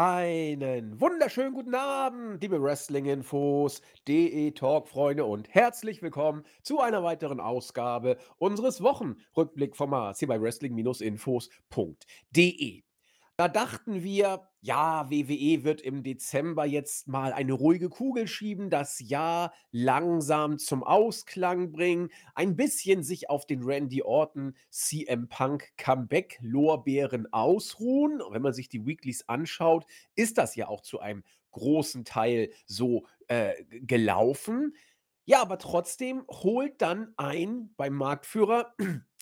Einen wunderschönen guten Abend, liebe Wrestling-Infos, DE-Talk-Freunde und herzlich willkommen zu einer weiteren Ausgabe unseres Wochenrückblickformats hier bei Wrestling-Infos.de. Da dachten wir, ja, WWE wird im Dezember jetzt mal eine ruhige Kugel schieben, das Jahr langsam zum Ausklang bringen, ein bisschen sich auf den Randy Orton CM Punk Comeback Lorbeeren ausruhen. Und wenn man sich die Weeklies anschaut, ist das ja auch zu einem großen Teil so äh, gelaufen. Ja, aber trotzdem holt dann ein beim Marktführer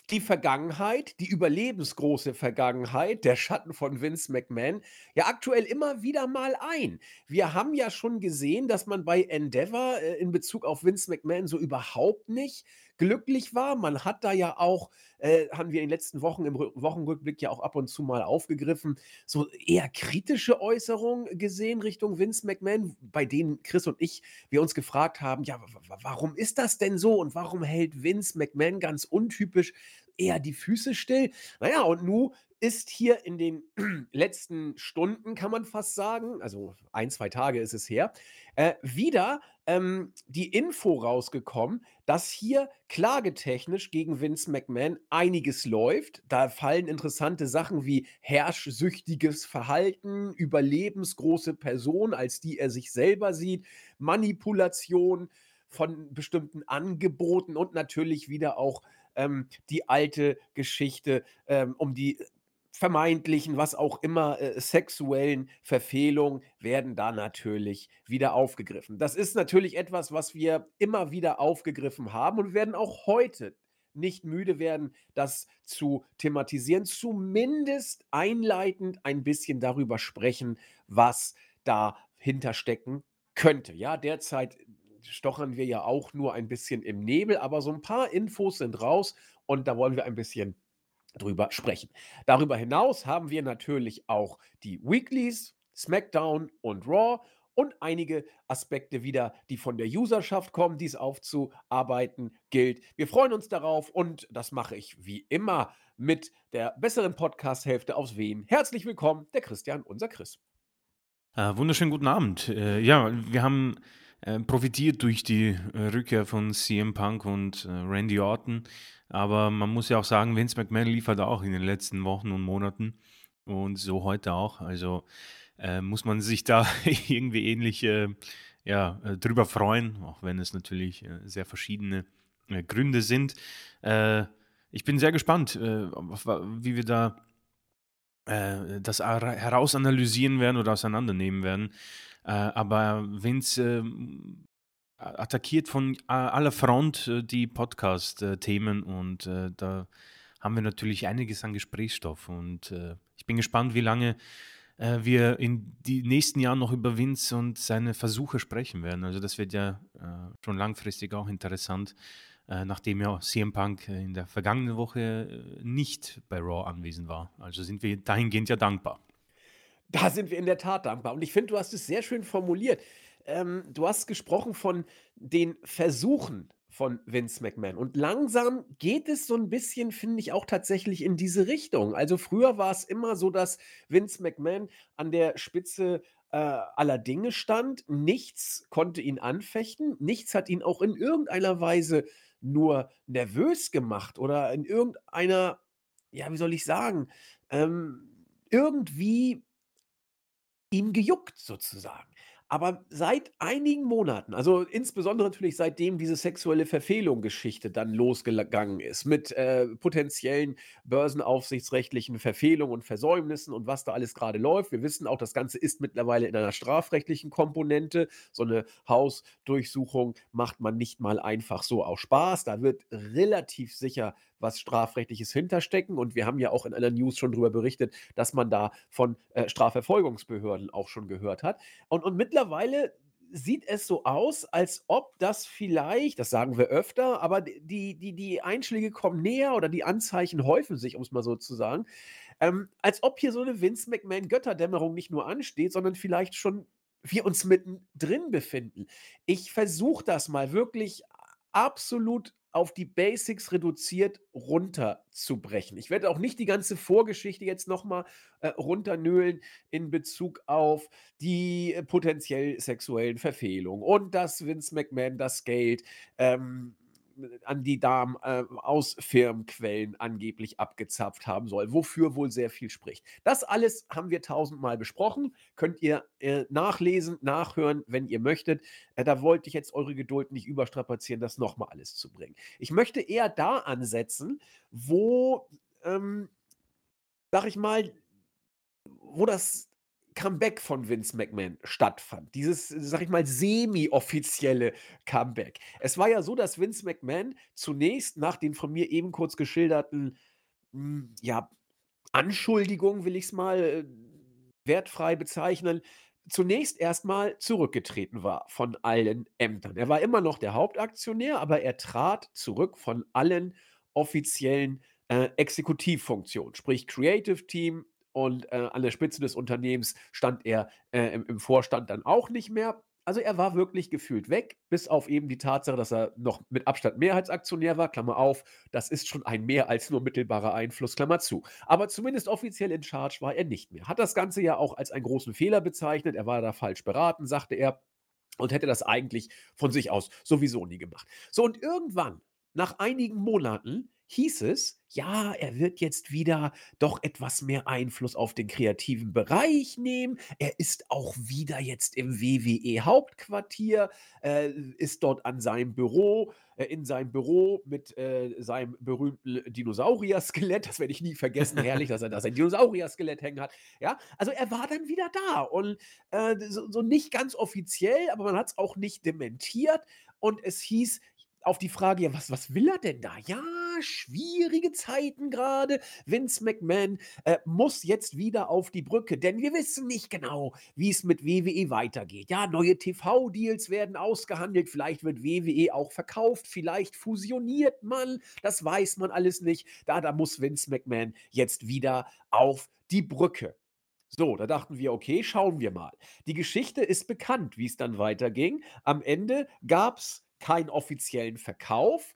die Vergangenheit, die überlebensgroße Vergangenheit, der Schatten von Vince McMahon, ja aktuell immer wieder mal ein. Wir haben ja schon gesehen, dass man bei Endeavor äh, in Bezug auf Vince McMahon so überhaupt nicht glücklich war. Man hat da ja auch, äh, haben wir in den letzten Wochen im Rü Wochenrückblick ja auch ab und zu mal aufgegriffen, so eher kritische Äußerungen gesehen Richtung Vince McMahon, bei denen Chris und ich, wir uns gefragt haben, ja, warum ist das denn so und warum hält Vince McMahon ganz untypisch eher die Füße still? Naja, und nun ist hier in den letzten Stunden, kann man fast sagen, also ein, zwei Tage ist es her, äh, wieder ähm, die Info rausgekommen, dass hier klagetechnisch gegen Vince McMahon einiges läuft. Da fallen interessante Sachen wie herrschsüchtiges Verhalten, überlebensgroße Person, als die er sich selber sieht, Manipulation von bestimmten Angeboten und natürlich wieder auch ähm, die alte Geschichte ähm, um die vermeintlichen, was auch immer, äh, sexuellen Verfehlungen werden da natürlich wieder aufgegriffen. Das ist natürlich etwas, was wir immer wieder aufgegriffen haben und werden auch heute nicht müde werden, das zu thematisieren, zumindest einleitend ein bisschen darüber sprechen, was dahinter stecken könnte. Ja, derzeit stochern wir ja auch nur ein bisschen im Nebel, aber so ein paar Infos sind raus und da wollen wir ein bisschen drüber sprechen. Darüber hinaus haben wir natürlich auch die Weeklies, SmackDown und Raw und einige Aspekte wieder, die von der Userschaft kommen, dies aufzuarbeiten gilt. Wir freuen uns darauf und das mache ich wie immer mit der besseren Podcast-Hälfte aus Wien. Herzlich willkommen, der Christian, unser Chris. Äh, wunderschönen guten Abend. Äh, ja, wir haben äh, profitiert durch die äh, Rückkehr von CM Punk und äh, Randy Orton. Aber man muss ja auch sagen, Vince McMahon liefert auch in den letzten Wochen und Monaten und so heute auch. Also äh, muss man sich da irgendwie ähnlich äh, ja, äh, drüber freuen, auch wenn es natürlich sehr verschiedene Gründe sind. Ich bin sehr gespannt, wie wir da das herausanalysieren werden oder auseinandernehmen werden. Aber Vince attackiert von aller Front äh, die Podcast-Themen und äh, da haben wir natürlich einiges an Gesprächsstoff und äh, ich bin gespannt, wie lange wir in die nächsten Jahren noch über Vince und seine Versuche sprechen werden. Also das wird ja schon langfristig auch interessant, nachdem ja CM Punk in der vergangenen Woche nicht bei Raw anwesend war. Also sind wir dahingehend ja dankbar. Da sind wir in der Tat dankbar. Und ich finde, du hast es sehr schön formuliert ähm, du hast gesprochen von den Versuchen von Vince McMahon. Und langsam geht es so ein bisschen, finde ich, auch tatsächlich in diese Richtung. Also früher war es immer so, dass Vince McMahon an der Spitze äh, aller Dinge stand. Nichts konnte ihn anfechten. Nichts hat ihn auch in irgendeiner Weise nur nervös gemacht oder in irgendeiner, ja, wie soll ich sagen, ähm, irgendwie ihm gejuckt sozusagen. Aber seit einigen Monaten, also insbesondere natürlich seitdem diese sexuelle Verfehlung-Geschichte dann losgegangen ist mit äh, potenziellen börsenaufsichtsrechtlichen Verfehlungen und Versäumnissen und was da alles gerade läuft. Wir wissen auch, das Ganze ist mittlerweile in einer strafrechtlichen Komponente. So eine Hausdurchsuchung macht man nicht mal einfach so aus Spaß. Da wird relativ sicher was strafrechtliches hinterstecken. Und wir haben ja auch in einer News schon darüber berichtet, dass man da von äh, Strafverfolgungsbehörden auch schon gehört hat. Und, und mittlerweile sieht es so aus, als ob das vielleicht, das sagen wir öfter, aber die, die, die Einschläge kommen näher oder die Anzeichen häufen sich, um es mal so zu sagen, ähm, als ob hier so eine Vince McMahon-Götterdämmerung nicht nur ansteht, sondern vielleicht schon wir uns mittendrin befinden. Ich versuche das mal wirklich absolut auf die Basics reduziert runterzubrechen. Ich werde auch nicht die ganze Vorgeschichte jetzt noch mal, äh, runternölen in Bezug auf die, äh, potenziell sexuellen Verfehlungen und dass Vince McMahon das Geld, ähm, an die Damen äh, aus Firmenquellen angeblich abgezapft haben soll, wofür wohl sehr viel spricht. Das alles haben wir tausendmal besprochen, könnt ihr äh, nachlesen, nachhören, wenn ihr möchtet. Äh, da wollte ich jetzt eure Geduld nicht überstrapazieren, das nochmal alles zu bringen. Ich möchte eher da ansetzen, wo, ähm, sag ich mal, wo das Comeback von Vince McMahon stattfand. Dieses, sag ich mal, semi-offizielle Comeback. Es war ja so, dass Vince McMahon zunächst nach den von mir eben kurz geschilderten, hm, ja, Anschuldigungen, will ich es mal äh, wertfrei bezeichnen, zunächst erstmal zurückgetreten war von allen Ämtern. Er war immer noch der Hauptaktionär, aber er trat zurück von allen offiziellen äh, Exekutivfunktionen, sprich Creative Team, und äh, an der Spitze des Unternehmens stand er äh, im, im Vorstand dann auch nicht mehr. Also er war wirklich gefühlt weg, bis auf eben die Tatsache, dass er noch mit Abstand Mehrheitsaktionär war, Klammer auf, das ist schon ein mehr als nur mittelbarer Einfluss, Klammer zu. Aber zumindest offiziell in Charge war er nicht mehr. Hat das Ganze ja auch als einen großen Fehler bezeichnet, er war da falsch beraten, sagte er, und hätte das eigentlich von sich aus sowieso nie gemacht. So, und irgendwann, nach einigen Monaten, hieß es, ja, er wird jetzt wieder doch etwas mehr Einfluss auf den kreativen Bereich nehmen. Er ist auch wieder jetzt im WWE-Hauptquartier, äh, ist dort an seinem Büro, äh, in seinem Büro mit äh, seinem berühmten Dinosaurier-Skelett. Das werde ich nie vergessen. Herrlich, dass er da sein Dinosaurier-Skelett hängen hat. Ja, also er war dann wieder da und äh, so, so nicht ganz offiziell, aber man hat es auch nicht dementiert. Und es hieß, auf die Frage, ja, was, was will er denn da? Ja, schwierige Zeiten gerade. Vince McMahon äh, muss jetzt wieder auf die Brücke, denn wir wissen nicht genau, wie es mit WWE weitergeht. Ja, neue TV-Deals werden ausgehandelt, vielleicht wird WWE auch verkauft, vielleicht fusioniert man, das weiß man alles nicht. Da, da muss Vince McMahon jetzt wieder auf die Brücke. So, da dachten wir, okay, schauen wir mal. Die Geschichte ist bekannt, wie es dann weiterging. Am Ende gab es keinen offiziellen Verkauf,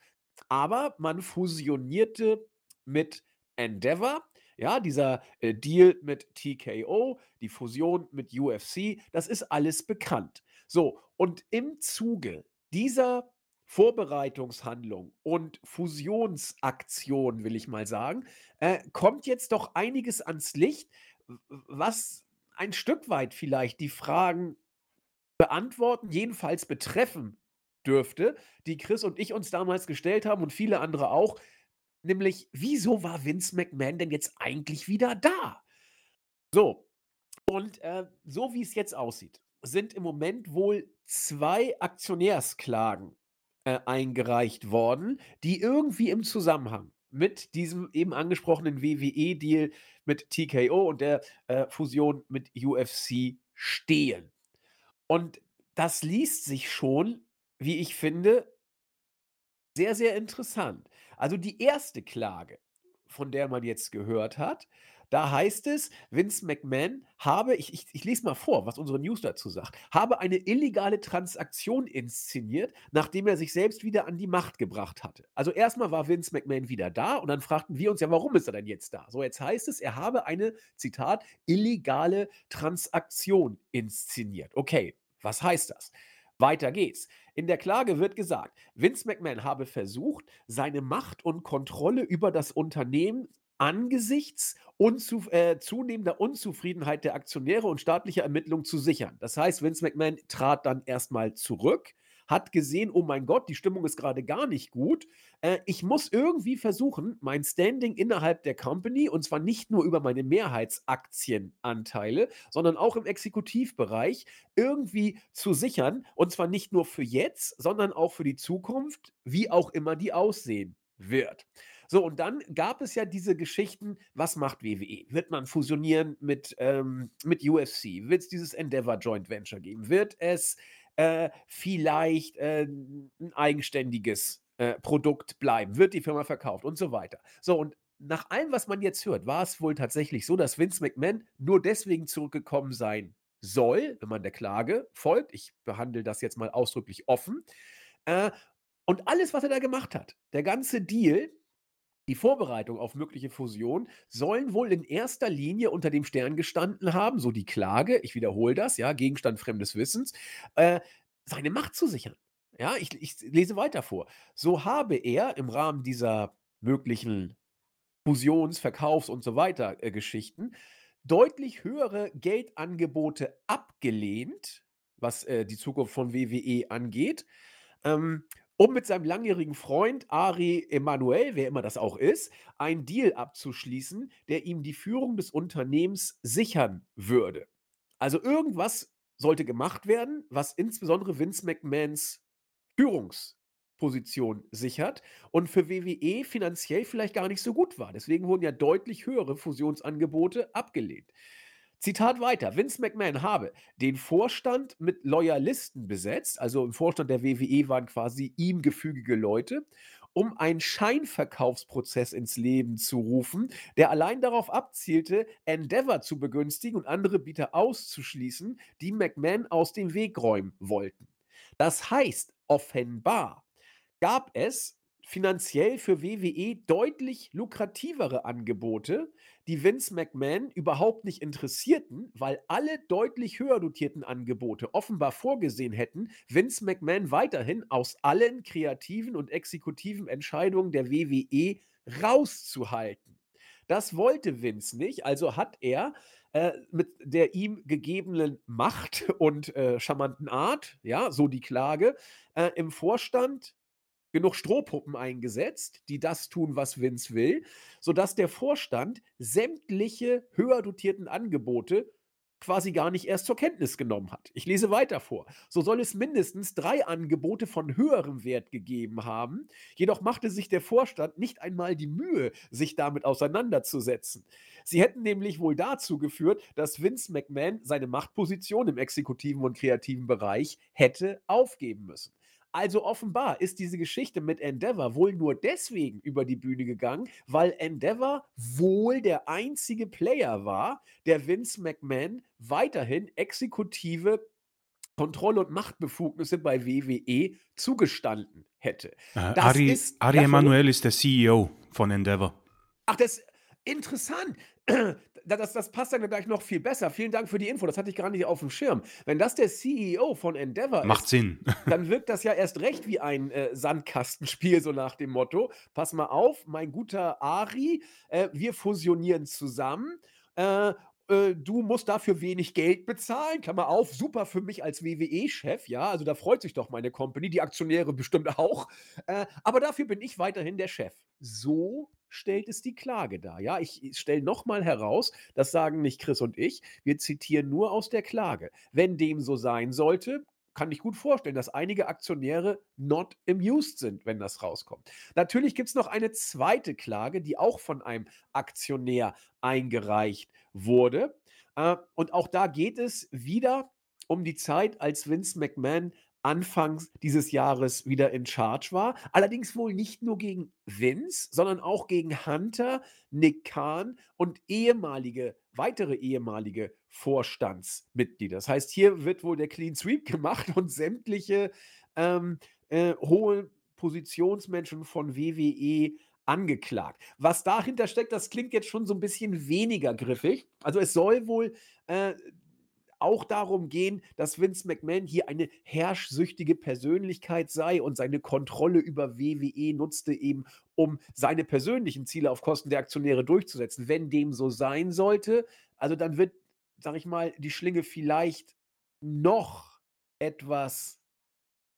aber man fusionierte mit Endeavor. Ja, dieser äh, Deal mit TKO, die Fusion mit UFC, das ist alles bekannt. So, und im Zuge dieser Vorbereitungshandlung und Fusionsaktion, will ich mal sagen, äh, kommt jetzt doch einiges ans Licht, was ein Stück weit vielleicht die Fragen beantworten, jedenfalls betreffen dürfte, die Chris und ich uns damals gestellt haben und viele andere auch, nämlich wieso war Vince McMahon denn jetzt eigentlich wieder da? So, und äh, so wie es jetzt aussieht, sind im Moment wohl zwei Aktionärsklagen äh, eingereicht worden, die irgendwie im Zusammenhang mit diesem eben angesprochenen WWE-Deal mit TKO und der äh, Fusion mit UFC stehen. Und das liest sich schon wie ich finde, sehr, sehr interessant. Also die erste Klage, von der man jetzt gehört hat, da heißt es, Vince McMahon habe, ich, ich, ich lese mal vor, was unsere News dazu sagt, habe eine illegale Transaktion inszeniert, nachdem er sich selbst wieder an die Macht gebracht hatte. Also erstmal war Vince McMahon wieder da und dann fragten wir uns ja, warum ist er denn jetzt da? So, jetzt heißt es, er habe eine, Zitat, illegale Transaktion inszeniert. Okay, was heißt das? Weiter geht's. In der Klage wird gesagt, Vince McMahon habe versucht, seine Macht und Kontrolle über das Unternehmen angesichts unzu äh, zunehmender Unzufriedenheit der Aktionäre und staatlicher Ermittlungen zu sichern. Das heißt, Vince McMahon trat dann erstmal zurück, hat gesehen, oh mein Gott, die Stimmung ist gerade gar nicht gut. Äh, ich muss irgendwie versuchen, mein Standing innerhalb der Company, und zwar nicht nur über meine Mehrheitsaktienanteile, sondern auch im Exekutivbereich, irgendwie zu sichern. Und zwar nicht nur für jetzt, sondern auch für die Zukunft, wie auch immer die aussehen wird. So, und dann gab es ja diese Geschichten, was macht WWE? Wird man fusionieren mit, ähm, mit UFC? Wird es dieses Endeavor Joint Venture geben? Wird es äh, vielleicht äh, ein eigenständiges äh, Produkt bleiben? Wird die Firma verkauft und so weiter? So, und nach allem, was man jetzt hört, war es wohl tatsächlich so, dass Vince McMahon nur deswegen zurückgekommen sein soll, wenn man der Klage folgt. Ich behandle das jetzt mal ausdrücklich offen. Äh, Und alles, was er da gemacht hat, der ganze Deal, die Vorbereitung auf mögliche Fusion, sollen wohl in erster Linie unter dem Stern gestanden haben, so die Klage, ich wiederhole das, ja, Gegenstand fremdes Wissens, äh, seine Macht zu sichern. Ja, ich, ich lese weiter vor. So habe er im Rahmen dieser möglichen Fusions-, Verkaufs- und so weiter äh, Geschichten deutlich höhere Geldangebote abgelehnt, was äh, die Zukunft von WWE angeht, ähm, um mit seinem langjährigen Freund Ari Emanuel, wer immer das auch ist, einen Deal abzuschließen, der ihm die Führung des Unternehmens sichern würde. Also irgendwas sollte gemacht werden, was insbesondere Vince McMahons Führungsposition sichert und für WWE finanziell vielleicht gar nicht so gut war. Deswegen wurden ja deutlich höhere Fusionsangebote abgelehnt. Zitat weiter: Vince McMahon habe den Vorstand mit Loyalisten besetzt, also im Vorstand der WWE waren quasi ihm gefügige Leute, um einen Scheinverkaufsprozess ins Leben zu rufen, der allein darauf abzielte, Endeavor zu begünstigen und andere Bieter auszuschließen, die McMahon aus dem Weg räumen wollten. Das heißt, offenbar gab es finanziell für WWE deutlich lukrativere Angebote, die Vince McMahon überhaupt nicht interessierten, weil alle deutlich höher dotierten Angebote offenbar vorgesehen hätten, Vince McMahon weiterhin aus allen kreativen und exekutiven Entscheidungen der WWE rauszuhalten. Das wollte Vince nicht, also hat er äh, mit der ihm gegebenen Macht und äh, charmanten Art, ja, so die Klage, äh, im Vorstand genug Strohpuppen eingesetzt, die das tun, was Vince will, sodass der Vorstand sämtliche höher dotierten Angebote quasi gar nicht erst zur Kenntnis genommen hat. Ich lese weiter vor. So soll es mindestens drei Angebote von höherem Wert gegeben haben. Jedoch machte sich der Vorstand nicht einmal die Mühe, sich damit auseinanderzusetzen. Sie hätten nämlich wohl dazu geführt, dass Vince McMahon seine Machtposition im exekutiven und kreativen Bereich hätte aufgeben müssen. Also offenbar ist diese Geschichte mit Endeavor wohl nur deswegen über die Bühne gegangen, weil Endeavor wohl der einzige Player war, der Vince McMahon weiterhin exekutive Kontrolle und Machtbefugnisse bei WWE zugestanden hätte. Äh, Ari, ist Ari Emanuel ist der CEO von Endeavor. Ach, das interessant. Da- Das, das passt dann gleich noch viel besser. Vielen Dank für die Info. Das hatte ich gar nicht auf dem Schirm. Wenn das der CEO von Endeavor Macht ist, Sinn. dann wirkt das ja erst recht wie ein äh, Sandkastenspiel, so nach dem Motto: Pass mal auf, mein guter Ari, äh, wir fusionieren zusammen. Äh, äh, du musst dafür wenig Geld bezahlen. Klammer auf, super für mich als WWE-Chef, ja. Also da freut sich doch meine Company, die Aktionäre bestimmt auch. Äh, aber dafür bin ich weiterhin der Chef. So stellt es die Klage dar. Ja, ich stelle nochmal heraus, das sagen nicht Chris und ich, wir zitieren nur aus der Klage. Wenn dem so sein sollte, kann ich gut vorstellen, dass einige Aktionäre not amused sind, wenn das rauskommt. Natürlich gibt es noch eine zweite Klage, die auch von einem Aktionär eingereicht wurde. Äh, und auch da geht es wieder um die Zeit, als Vince McMahon Anfangs dieses Jahres wieder in Charge war. Allerdings wohl nicht nur gegen Vince, sondern auch gegen Hunter, Nick Khan und ehemalige, weitere ehemalige Vorstandsmitglieder. Das heißt, hier wird wohl der Clean Sweep gemacht und sämtliche ähm, äh, hohe Positionsmenschen von WWE angeklagt. Was dahinter steckt, das klingt jetzt schon so ein bisschen weniger griffig. Also es soll wohl äh, auch darum gehen, dass Vince McMahon hier eine herrschsüchtige Persönlichkeit sei und seine Kontrolle über WWE nutzte eben, um seine persönlichen Ziele auf Kosten der Aktionäre durchzusetzen. Wenn dem so sein sollte, also dann wird, sag ich mal, die Schlinge vielleicht noch etwas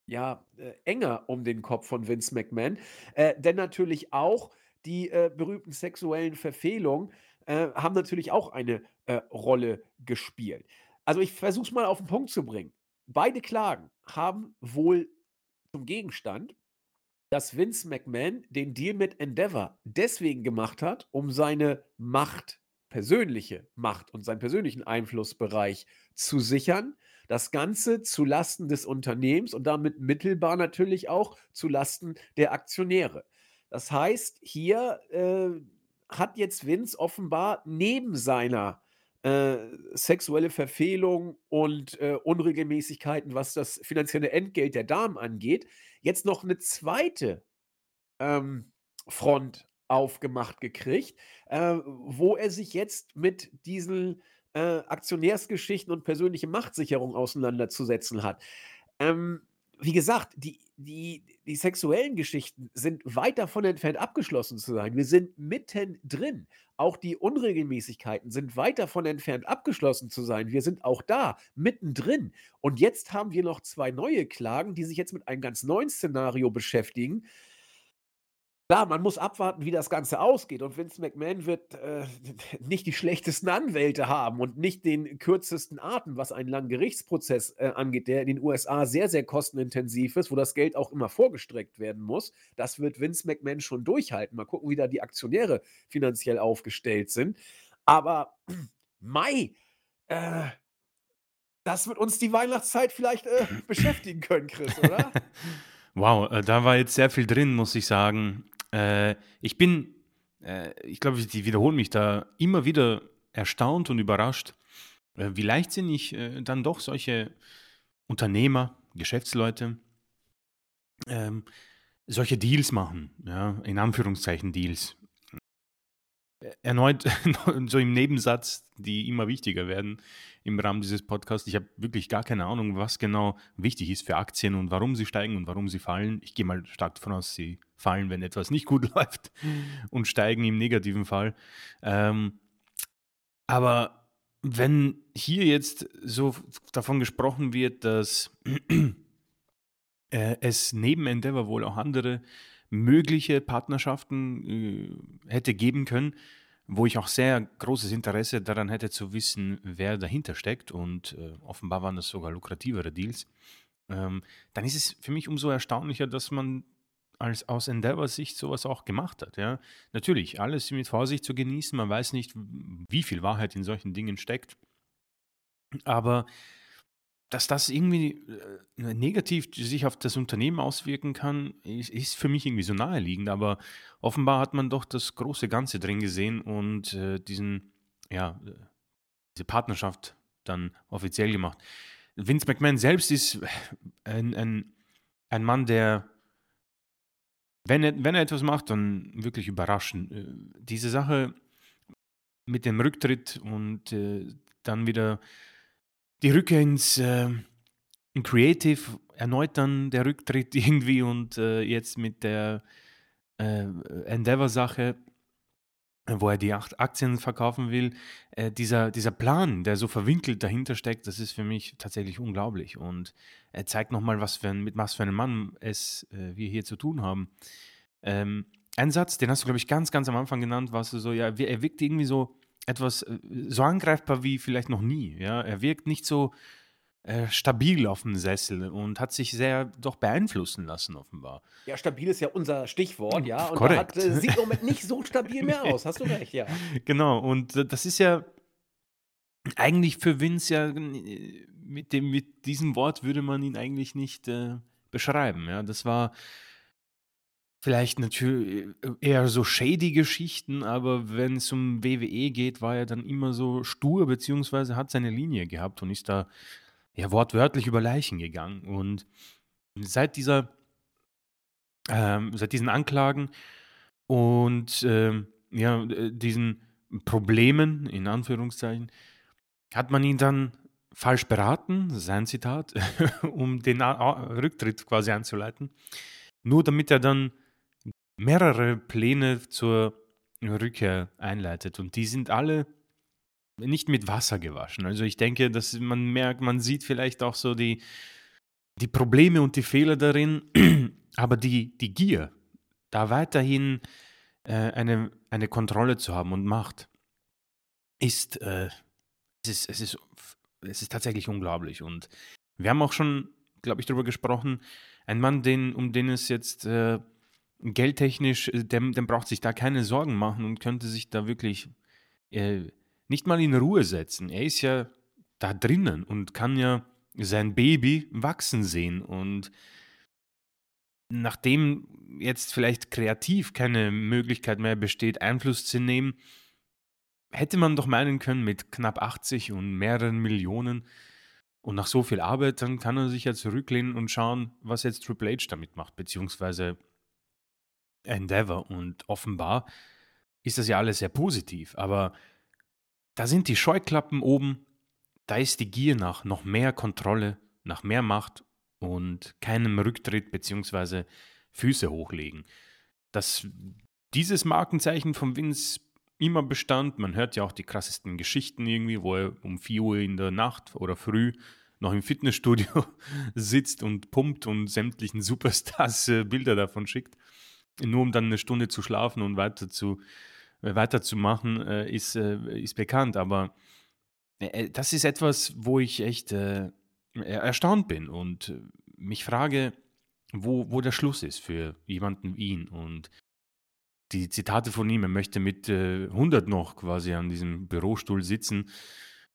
ja, äh, enger um den Kopf von Vince McMahon. Äh, denn natürlich auch die äh, berühmten sexuellen Verfehlungen äh, haben natürlich auch eine äh, Rolle gespielt. Also ich versuche es mal auf den Punkt zu bringen. Beide Klagen haben wohl zum Gegenstand, dass Vince McMahon den Deal mit Endeavor deswegen gemacht hat, um seine Macht, persönliche Macht und seinen persönlichen Einflussbereich zu sichern. Das Ganze zu Lasten des Unternehmens und damit mittelbar natürlich auch zu Lasten der Aktionäre. Das heißt, hier äh, hat jetzt Vince offenbar neben seiner äh, sexuelle Verfehlung und, äh, Unregelmäßigkeiten, was das finanzielle Entgelt der Damen angeht, jetzt noch 'ne 2. ähm, Front aufgemacht gekriegt, äh, wo er sich jetzt mit diesen, äh, Aktionärsgeschichten und persönliche Machtsicherung auseinanderzusetzen hat. Ähm, wie gesagt, die die die sexuellen Geschichten sind weit davon entfernt, abgeschlossen zu sein. Wir sind mittendrin. Auch die Unregelmäßigkeiten sind weit davon entfernt, abgeschlossen zu sein. Wir sind auch da, mittendrin. Und jetzt haben wir noch 2 neue Klagen, die sich jetzt mit einem ganz neuen Szenario beschäftigen. Klar, man muss abwarten, wie das Ganze ausgeht und Vince McMahon wird, äh, nicht die schlechtesten Anwälte haben und nicht den kürzesten Atem, was einen langen Gerichtsprozess, äh, angeht, der in den USA sehr, sehr kostenintensiv ist, wo das Geld auch immer vorgestreckt werden muss. Das wird Vince McMahon schon durchhalten. Mal gucken, wie da die Aktionäre finanziell aufgestellt sind. Aber Mai, äh, das wird uns die Weihnachtszeit vielleicht, äh, beschäftigen können, Chris, oder? Wow, äh, da war jetzt sehr viel drin, muss ich sagen. Äh, ich bin, äh, ich glaube, ich wiederhole mich da immer wieder erstaunt und überrascht, äh, wie leichtsinnig äh, dann doch solche Unternehmer, Geschäftsleute, ähm, solche Deals machen, ja, in Anführungszeichen Deals. Erneut so im Nebensatz, die immer wichtiger werden im Rahmen dieses Podcasts. Ich habe wirklich gar keine Ahnung, was genau wichtig ist für Aktien und warum sie steigen und warum sie fallen. Ich gehe mal stark davon aus, sie fallen, wenn etwas nicht gut läuft und steigen im negativen Fall. Ähm, aber wenn hier jetzt so davon gesprochen wird, dass äh, es neben Endeavor wohl auch andere mögliche Partnerschaften äh, hätte geben können, wo ich auch sehr großes Interesse daran hätte zu wissen, wer dahinter steckt und äh, offenbar waren das sogar lukrativere Deals, ähm, dann ist es für mich umso erstaunlicher, dass man als aus Endeavor-Sicht sowas auch gemacht hat. Ja? Natürlich, alles mit Vorsicht zu genießen, man weiß nicht, wie viel Wahrheit in solchen Dingen steckt, aber dass das irgendwie äh, negativ sich auf das Unternehmen auswirken kann, ist, ist für mich irgendwie so naheliegend. Aber offenbar hat man doch das große Ganze drin gesehen und äh, diesen, ja, äh, diese Partnerschaft dann offiziell gemacht. Vince McMahon selbst ist ein, ein, ein Mann, der, wenn er, wenn er etwas macht, dann wirklich überraschend. Äh, diese Sache mit dem Rücktritt und äh, dann wieder die Rückkehr ins äh, in Creative, erneut dann der Rücktritt irgendwie und äh, jetzt mit der äh, Endeavor-Sache, wo er die Aktien verkaufen will, äh, dieser, dieser Plan, der so verwinkelt dahinter steckt, das ist für mich tatsächlich unglaublich und er zeigt nochmal, was für ein, mit was für einem Mann es äh, wir hier zu tun haben. Ähm, ein Satz, den hast du, glaube ich, ganz, ganz am Anfang genannt, warst du so, ja, er wirkt irgendwie so, etwas äh, so angreifbar wie vielleicht noch nie. Ja? Er wirkt nicht so äh, stabil auf dem Sessel und hat sich sehr doch beeinflussen lassen, offenbar. Ja, stabil ist ja unser Stichwort, ja. Und Korrekt. Hat, äh, sieht im Moment nicht so stabil mehr aus, hast du recht, ja. Genau, und äh, das ist ja eigentlich für Vince ja mit, dem, mit diesem Wort würde man ihn eigentlich nicht äh, beschreiben. Ja? Das war Vielleicht natürlich äh, eher so shady Geschichten, aber wenn es um WWE geht, war er dann immer so stur, beziehungsweise hat seine Linie gehabt und ist da ja wortwörtlich über Leichen gegangen. Und seit dieser, ähm, seit diesen Anklagen und ähm, ja, äh, diesen Problemen, in Anführungszeichen, hat man ihn dann falsch beraten, sein Zitat, um den Rücktritt quasi einzuleiten. Nur damit er dann mehrere Pläne zur Rückkehr einleitet und die sind alle nicht mit Wasser gewaschen. Also ich denke, dass man merkt, man sieht vielleicht auch so die, die Probleme und die Fehler darin, aber die, die Gier, da weiterhin äh, eine, eine Kontrolle zu haben und Macht, ist, äh, es, ist, es, ist, es ist tatsächlich unglaublich. Und wir haben auch schon, glaube ich, darüber gesprochen, ein Mann, den, um den es jetzt äh, geldtechnisch, äh, dem, dem braucht sich da keine Sorgen machen und könnte sich da wirklich äh, nicht mal in Ruhe setzen. Er ist ja da drinnen und kann ja sein Baby wachsen sehen. Und nachdem jetzt vielleicht kreativ keine Möglichkeit mehr besteht, Einfluss zu nehmen, hätte man doch meinen können, mit knapp 80 und mehreren Millionen und nach so viel Arbeit, dann kann er sich ja zurücklehnen und schauen, was jetzt Triple H damit macht, beziehungsweise Endeavor. Und offenbar ist das ja alles sehr positiv. Aber da sind die Scheuklappen oben, da ist die Gier nach noch mehr Kontrolle, nach mehr Macht und keinem Rücktritt beziehungsweise Füße hochlegen. Dass dieses Markenzeichen von Vince immer bestand. Man hört ja auch die krassesten Geschichten irgendwie, wo er um 4 Uhr in der Nacht oder früh noch im Fitnessstudio sitzt und pumpt und sämtlichen Superstars äh, Bilder davon schickt. Nur um dann eine Stunde zu schlafen und weiter zu, äh, weiterzumachen, äh, ist, äh, ist bekannt. Aber äh, äh, das ist etwas, wo ich echt erstaunt bin und mich frage, wo, wo der Schluss ist für jemanden wie ihn. Und die Zitate von ihm, er möchte mit äh, 100 noch quasi an diesem Bürostuhl sitzen,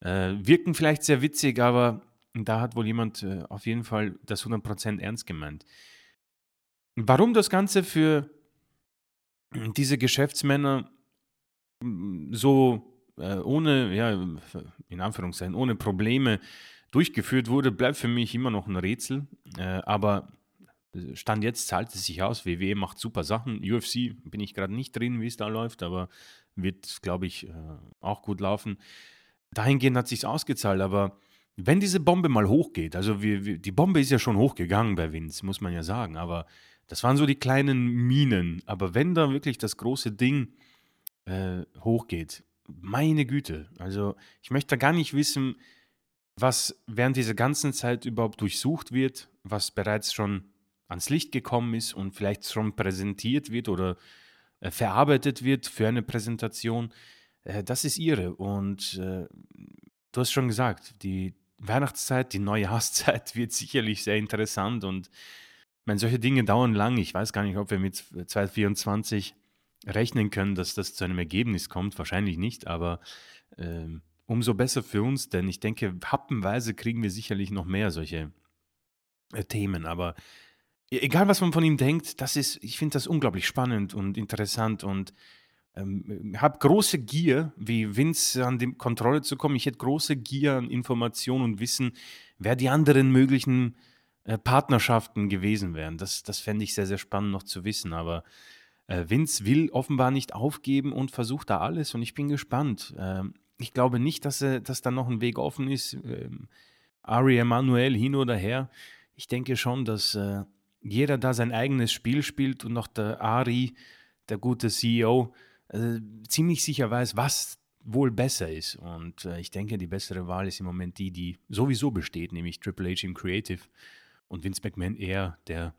äh, wirken vielleicht sehr witzig, aber da hat wohl jemand äh, auf jeden Fall das 100% ernst gemeint. Warum das Ganze für diese Geschäftsmänner mm, so äh, ohne, ja, in Anführungszeichen, ohne Probleme durchgeführt wurde, bleibt für mich immer noch ein Rätsel. Äh, aber Stand jetzt zahlt es sich aus. WWE macht super Sachen. UFC bin ich gerade nicht drin, wie es da läuft, aber wird, glaube ich, äh, auch gut laufen. Dahingehend hat es sich ausgezahlt, aber wenn diese Bombe mal hochgeht, also wir, wir, die Bombe ist ja schon hochgegangen bei Vince, muss man ja sagen, aber das waren so die kleinen Minen. Aber wenn da wirklich das große Ding äh, hochgeht, meine Güte, also ich möchte gar nicht wissen, was während dieser ganzen Zeit überhaupt durchsucht wird, was bereits schon ans Licht gekommen ist und vielleicht schon präsentiert wird oder äh, verarbeitet wird für eine Präsentation, äh, das ist ihre. Und äh, du hast schon gesagt, die Weihnachtszeit, die Neujahrszeit wird sicherlich sehr interessant und meine, solche Dinge dauern lang. Ich weiß gar nicht, ob wir mit 2024 rechnen können, dass das zu einem Ergebnis kommt. Wahrscheinlich nicht, aber ähm, umso besser für uns, denn ich denke, happenweise kriegen wir sicherlich noch mehr solche äh, Themen. Aber E egal, was man von ihm denkt, das ist ich finde das unglaublich spannend und interessant und, ähm, habe große Gier, wie Vince an die Kontrolle zu kommen. Ich hätte große Gier an Information und Wissen, wer die anderen möglichen, äh, Partnerschaften gewesen wären. Das das fände ich sehr, sehr spannend noch zu wissen, aber, äh, Vince will offenbar nicht aufgeben und versucht da alles und ich bin gespannt. Ähm, ich glaube nicht, dass er dass da noch ein Weg offen ist, ähm, Ari Emanuel hin oder her. Ich denke schon, dass, äh jeder da sein eigenes Spiel spielt und noch der Ari, der gute CEO, äh, ziemlich sicher weiß, was wohl besser ist. Und äh, ich denke, die bessere Wahl ist im Moment die, die sowieso besteht, nämlich Triple H im Creative und Vince McMahon eher der,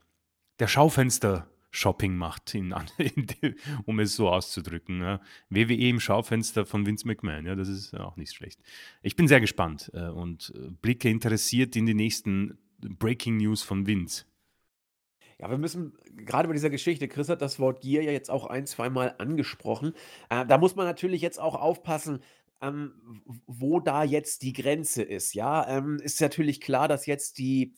der Schaufenster. Shopping macht, in, in, um es so auszudrücken. Ja. WWE im Schaufenster von Vince McMahon, ja, das ist auch nicht schlecht. Ich bin sehr gespannt äh, und äh, blicke interessiert in die nächsten Breaking News von Vince. Ja, wir müssen gerade bei dieser Geschichte, Chris hat das Wort Gier ja jetzt auch ein, zweimal angesprochen. Äh, da muss man natürlich jetzt auch aufpassen, ähm, wo da jetzt die Grenze ist. Ja, ähm, ist natürlich klar, dass jetzt die,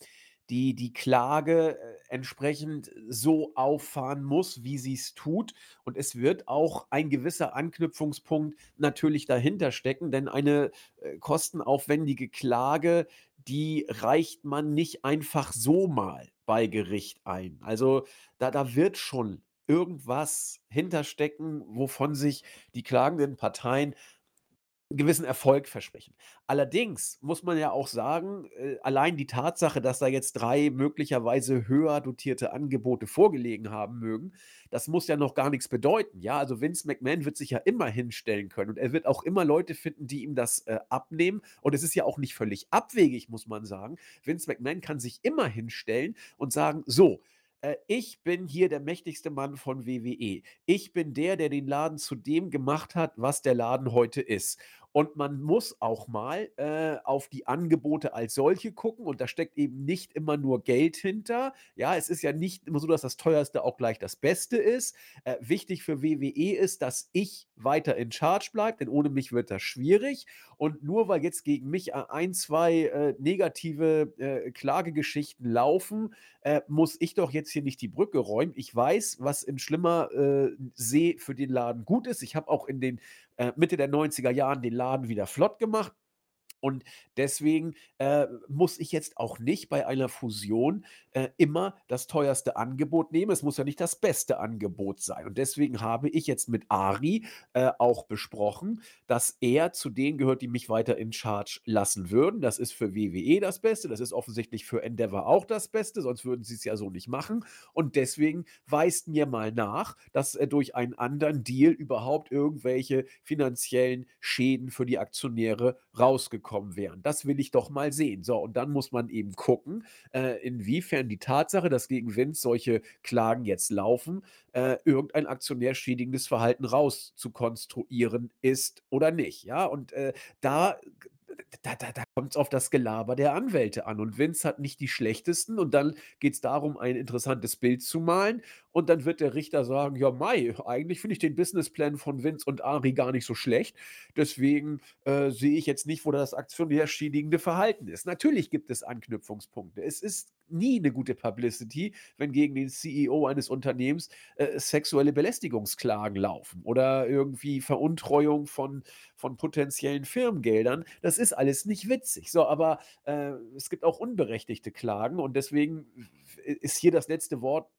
die, die Klage äh, entsprechend so auffahren muss, wie sie es tut. Und es wird auch ein gewisser Anknüpfungspunkt natürlich dahinter stecken, denn eine äh, kostenaufwendige Klage, die reicht man nicht einfach so mal bei Gericht ein. Also da, da wird schon irgendwas hinterstecken, wovon sich die klagenden Parteien gewissen Erfolg versprechen. Allerdings muss man ja auch sagen, äh, allein die Tatsache, dass da jetzt drei möglicherweise höher dotierte Angebote vorgelegen haben mögen, das muss ja noch gar nichts bedeuten. Ja, also Vince McMahon wird sich ja immer hinstellen können und er wird auch immer Leute finden, die ihm das äh, abnehmen. Und es ist ja auch nicht völlig abwegig, muss man sagen. Vince McMahon kann sich immer hinstellen und sagen, so, äh, ich bin hier der mächtigste Mann von WWE. Ich bin der, der den Laden zu dem gemacht hat, was der Laden heute ist. Und man muss auch mal äh, auf die Angebote als solche gucken. Und da steckt eben nicht immer nur Geld hinter. Ja, es ist ja nicht immer so, dass das teuerste auch gleich das Beste ist. Äh, wichtig für WWE ist, dass ich weiter in Charge bleibe, denn ohne mich wird das schwierig. Und nur weil jetzt gegen mich äh, ein, zwei äh, negative äh, Klagegeschichten laufen, äh, muss ich doch jetzt hier nicht die Brücke räumen. Ich weiß, was in schlimmer See für den Laden gut ist. Ich habe auch in den Mitte der 90er Jahren den Laden wieder flott gemacht. Und deswegen, äh, muss ich jetzt auch nicht bei einer Fusion, äh, immer das teuerste Angebot nehmen. Es muss ja nicht das beste Angebot sein. Und deswegen habe ich jetzt mit Ari, äh, auch besprochen, dass er zu denen gehört, die mich weiter in Charge lassen würden. Das ist für WWE das Beste. Das ist offensichtlich für Endeavor auch das Beste, sonst würden sie es ja so nicht machen. Und deswegen weist mir mal nach, dass, äh, durch einen anderen Deal überhaupt irgendwelche finanziellen Schäden für die Aktionäre rausgekommen rausgekommen wären. Das will ich doch mal sehen. So, und dann muss man eben gucken, äh, inwiefern die Tatsache, dass gegen Vince solche Klagen jetzt laufen, äh, irgendein aktionärschädigendes Verhalten rauszukonstruieren ist oder nicht. Ja, und äh, da da, da, da kommt es auf das Gelaber der Anwälte an. Und Vince hat nicht die schlechtesten. Und dann geht es darum, ein interessantes Bild zu malen. Und dann wird der Richter sagen: Ja, Mai, eigentlich finde ich den Businessplan von Vince und Ari gar nicht so schlecht. Deswegen äh, sehe ich jetzt nicht, wo das aktionärschädigende Verhalten ist. Natürlich gibt es Anknüpfungspunkte. Es ist nie eine gute Publicity, wenn gegen den CEO eines Unternehmens äh, sexuelle Belästigungsklagen laufen oder irgendwie Veruntreuung von, von potenziellen Firmengeldern. Das ist alles nicht witzig. So, aber äh, es gibt auch unberechtigte Klagen und deswegen ist hier das letzte Wort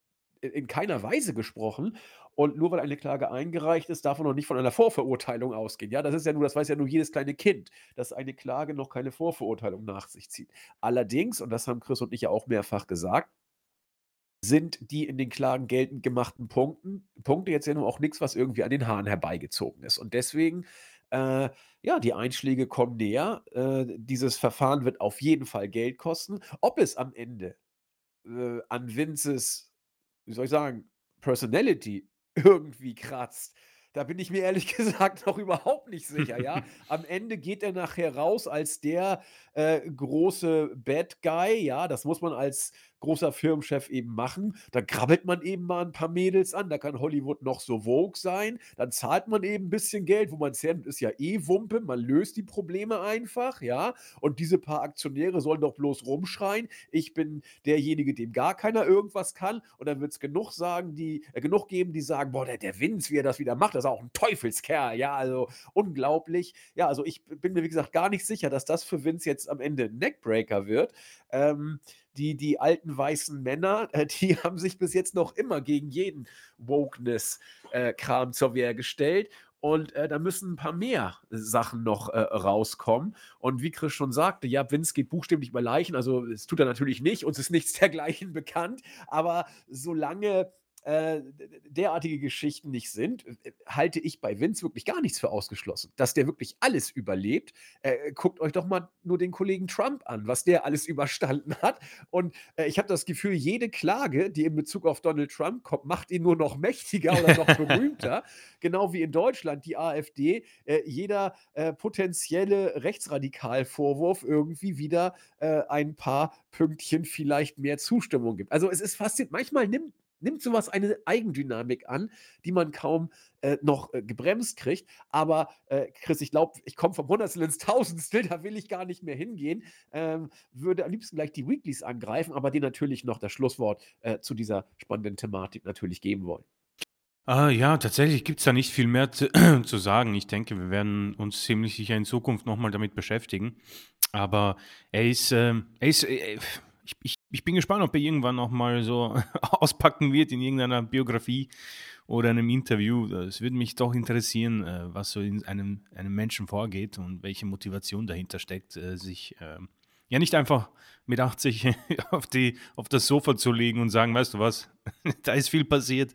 in keiner Weise gesprochen. Und nur weil eine Klage eingereicht ist, darf man noch nicht von einer Vorverurteilung ausgehen. Ja, das ist ja nur, das weiß ja nur jedes kleine Kind, dass eine Klage noch keine Vorverurteilung nach sich zieht. Allerdings, und das haben Chris und ich ja auch mehrfach gesagt, sind die in den Klagen geltend gemachten Punkten, Punkte jetzt ja nur auch nichts, was irgendwie an den Haaren herbeigezogen ist. Und deswegen, äh, ja, die Einschläge kommen näher. Äh, dieses Verfahren wird auf jeden Fall Geld kosten. Ob es am Ende äh, an Vinces wie soll ich sagen, Personality irgendwie kratzt. Da bin ich mir ehrlich gesagt noch überhaupt nicht sicher, ja. Am Ende geht er nachher raus als der äh, große Bad Guy, ja. Das muss man als großer Firmenchef eben machen. Dann krabbelt man eben mal ein paar Mädels an. Da kann Hollywood noch so Vogue sein. Dann zahlt man eben ein bisschen Geld, wo man hernimmt, ist ja eh Wumpe. Man löst die Probleme einfach, ja. Und diese paar Aktionäre sollen doch bloß rumschreien. Ich bin derjenige, dem gar keiner irgendwas kann. Und dann wird es genug sagen, die, äh, genug geben, die sagen, boah, der, der Vince, wie er das wieder macht, das ist auch ein Teufelskerl. Ja, also unglaublich. Ja, also ich bin mir, wie gesagt, gar nicht sicher, dass das für Vince jetzt am Ende ein Neckbreaker wird. Ähm, die, die alten weißen Männer, äh, die haben sich bis jetzt noch immer gegen jeden Wokeness-Kram äh, zur Wehr gestellt. Und äh, da müssen ein paar mehr Sachen noch äh, rauskommen. Und wie Chris schon sagte, ja, Vince geht buchstäblich über Leichen. Also, es tut er natürlich nicht. Uns ist nichts dergleichen bekannt. Aber solange äh, derartige Geschichten nicht sind, äh, halte ich bei Vince wirklich gar nichts für ausgeschlossen. Dass der wirklich alles überlebt. Äh, guckt euch doch mal nur den Kollegen Trump an, was der alles überstanden hat. Und äh, ich habe das Gefühl, jede Klage, die in Bezug auf Donald Trump kommt, macht ihn nur noch mächtiger oder noch berühmter. genau wie in Deutschland die AfD äh, jeder äh, potenzielle Rechtsradikalvorwurf irgendwie wieder ein paar Pünktchen vielleicht mehr Zustimmung gibt. Also es ist faszinierend. Manchmal nimmt nimmt sowas eine Eigendynamik an, die man kaum äh, noch äh, gebremst kriegt. Aber äh, Chris, ich glaube, ich komme vom Hundertstel ins Tausendstel, da will ich gar nicht mehr hingehen. Ähm, würde am liebsten gleich die Weeklies angreifen, aber dir natürlich noch das Schlusswort äh, zu dieser spannenden Thematik natürlich geben wollen. Ah, ja, tatsächlich gibt es da nicht viel mehr zu, zu, sagen. Ich denke, wir werden uns ziemlich sicher in Zukunft nochmal damit beschäftigen. Aber er ist, ähm, er ist äh, ich, ich, ich bin gespannt, ob er irgendwann noch mal so auspacken wird in irgendeiner Biografie oder einem Interview. Es würde mich doch interessieren, äh, was so in einem, einem Menschen vorgeht und welche Motivation dahinter steckt, äh, sich ähm, ja nicht einfach mit 80 auf, die, auf das Sofa zu legen und sagen, weißt du was, da ist viel passiert.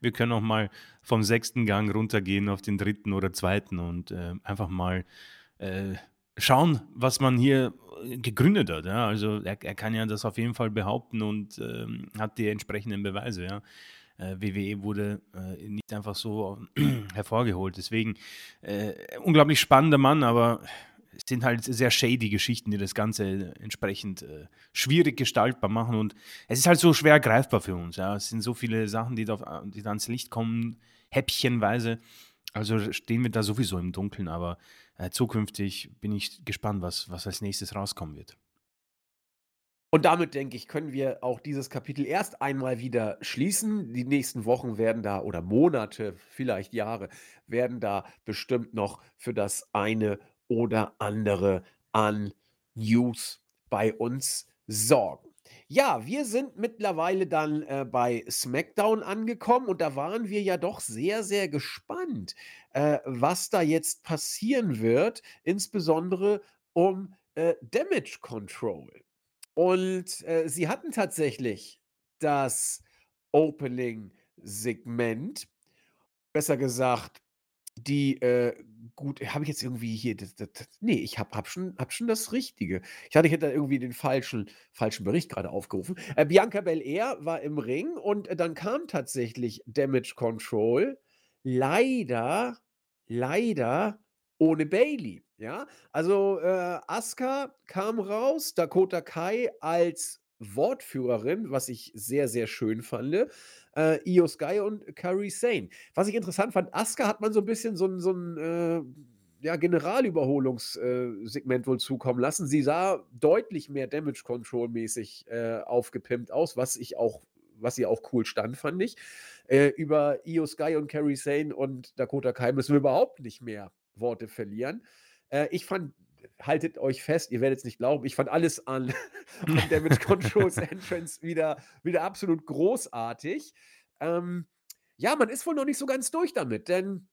Wir können auch mal vom sechsten Gang runtergehen auf den dritten oder zweiten und äh, einfach mal schauen, was man hier gegründet hat. Ja. Also er, er, kann ja das auf jeden Fall behaupten und ähm, hat die entsprechenden Beweise. Ja. Äh, WWE wurde äh, nicht einfach so hervorgeholt. Deswegen äh, unglaublich spannender Mann, aber es sind halt sehr shady Geschichten, die das Ganze entsprechend äh, schwierig gestaltbar machen. Und es ist halt so schwer greifbar für uns. Ja. Es sind so viele Sachen, die da, die da ans Licht kommen, häppchenweise. Also stehen wir da sowieso im Dunkeln, aber äh, zukünftig bin ich gespannt, was, was als nächstes rauskommen wird. Und damit, denke ich, können wir auch dieses Kapitel erst einmal wieder schließen. Die nächsten Wochen werden da oder Monate, vielleicht Jahre, werden da bestimmt noch für das eine oder andere an News bei uns sorgen. Ja, wir sind mittlerweile dann, äh, bei SmackDown angekommen und da waren wir ja doch sehr, sehr gespannt, äh, was da jetzt passieren wird, insbesondere um, äh, Damage Control. Und, äh, sie hatten tatsächlich das Opening-Segment. Besser gesagt, die, äh, gut habe ich jetzt irgendwie hier das das das ne, ich habe habe schon habe schon das Richtige. Ich dachte, ich hätte da irgendwie den falschen falschen Bericht gerade aufgerufen. Äh, Bianca Belair war im Ring und, äh, dann kam tatsächlich Damage Control. Leider, leider ohne Bayley, ja? Also, äh, Asuka kam raus, Dakota Kai als Wortführerin, was ich sehr, sehr schön fande, äh, Io Sky und Kairi Sane. Was ich interessant fand, Asuka hat man so 'n bisschen so 'n so 'n, äh, ja, Generalüberholungs äh, wohl zukommen lassen. Sie sah deutlich mehr Damage Control mäßig, äh, aufgepimpt aus, was ich auch was ihr auch cool stand, fand ich. Äh, über Io Sky und Kairi Sane und Dakota Kai müssen wir überhaupt nicht mehr Worte verlieren. Äh, ich fand haltet euch fest, ihr werdet's nicht glauben, ich fand alles an an Damage Controls Entrance wieder wieder absolut großartig. Ähm, ja, man ist wohl noch nicht so ganz durch damit, denn,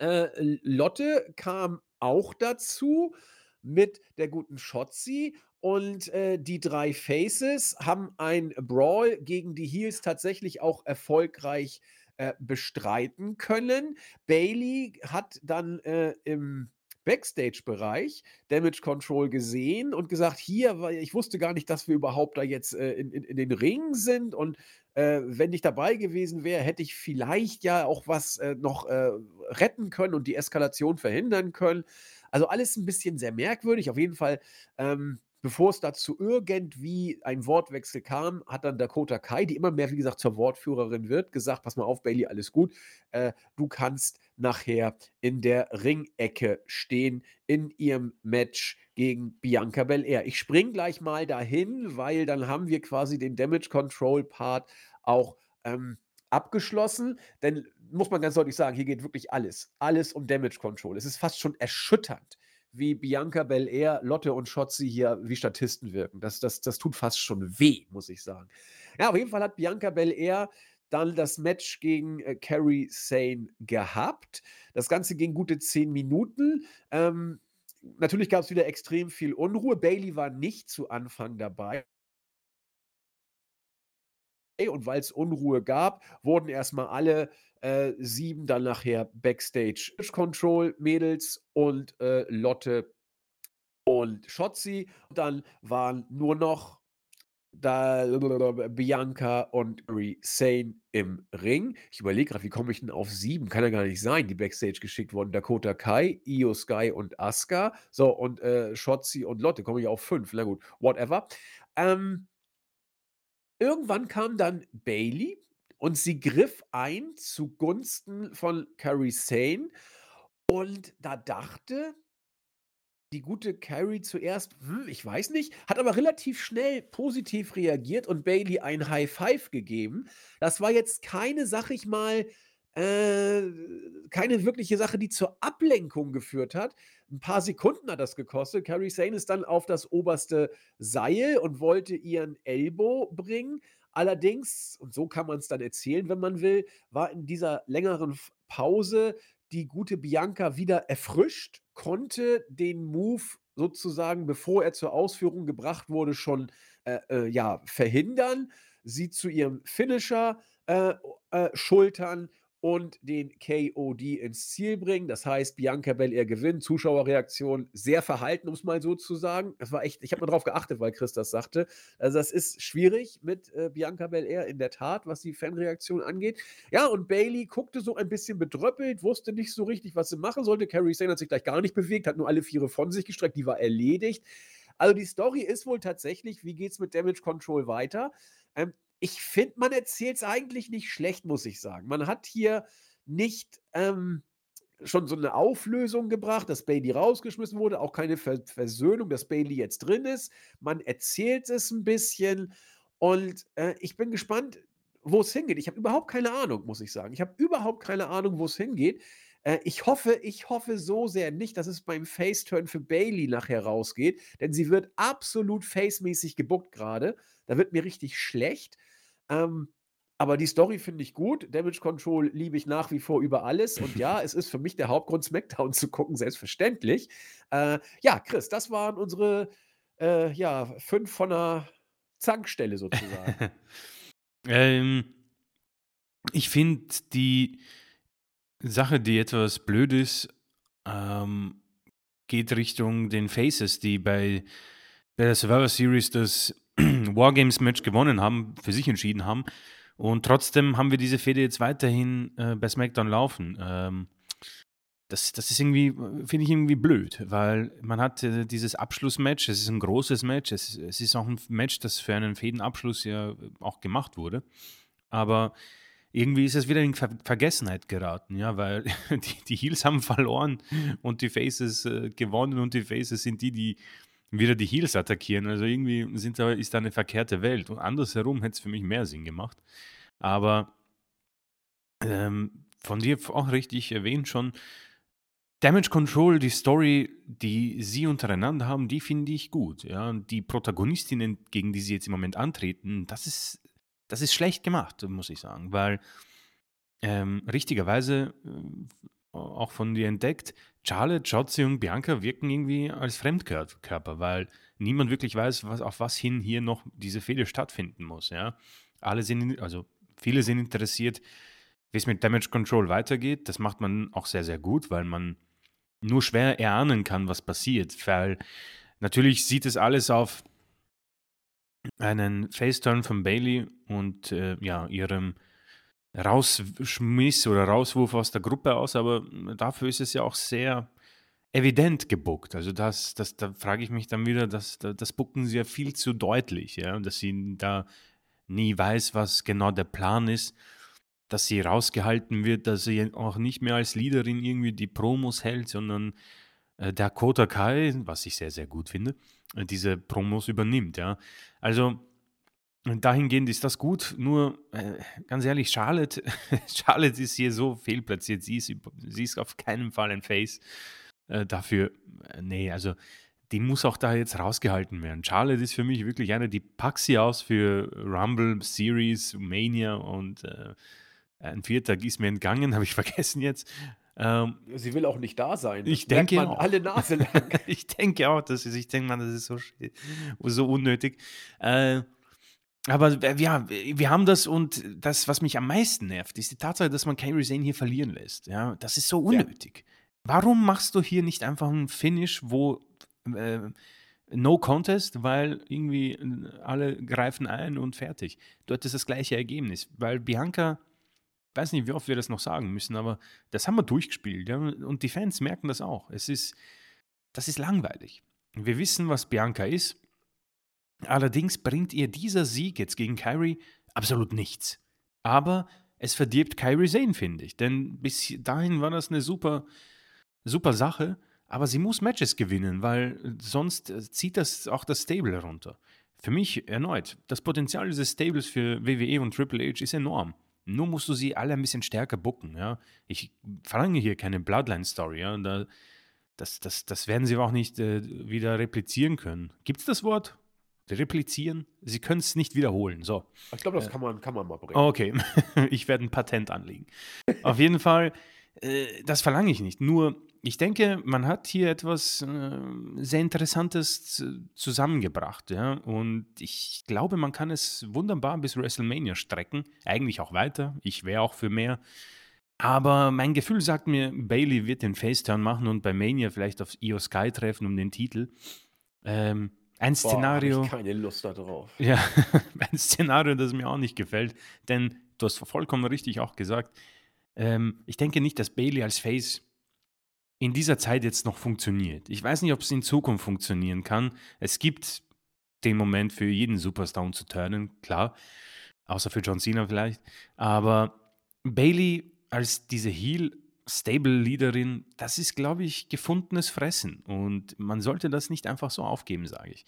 äh, Lotte kam auch dazu mit der guten Shotzi und, äh, die 3 Faces haben ein Brawl gegen die Heels tatsächlich auch erfolgreich, äh, bestreiten können. Bayley hat dann, äh, im Backstage-Bereich Damage Control gesehen und gesagt: „Hier, ich wusste gar nicht, dass wir überhaupt da jetzt, äh, in in in den Ring sind und, äh, wenn ich dabei gewesen wäre, hätte ich vielleicht ja auch was, äh, noch, äh, retten können und die Eskalation verhindern können.“ Also, alles 'n bisschen sehr merkwürdig. Auf jeden Fall, ähm, bevor es da zu irgendwie ein Wortwechsel kam, hat dann Dakota Kai, die immer mehr, wie gesagt, zur Wortführerin wird, gesagt: „Pass mal auf, Bayley, alles gut. Äh, du kannst nachher in der Ringecke stehen in ihrem Match gegen Bianca Belair.“ Ich springe gleich mal dahin, weil dann haben wir quasi den Damage Control Part auch, ähm, abgeschlossen. Denn muss man ganz deutlich sagen, hier geht wirklich alles alles um Damage Control. Es ist fast schon erschütternd, wie Bianca Belair, Lotte und Shotzi hier wie Statisten wirken. Das das das tut fast schon weh, muss ich sagen. Ja, auf jeden Fall hat Bianca Belair dann das Match gegen, äh, Kairi Sane gehabt. Das Ganze ging gute 10 Minuten. Ähm, natürlich gab's wieder extrem viel Unruhe. Bayley war nicht zu Anfang dabei. Und weil's Unruhe gab, wurden erst mal alle, äh, 7 dann nachher Backstage Control Mädels und, äh, Lotte und Shotzi. Dann waren nur noch da Bianca und Kairi Sane im Ring. Ich überlege grad, wie komme ich denn auf 7? Kann ja gar nicht sein, die Backstage geschickt wurden. Dakota Kai, Io Sky und Asuka. So, und, äh, Shotzi und Lotte, komme ich auf 5. Na gut, whatever. Ähm irgendwann kam dann Bayley und sie griff ein zugunsten von Kairi Sane und da dachte die gute Kairi zuerst: „Hm, ich weiß nicht“, hat aber relativ schnell positiv reagiert und Bayley ein High Five gegeben. Das war jetzt keine, sage ich mal äh, keine wirkliche Sache, die zur Ablenkung geführt hat. 'N paar Sekunden hat das gekostet. Kairi Sane ist dann auf das oberste Seil und wollte ihren Elbow bringen. Allerdings, und so kann man's dann erzählen, wenn man will, war in dieser längeren Pause die gute Bianca wieder erfrischt, konnte den Move sozusagen, bevor er zur Ausführung gebracht wurde, schon, äh, äh, ja, verhindern, sie zu ihrem Finisher, äh, äh, schultern und den KOD ins Ziel bringen. Das heißt, Bianca Belair gewinnt. Zuschauerreaktion sehr verhalten, um's mal so zu sagen. Das war echt ich habe nur drauf geachtet, weil Chris das sagte. Also, das ist schwierig mit, äh, Bianca Belair in der Tat, was die Fanreaktion angeht. Ja, und Bayley guckte so ein bisschen bedröppelt, wusste nicht so richtig, was sie machen sollte. Kairi Sane hat sich gleich gar nicht bewegt, hat nur alle Viere von sich gestreckt, die war erledigt. Also, die Story ist wohl tatsächlich, wie geht's mit Damage Control weiter? Ähm, ich finde, man erzählt's eigentlich nicht schlecht, muss ich sagen. Man hat hier nicht, ähm, schon so eine Auflösung gebracht, dass Bailey rausgeschmissen wurde, auch keine Ver Versöhnung, dass Bailey jetzt drin ist. Man erzählt es ein bisschen und, äh, ich bin gespannt, wo es hingeht. Ich habe überhaupt keine Ahnung, muss ich sagen. Ich habe überhaupt keine Ahnung, wo es hingeht. Äh, ich hoffe ich hoffe so sehr nicht, dass es beim Face-Turn für Bailey nachher rausgeht, denn sie wird absolut face-mäßig gebuckt gerade. Da wird mir richtig schlecht. Ähm, aber die Story finde ich gut. Damage Control liebe ich nach wie vor über alles. Und ja, es ist für mich der Hauptgrund, SmackDown zu gucken, selbstverständlich. Äh, ja, Chris, das waren unsere äh, ja, fünf von der Zankstelle sozusagen. ähm, ich finde die Sache, die etwas blöd ist, ähm, geht Richtung den Faces, die bei, bei der Survivor Series das Wargames-Match gewonnen haben, für sich entschieden haben. Und trotzdem haben wir diese Fehde jetzt weiterhin äh, bei SmackDown laufen. Ähm, das, das ist irgendwie, finde ich irgendwie blöd, weil man hat äh, dieses Abschlussmatch, es ist ein großes Match, es, es ist auch ein Match, das für einen Fädenabschluss ja auch gemacht wurde. Aber irgendwie ist es wieder in Ver Vergessenheit geraten, ja, weil die, die Heels haben verloren und die Faces äh, gewonnen und die Faces sind die, die wieder die Heels attackieren. Also irgendwie sind da, ist da eine verkehrte Welt. Und andersherum hätte es für mich mehr Sinn gemacht. Aber ähm, von dir auch richtig erwähnt schon, Damage Control, die Story, die sie untereinander haben, die finde ich gut. Ja? Die Protagonistinnen, gegen die sie jetzt im Moment antreten, das ist, das ist schlecht gemacht, muss ich sagen. Weil ähm, richtigerweise, äh, auch von dir entdeckt, Charlotte, Jotzi und Bianca wirken irgendwie als Fremdkörper, weil niemand wirklich weiß, was, auf was hin hier noch diese Fehde stattfinden muss. Ja? Alle sind, also viele sind interessiert, wie es mit Damage Control weitergeht. Das macht man auch sehr, sehr gut, weil man nur schwer erahnen kann, was passiert. Weil natürlich sieht es alles auf einen Faceturn von Bailey und äh, ja, ihrem Rausschmiss oder Rauswurf aus der Gruppe aus, aber dafür ist es ja auch sehr evident gebuckt. Also das, das, da frage ich mich dann wieder, das, das bucken sie ja viel zu deutlich, ja, dass sie da nie weiß, was genau der Plan ist dass sie rausgehalten wird, dass sie auch nicht mehr als Leaderin irgendwie die Promos hält, sondern äh, der Kota Kai, was ich sehr, sehr gut finde, äh, diese Promos übernimmt, ja. Also dahingehend ist das gut, nur äh, ganz ehrlich, Charlotte, Charlotte ist hier so fehlplatziert, sie ist, sie ist auf keinen Fall ein Face äh, dafür, äh, nee, also die muss auch da jetzt rausgehalten werden. Charlotte ist für mich wirklich eine, die packt sie aus für Rumble, Series, Mania und äh, ein Viertag ist mir entgangen, habe ich vergessen jetzt. Ähm, sie will auch nicht da sein. Ich denke man auch. alle Nase lang. ich denke auch, das ist, ich denke mal, das ist so, so unnötig. Äh, aber ja, wir haben das und das, was mich am meisten nervt, ist die Tatsache, dass man Kairi Sane hier verlieren lässt. Ja, das ist so unnötig. Ja. Warum machst du hier nicht einfach einen Finish, wo äh, No Contest, weil irgendwie alle greifen ein und fertig. Dort ist das gleiche Ergebnis, weil Bianca weiß nicht, wie oft wir das noch sagen müssen, aber das haben wir durchgespielt. Ja? Und die Fans merken das auch. Es ist, das ist langweilig. Wir wissen, was Bianca ist. Allerdings bringt ihr dieser Sieg jetzt gegen Kyrie absolut nichts. Aber es verdirbt Kyrie Zane, finde ich. Denn bis dahin war das eine super, super Sache. Aber sie muss Matches gewinnen, weil sonst zieht das auch das Stable herunter. Für mich erneut, das Potenzial dieses Stables für WWE und Triple H ist enorm. Nur musst du sie alle ein bisschen stärker bucken, ja. Ich verlange hier keine Bloodline-Story, ja. Da, das, das, das werden sie auch nicht äh, wieder replizieren können. Gibt es das Wort? Replizieren? Sie können es nicht wiederholen. So. Ich glaube, das äh, kann, man, kann man mal bringen. Okay, ich werde ein Patent anlegen. Auf jeden Fall, äh, das verlange ich nicht. Nur ich denke, man hat hier etwas äh, sehr Interessantes zusammengebracht. Ja? Und ich glaube, man kann es wunderbar bis WrestleMania strecken. Eigentlich auch weiter. Ich wäre auch für mehr. Aber mein Gefühl sagt mir, Bailey wird den Faceturn machen und bei Mania vielleicht auf Io Sky treffen um den Titel. Ähm, ein Boah, Szenario. Ich keine Lust darauf. Ja, ein Szenario, das mir auch nicht gefällt. Denn du hast vollkommen richtig auch gesagt. Ähm, ich denke nicht, dass Bailey als Face in dieser Zeit jetzt noch funktioniert. Ich weiß nicht, ob es in Zukunft funktionieren kann. Es gibt den Moment für jeden Superstar um zu turnen, klar. Außer für John Cena vielleicht. Aber Bailey als diese Heel Stable-Leaderin, das ist, glaube ich, gefundenes Fressen. Und man sollte das nicht einfach so aufgeben, sage ich.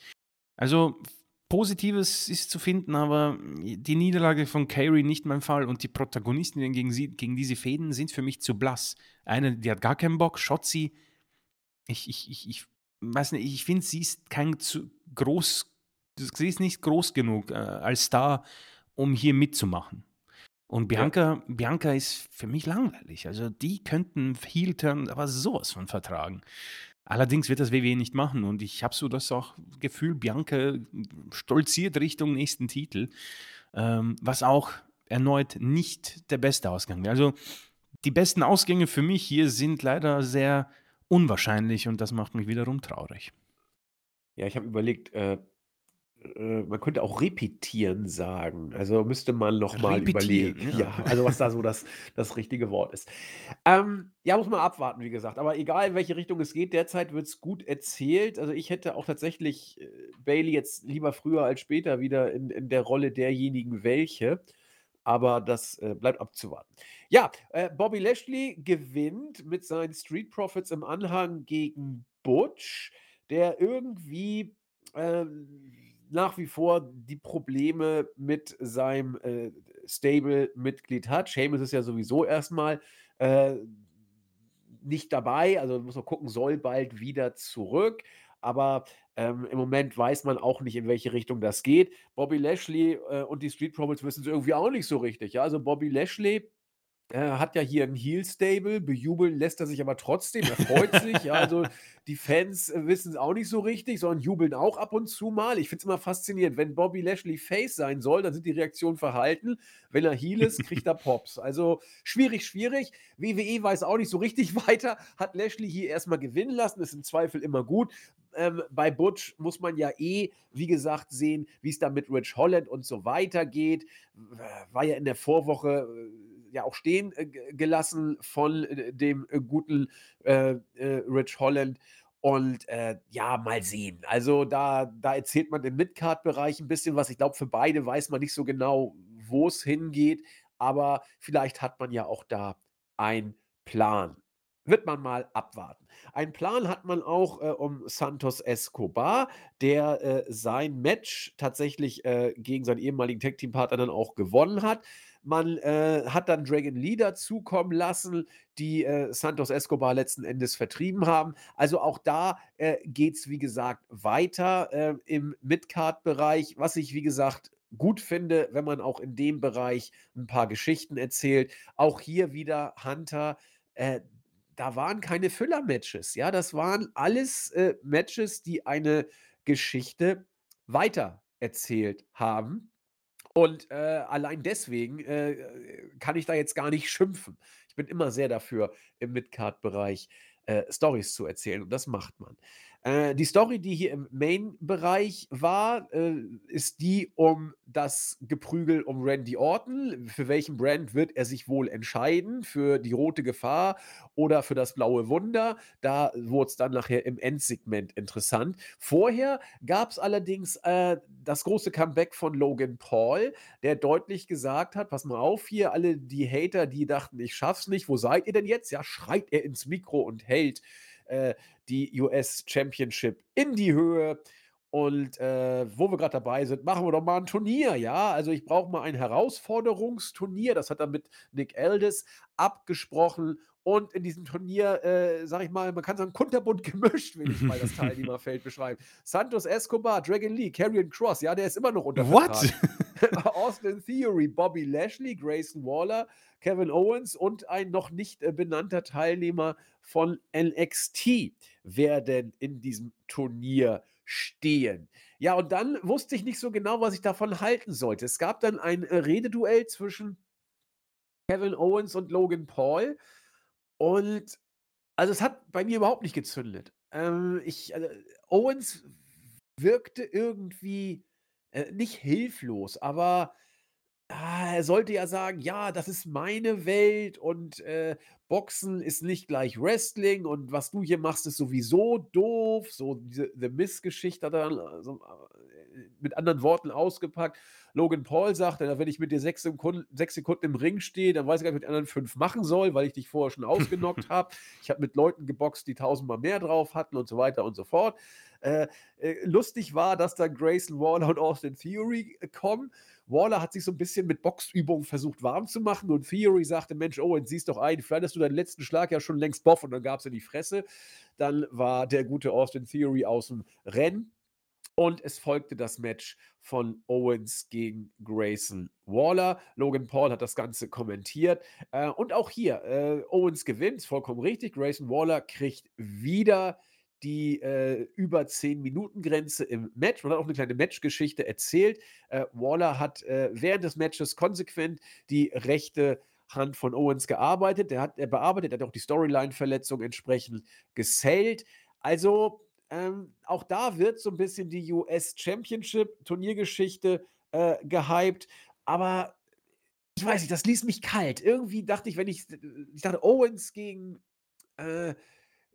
Also, Positives ist zu finden, aber die Niederlage von Carey nicht mein Fall und die Protagonistinnen gegen, sie, gegen diese Fäden sind für mich zu blass. Eine, die hat gar keinen Bock, Shotzi. Ich, ich, ich, ich weiß nicht, ich finde, sie ist kein zu groß, sie ist nicht groß genug äh, als Star, um hier mitzumachen. Und Bianca, ja. Bianca ist für mich langweilig. Also die könnten Heel-Turn aber sowas von vertragen. Allerdings wird das WWE nicht machen und ich habe so das auch Gefühl, Bianca stolziert Richtung nächsten Titel, ähm, was auch erneut nicht der beste Ausgang wäre. Also die besten Ausgänge für mich hier sind leider sehr unwahrscheinlich und das macht mich wiederum traurig. Ja, ich habe überlegt, äh, äh, man könnte auch repetieren sagen. Also müsste man noch mal überlegen. ja. Ja, also was da so das, das richtige Wort ist. Ähm, ja, muss man abwarten, wie gesagt. Aber egal, in welche Richtung es geht, derzeit wird es gut erzählt. Also ich hätte auch tatsächlich äh, Bailey jetzt lieber früher als später wieder in, in der Rolle derjenigen, welche. Aber das äh, bleibt abzuwarten. Ja, äh, Bobby Lashley gewinnt mit seinen Street Profits im Anhang gegen Butch, der irgendwie ähm, nach wie vor die Probleme mit seinem äh, Stable-Mitglied hat. Seamus ist ja sowieso erstmal äh, nicht dabei, also muss man gucken, soll bald wieder zurück. Aber ähm, im Moment weiß man auch nicht, in welche Richtung das geht. Bobby Lashley äh, und die Street Profits wissen es irgendwie auch nicht so richtig. Ja? Also Bobby Lashley er hat ja hier ein Heel-Stable, bejubeln lässt er sich aber trotzdem, er freut sich. Ja, also die Fans äh, wissen es auch nicht so richtig, sondern jubeln auch ab und zu mal. Ich finde es immer faszinierend, wenn Bobby Lashley Face sein soll, dann sind die Reaktionen verhalten. Wenn er Heel ist, kriegt er Pops. Also schwierig, schwierig. WWE weiß auch nicht so richtig weiter, hat Lashley hier erstmal gewinnen lassen, ist im Zweifel immer gut. Ähm, bei Butch muss man ja eh, wie gesagt, sehen, wie es da mit Rich Holland und so weiter geht. War ja in der Vorwoche äh, ja auch stehen äh, gelassen von äh, dem äh, guten Rich Holland. Und äh, ja, mal sehen. Also da, da erzählt man im Midcard-Bereich ein bisschen was. Ich glaube, für beide weiß man nicht so genau, wo es hingeht. Aber vielleicht hat man ja auch da einen Plan. Wird man mal abwarten. Einen Plan hat man auch äh, um Santos Escobar, der äh, sein Match tatsächlich gegen seinen ehemaligen Tag-Team-Partner dann auch gewonnen hat. Man äh, hat dann Dragon Lee dazukommen lassen, die äh, Santos Escobar letzten Endes vertrieben haben. Also auch da äh, geht es, wie gesagt, weiter äh, im Midcard-Bereich, was ich, wie gesagt, gut finde, wenn man auch in dem Bereich ein paar Geschichten erzählt. Auch hier wieder Hunter. Äh, da waren keine Füller-Matches. Ja, das waren alles äh, Matches, die eine Geschichte weiter erzählt haben. Und, äh, allein deswegen, äh, kann ich da jetzt gar nicht schimpfen. Ich bin immer sehr dafür, im Midcard-Bereich, äh, Storys zu erzählen und das macht man. Äh, die Story, die hier im Main-Bereich war, äh, ist die um das Geprügel um Randy Orton. Für welchen Brand wird er sich wohl entscheiden? Für die rote Gefahr oder für das blaue Wunder? Da wurde es dann nachher im Endsegment interessant. Vorher gab es allerdings äh, das große Comeback von Logan Paul, der deutlich gesagt hat: Pass mal auf hier, alle die Hater, die dachten, ich schaff's nicht, wo seid ihr denn jetzt? Ja, schreit er ins Mikro und hält die US Championship in die Höhe. Und äh, wo wir gerade dabei sind, machen wir doch mal ein Turnier, ja. Also ich brauche mal ein Herausforderungsturnier. Das hat er mit Nick Aldis abgesprochen. Und in diesem Turnier, äh, sag ich mal, man kann sagen, kunterbunt gemischt, will ich mal das Teilnehmerfeld beschreiben. Santos Escobar, Dragon Lee, Karrion Cross, ja, der ist immer noch unter What? Austin Theory, Bobby Lashley, Grayson Waller, Kevin Owens und ein noch nicht äh, benannter Teilnehmer von NXT werden in diesem Turnier stehen. Ja, und dann wusste ich nicht so genau, was ich davon halten sollte. Es gab dann ein äh, Rededuell zwischen Kevin Owens und Logan Paul. Und also es hat bei mir überhaupt nicht gezündet. Ähm, ich, also, Owens wirkte irgendwie äh, nicht hilflos, aber Ah, er sollte ja sagen: „Ja, das ist meine Welt und, äh, Boxen ist nicht gleich Wrestling und was du hier machst, ist sowieso doof.“ So diese The Miz-Geschichte hat er dann, so, äh, mit anderen Worten ausgepackt. Logan Paul sagte: „Ja, wenn ich mit dir 6 Sekunden 6 Sekunden im Ring stehe, dann weiß ich gar nicht, was ich mit den anderen 5 machen soll, weil ich dich vorher schon ausgenockt habe. Ich habe mit Leuten geboxt, die tausendmal mehr drauf hatten“ und so weiter und so fort. Äh, äh, lustig war, dass dann Grayson Waller und Austin Theory kommen. Waller hat sich so ein bisschen mit Boxübungen versucht warm zu machen und Theory sagte: „Mensch, Owen, sieh's doch ein, vielleicht hast du deinen letzten Schlag ja schon längst boff“ und dann gab's in die Fresse. Dann war der gute Austin Theory aus'm Rennen und es folgte das Match von Owens gegen Grayson Waller. Logan Paul hat das Ganze kommentiert. Äh, und auch hier, äh, Owens gewinnt, vollkommen richtig. Grayson Waller kriegt wieder die äh, über 10-Minuten-Grenze im Match. Man hat auch eine kleine Matchgeschichte erzählt. Äh, Waller hat äh, während des Matches konsequent die rechte Hand von Owens gearbeitet. Der hat er bearbeitet, hat auch die Storyline-Verletzung entsprechend gesellt. Also ähm, auch da wird so ein bisschen die US Championship Turniergeschichte äh, gehypt, aber ich weiß nicht, das ließ mich kalt. Irgendwie dachte ich, wenn ich ich dachte, Owens gegen äh,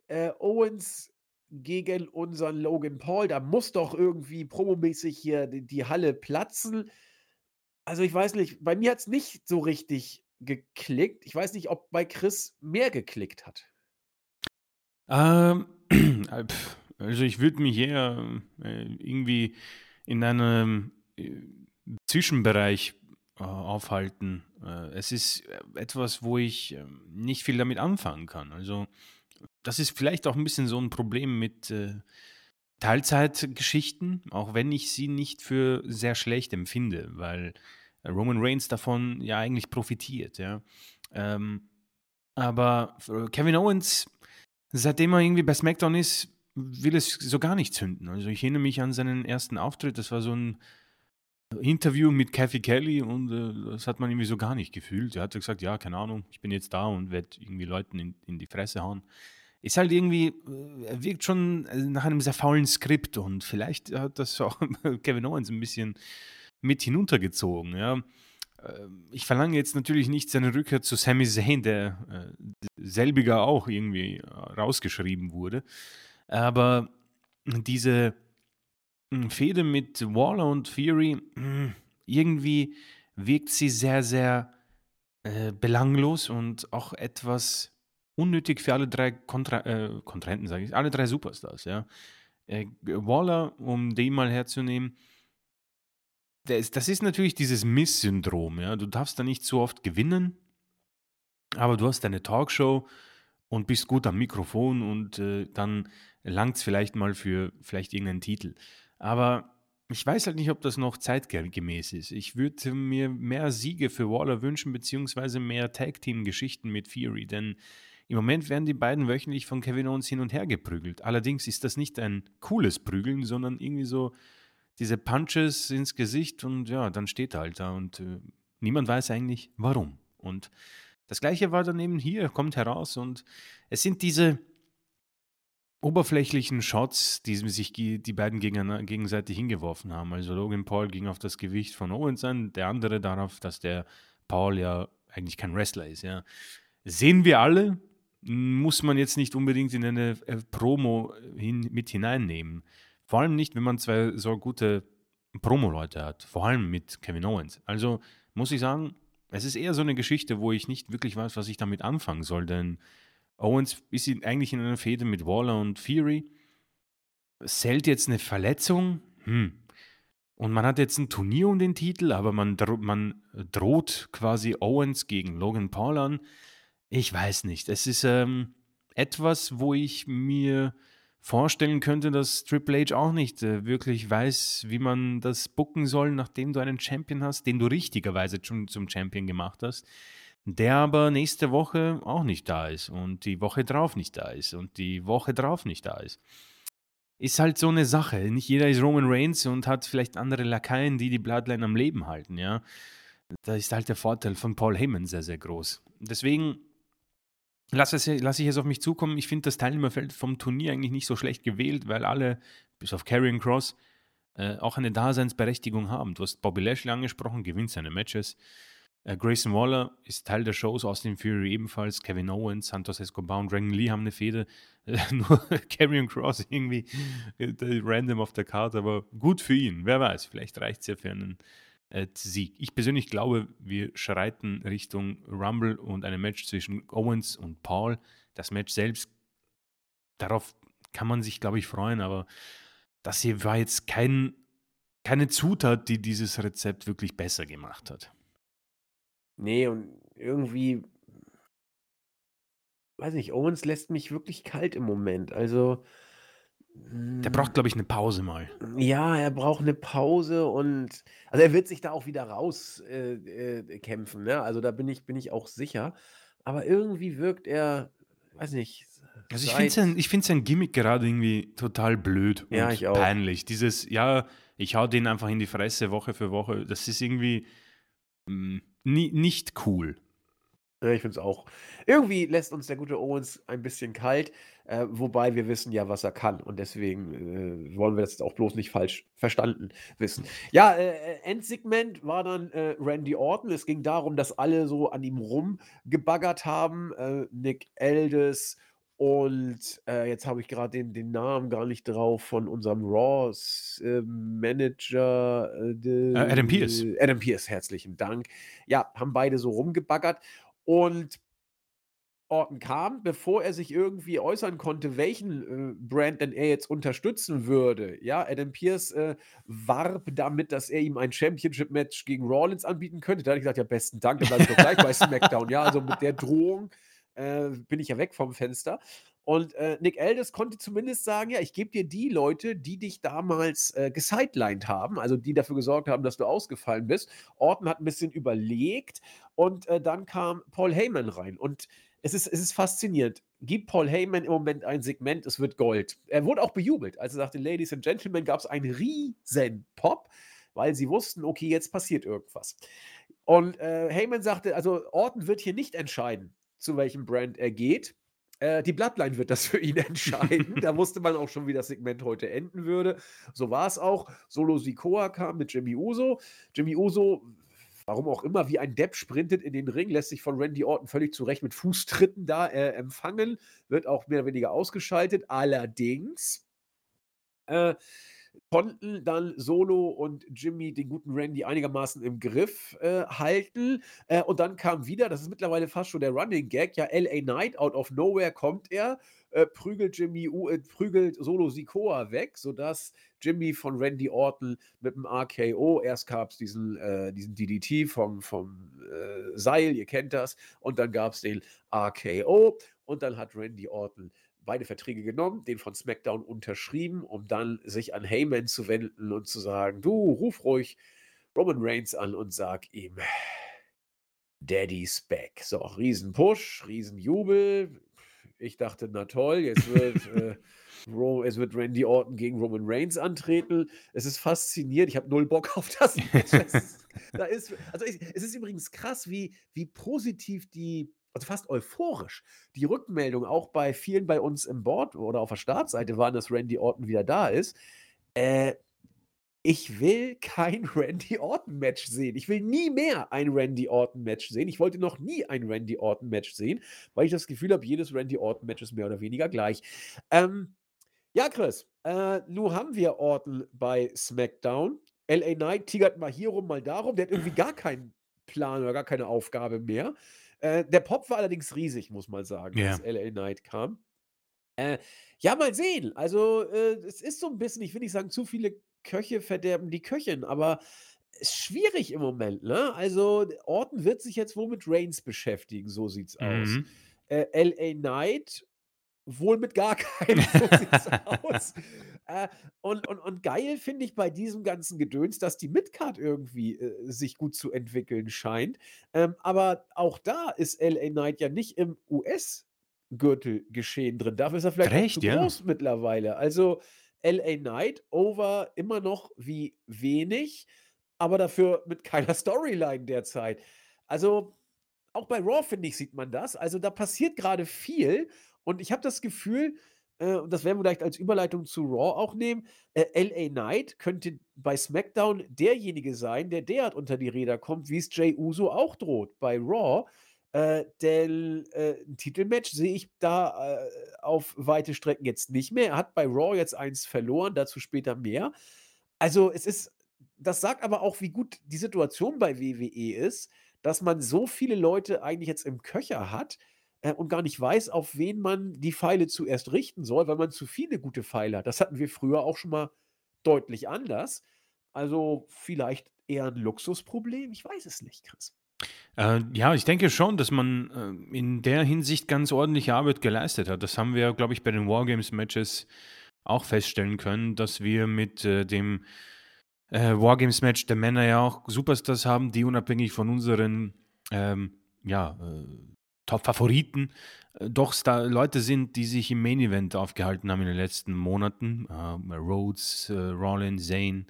äh, Owens gegen unseren Logan Paul, da muss doch irgendwie promomäßig hier die die Halle platzen. Also, ich weiß nicht, bei mir hat es nicht so richtig geklickt. Ich weiß nicht, ob bei Chris mehr geklickt hat. Ähm, äh, also ich würde mich eher äh, irgendwie in einem äh, Zwischenbereich aufhalten. Es ist etwas, wo ich äh, nicht viel damit anfangen kann. Also das ist vielleicht auch ein bisschen so ein Problem mit äh, Teilzeitgeschichten, auch wenn ich sie nicht für sehr schlecht empfinde, weil äh, Roman Reigns davon ja eigentlich profitiert, ja. Ähm, aber für Kevin Owens, seitdem er irgendwie bei SmackDown ist, will es so gar nicht zünden. Also ich erinnere mich an seinen ersten Auftritt, das war so ein Interview mit Kathy Kelly und äh, das hat man irgendwie so gar nicht gefühlt. Er hat gesagt, ja, keine Ahnung, ich bin jetzt da und werde irgendwie Leuten in, in die Fresse hauen. Ist halt irgendwie, äh, wirkt schon äh, nach einem sehr faulen Skript und vielleicht hat das auch Kevin Owens ein bisschen mit hinuntergezogen, ja. Ähm, Ich verlange jetzt natürlich nicht seine Rückkehr zu Sami Zayn, der äh, selbiger auch irgendwie äh, rausgeschrieben wurde. Aber diese Fehde mit Waller und Fury, hm, irgendwie wirkt sie sehr, sehr äh, belanglos und auch etwas unnötig für alle drei Kontra äh, Kontrahenten, sage ich, alle drei Superstars, ja. Äh, Waller, um den mal herzunehmen, ist, das ist natürlich dieses Miss-Syndrom, ja. Du darfst da nicht so oft gewinnen, aber du hast deine Talkshow und bist gut am Mikrofon und äh, dann langt es vielleicht mal für vielleicht irgendeinen Titel. Aber ich weiß halt nicht, ob das noch zeitgemäß ist. Ich würde mir mehr Siege für Waller wünschen, beziehungsweise mehr Tag-Team-Geschichten mit Fury, denn im Moment werden die beiden wöchentlich von Kevin Owens hin und her geprügelt. Allerdings ist das nicht ein cooles Prügeln, sondern irgendwie so diese Punches ins Gesicht und ja, dann steht er halt da und äh, niemand weiß eigentlich warum. Und das gleiche war dann eben hier, kommt heraus und es sind diese oberflächlichen Shots, die sich die beiden gegenseitig hingeworfen haben. Also Logan Paul ging auf das Gewicht von Owens an, der andere darauf, dass der Paul ja eigentlich kein Wrestler ist. Ja. Sehen wir alle, muss man jetzt nicht unbedingt in eine äh, Promo hin, mit hineinnehmen. Vor allem nicht, wenn man zwei so gute Promo-Leute hat. Vor allem mit Kevin Owens. Also muss ich sagen, es ist eher so eine Geschichte, wo ich nicht wirklich weiß, was ich damit anfangen soll, denn Owens ist eigentlich in einer Fehde mit Waller und Fury. Zählt jetzt eine Verletzung? Hm. Und man hat jetzt ein Turnier um den Titel, aber man, dro man droht quasi Owens gegen Logan Paul an. Ich weiß nicht. Es ist ähm, etwas, wo ich mir vorstellen könnte, dass Triple H auch nicht äh, wirklich weiß, wie man das bucken soll, nachdem du einen Champion hast, den du richtigerweise schon zum Champion gemacht hast, der aber nächste Woche auch nicht da ist und die Woche drauf nicht da ist und die Woche drauf nicht da ist. Ist halt so eine Sache. Nicht jeder ist Roman Reigns und hat vielleicht andere Lakaien, die die Bloodline am Leben halten, ja. Da ist halt der Vorteil von Paul Heyman sehr, sehr groß. Deswegen lasse, es, lasse ich es auf mich zukommen. Ich finde das Teilnehmerfeld vom Turnier eigentlich nicht so schlecht gewählt, weil alle, bis auf Karrion Cross, äh, auch eine Daseinsberechtigung haben. Du hast Bobby Lashley angesprochen, gewinnt seine Matches. Äh, Grayson Waller ist Teil der Shows, Austin Fury ebenfalls, Kevin Owens, Santos Escobar und Dragon Lee haben eine Fehde. Äh, nur Karrion Cross irgendwie äh, random auf der Karte, aber gut für ihn. Wer weiß, vielleicht reicht es ja für einen äh, Sieg. Ich persönlich glaube, wir schreiten Richtung Rumble und einem Match zwischen Owens und Paul. Das Match selbst, darauf kann man sich, glaube ich, freuen, aber das hier war jetzt kein, keine Zutat, die dieses Rezept wirklich besser gemacht hat. Nee, und irgendwie weiß nicht, Owens lässt mich wirklich kalt im Moment. Also der braucht, hm. glaube ich, eine Pause mal. Ja, er braucht eine Pause und also, er wird sich da auch wieder rauskämpfen, äh, äh, kämpfen, ne? Also, da bin ich bin ich auch sicher. Aber irgendwie wirkt er, weiß nicht, Also, ich finde sein ich sein Gimmick gerade irgendwie total blöd Ja, ich auch. peinlich. Dieses: „Ja, ich hau den einfach in die Fresse Woche für Woche.“ Das ist irgendwie, hm, nicht cool. Ja, ich finde es auch. Irgendwie lässt uns der gute Owens ein bisschen kalt, äh, wobei wir wissen ja, was er kann und deswegen, äh, wollen wir das auch bloß nicht falsch verstanden wissen. Ja, äh, Endsegment war dann, äh, Randy Orton. Es ging darum, dass alle so an ihm rumgebaggert haben, äh, Nick Aldis und, äh, jetzt habe ich gerade den den Namen gar nicht drauf von unserem Raws, äh, Manager, äh, Adam Pearce. Adam Pearce, herzlichen Dank. Ja, haben beide so rumgebaggert und Orton kam, bevor er sich irgendwie äußern konnte, welchen, äh, Brand denn er jetzt unterstützen würde. Ja, Adam Pearce, äh, warb damit, dass er ihm ein Championship-Match gegen Rollins anbieten könnte. Da hat ich gesagt: „Ja, besten Dank, dann bleibe ich doch gleich bei SmackDown.“ Ja, also mit der Drohung, äh, bin ich ja weg vom Fenster. Und, äh, Nick Aldis konnte zumindest sagen: „Ja, ich gebe dir die Leute, die dich damals, äh, gesidelined haben, also die dafür gesorgt haben, dass du ausgefallen bist.“ Orton hat ein bisschen überlegt und, äh, dann kam Paul Heyman rein und es ist es ist faszinierend. Gibt Paul Heyman im Moment ein Segment, es wird Gold. Er wurde auch bejubelt. Als er sagte: „Ladies and Gentlemen“, gab es einen riesen Pop, weil sie wussten: „Okay, jetzt passiert irgendwas.“ Und, äh, Heyman sagte: „Also, Orton wird hier nicht entscheiden, zu welchem Brand er geht. Äh, die Bloodline wird das für ihn entscheiden.“ Da wusste man auch schon, wie das Segment heute enden würde. So war es auch. Solo Sikoa kam mit Jimmy Uso. Jimmy Uso warum auch immer, wie ein Depp sprintet in den Ring, lässt sich von Randy Orton völlig zurecht mit Fußtritten da äh, empfangen, wird auch mehr oder weniger ausgeschaltet. Allerdings äh, konnten dann Solo und Jimmy den guten Randy einigermaßen im Griff äh, halten. Äh, und dann kam wieder, das ist mittlerweile fast schon der Running Gag, ja, LA Knight, out of nowhere kommt er, äh, prügelt Jimmy, äh, prügelt Solo Sikoa weg, sodass Jimmy von Randy Orton mit dem RKO, erst gab es diesen, äh, diesen DDT vom, vom äh, Seil, ihr kennt das, und dann gab es den RKO und dann hat Randy Orton beide Verträge genommen, den von SmackDown unterschrieben, um dann sich an Heyman zu wenden und zu sagen, du ruf ruhig Roman Reigns an und sag ihm, Daddy's back. So, riesen Push, riesen Jubel. Ich dachte, na toll, jetzt wird, äh, es wird Randy Orton gegen Roman Reigns antreten. Es ist faszinierend. Ich habe null Bock auf das da ist, also ich, es ist übrigens krass, wie, wie positiv die also fast euphorisch. Die Rückmeldung auch bei vielen bei uns im Board oder auf der Startseite waren, dass Randy Orton wieder da ist. Äh, ich will kein Randy Orton-Match sehen. Ich will nie mehr ein Randy Orton-Match sehen. Ich wollte noch nie ein Randy Orton-Match sehen, weil ich das Gefühl habe, jedes Randy Orton-Match ist mehr oder weniger gleich. Ähm, ja, Chris, äh, nun haben wir Orton bei SmackDown. LA Knight tigert mal hier rum, mal darum. Der hat irgendwie gar keinen Plan oder gar keine Aufgabe mehr. Äh, der Pop war allerdings riesig, muss man sagen, Ja. als LA Knight kam. Äh, ja, mal sehen. Also, äh, es ist so ein bisschen, ich will nicht sagen, zu viele Köche verderben die Köchin, aber ist schwierig im Moment, ne? Also, Orton wird sich jetzt wohl mit Reigns beschäftigen, so sieht's aus. Mhm. Äh, LA Knight wohl mit gar keinem, so sieht's aus. Äh, und, und, und geil finde ich bei diesem ganzen Gedöns, dass die Midcard irgendwie äh, sich gut zu entwickeln scheint. Ähm, aber auch da ist LA Knight ja nicht im US-Gürtelgeschehen drin. Dafür ist er vielleicht Recht, zu ja. groß mittlerweile. Also LA Knight over immer noch wie wenig, aber dafür mit keiner Storyline derzeit. Also auch bei Raw, finde ich, sieht man das. Also da passiert gerade viel und ich habe das Gefühl, äh, und das werden wir vielleicht als Überleitung zu Raw auch nehmen, äh, LA Knight könnte bei SmackDown derjenige sein, der derart unter die Räder kommt, wie es Jey Uso auch droht bei Raw. Äh, denn äh, 'n Titelmatch sehe ich da, äh, auf weite Strecken jetzt nicht mehr. Er hat bei Raw jetzt eins verloren, dazu später mehr. Also, es ist das sagt aber auch, wie gut die Situation bei WWE ist, dass man so viele Leute eigentlich jetzt im Köcher hat, äh, und gar nicht weiß, auf wen man die Pfeile zuerst richten soll, weil man zu viele gute Pfeile hat. Das hatten wir früher auch schon mal deutlich anders. Also, vielleicht eher 'n Luxusproblem? Ich weiß es nicht, Chris. Äh, ja, ich denke schon, dass man, äh, in der Hinsicht ganz ordentliche Arbeit geleistet hat. Das haben wir, glaube ich, bei den Wargames-Matches auch feststellen können, dass wir mit, äh, dem, äh, Wargames-Match der Männer ja auch Superstars haben, die unabhängig von unseren, ähm, ja, äh, Top-Favoriten, äh, doch Leute sind, die sich im Main-Event aufgehalten haben in den letzten Monaten. Ähm, Rhodes, äh, Rollins, Zayn,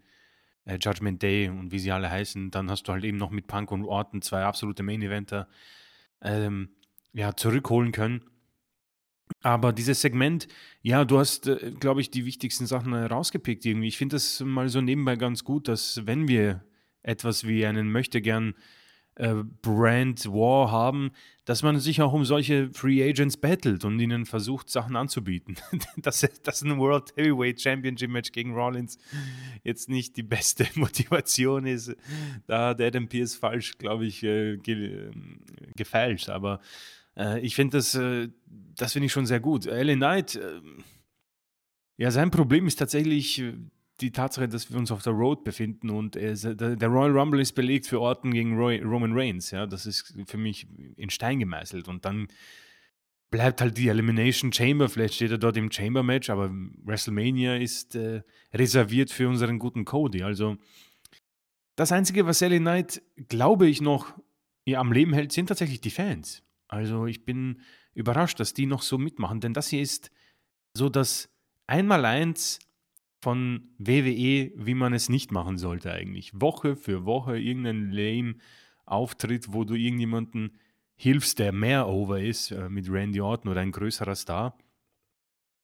äh, Judgment Day und wie sie alle heißen. Dann hast du halt eben noch mit Punk und Orton zwei absolute Main-Eventer, ähm, ja, zurückholen können. Aber dieses Segment, ja, du hast, glaube ich, die wichtigsten Sachen rausgepickt irgendwie. Ich finde das mal so nebenbei ganz gut, dass wenn wir etwas wie einen Möchtegern äh, Brand War haben, dass man sich auch um solche Free Agents battelt und ihnen versucht, Sachen anzubieten. dass, dass ein World Heavyweight Championship Match gegen Rollins jetzt nicht die beste Motivation ist, da hat Adam Pierce falsch, glaube ich, äh, ge gefälscht. Aber äh, ich finde das, äh, das finde ich schon sehr gut. LA Knight, äh, ja, sein Problem ist tatsächlich äh, die Tatsache, dass wir uns auf der Road befinden und es, der, Royal Rumble ist belegt für Orton gegen Roy, Roman Reigns. Ja, das ist für mich in Stein gemeißelt. Und dann bleibt halt die Elimination Chamber. Vielleicht steht er dort im Chamber Match, aber WrestleMania ist äh, reserviert für unseren guten Cody. Also das Einzige, was Sally Knight, glaube ich, noch ja, am Leben hält, sind tatsächlich die Fans. Also ich bin überrascht, dass die noch so mitmachen, denn das hier ist so das Einmaleins von WWE, wie man es nicht machen sollte eigentlich. Woche für Woche irgendein lame Auftritt, wo du irgendjemanden hilfst, der mehr over ist, äh, mit Randy Orton oder ein größerer Star.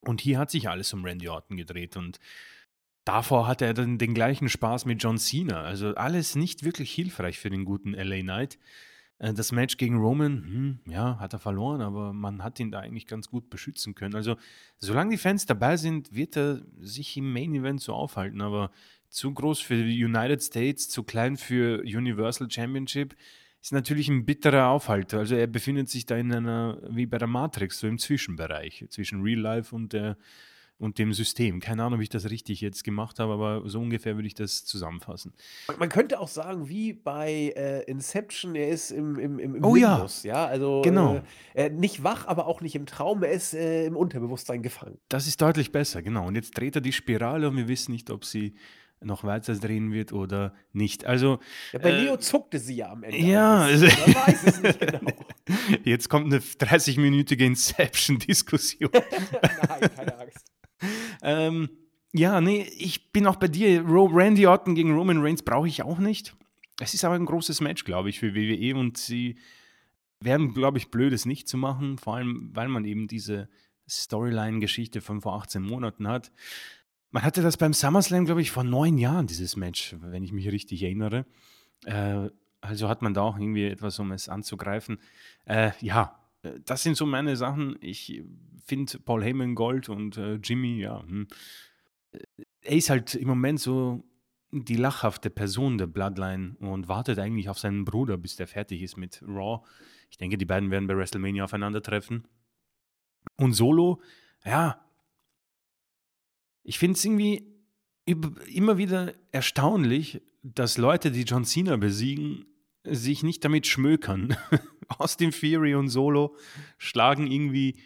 Und hier hat sich alles um Randy Orton gedreht und davor hatte er dann den gleichen Spaß mit John Cena. Also alles nicht wirklich hilfreich für den guten LA Knight. Äh, das Match gegen Roman, hm, ja, hat er verloren, aber man hat ihn da eigentlich ganz gut beschützen können. Also, solange die Fans dabei sind, wird er sich im Main Event so aufhalten, aber zu groß für die United States, zu klein für Universal Championship, ist natürlich ein bitterer Aufhalt. Also er befindet sich da in einer, wie bei der Matrix, so im Zwischenbereich, zwischen Real Life und der und dem System. Keine Ahnung, ob ich das richtig jetzt gemacht habe, aber so ungefähr würde ich das zusammenfassen. Man könnte auch sagen, wie bei äh, Inception, er ist im, im, im, im oh, Windows, ja. ja, also genau. Äh, nicht wach, aber auch nicht im Traum, er ist äh, im Unterbewusstsein gefangen. Das ist deutlich besser, genau. Und jetzt dreht er die Spirale und wir wissen nicht, ob sie noch weiter drehen wird oder nicht. Also ja, bei Leo äh, zuckte sie ja am Ende. Ja, also, man weiß es nicht genau. Jetzt kommt eine 30-minütige Inception-Diskussion. Nein, keine Angst. Ähm, ja, nee, ich bin auch bei dir. Randy Orton gegen Roman Reigns brauche ich auch nicht. Es ist aber ein großes Match, glaube ich, für WWE und sie werden, glaube ich, blödes nicht zu machen, vor allem, weil man eben diese Storyline-Geschichte von vor 18 Monaten hat. Man hatte das beim SummerSlam, glaube ich, vor neun Jahren, dieses Match, wenn ich mich richtig erinnere. Äh, also hat man da auch irgendwie etwas, um es anzugreifen. Äh, ja, das sind so meine Sachen. Ich finde Paul Heyman Gold und äh, Jimmy, ja. Hm. Äh, er ist halt im Moment so die lachhafte Person der Bloodline und wartet eigentlich auf seinen Bruder, bis der fertig ist mit Raw. Ich denke, die beiden werden bei WrestleMania aufeinandertreffen. Und Solo, ja, ich finde es irgendwie immer wieder erstaunlich, dass Leute, die John Cena besiegen, sich nicht damit schmökern. Austin Fury und Solo schlagen irgendwie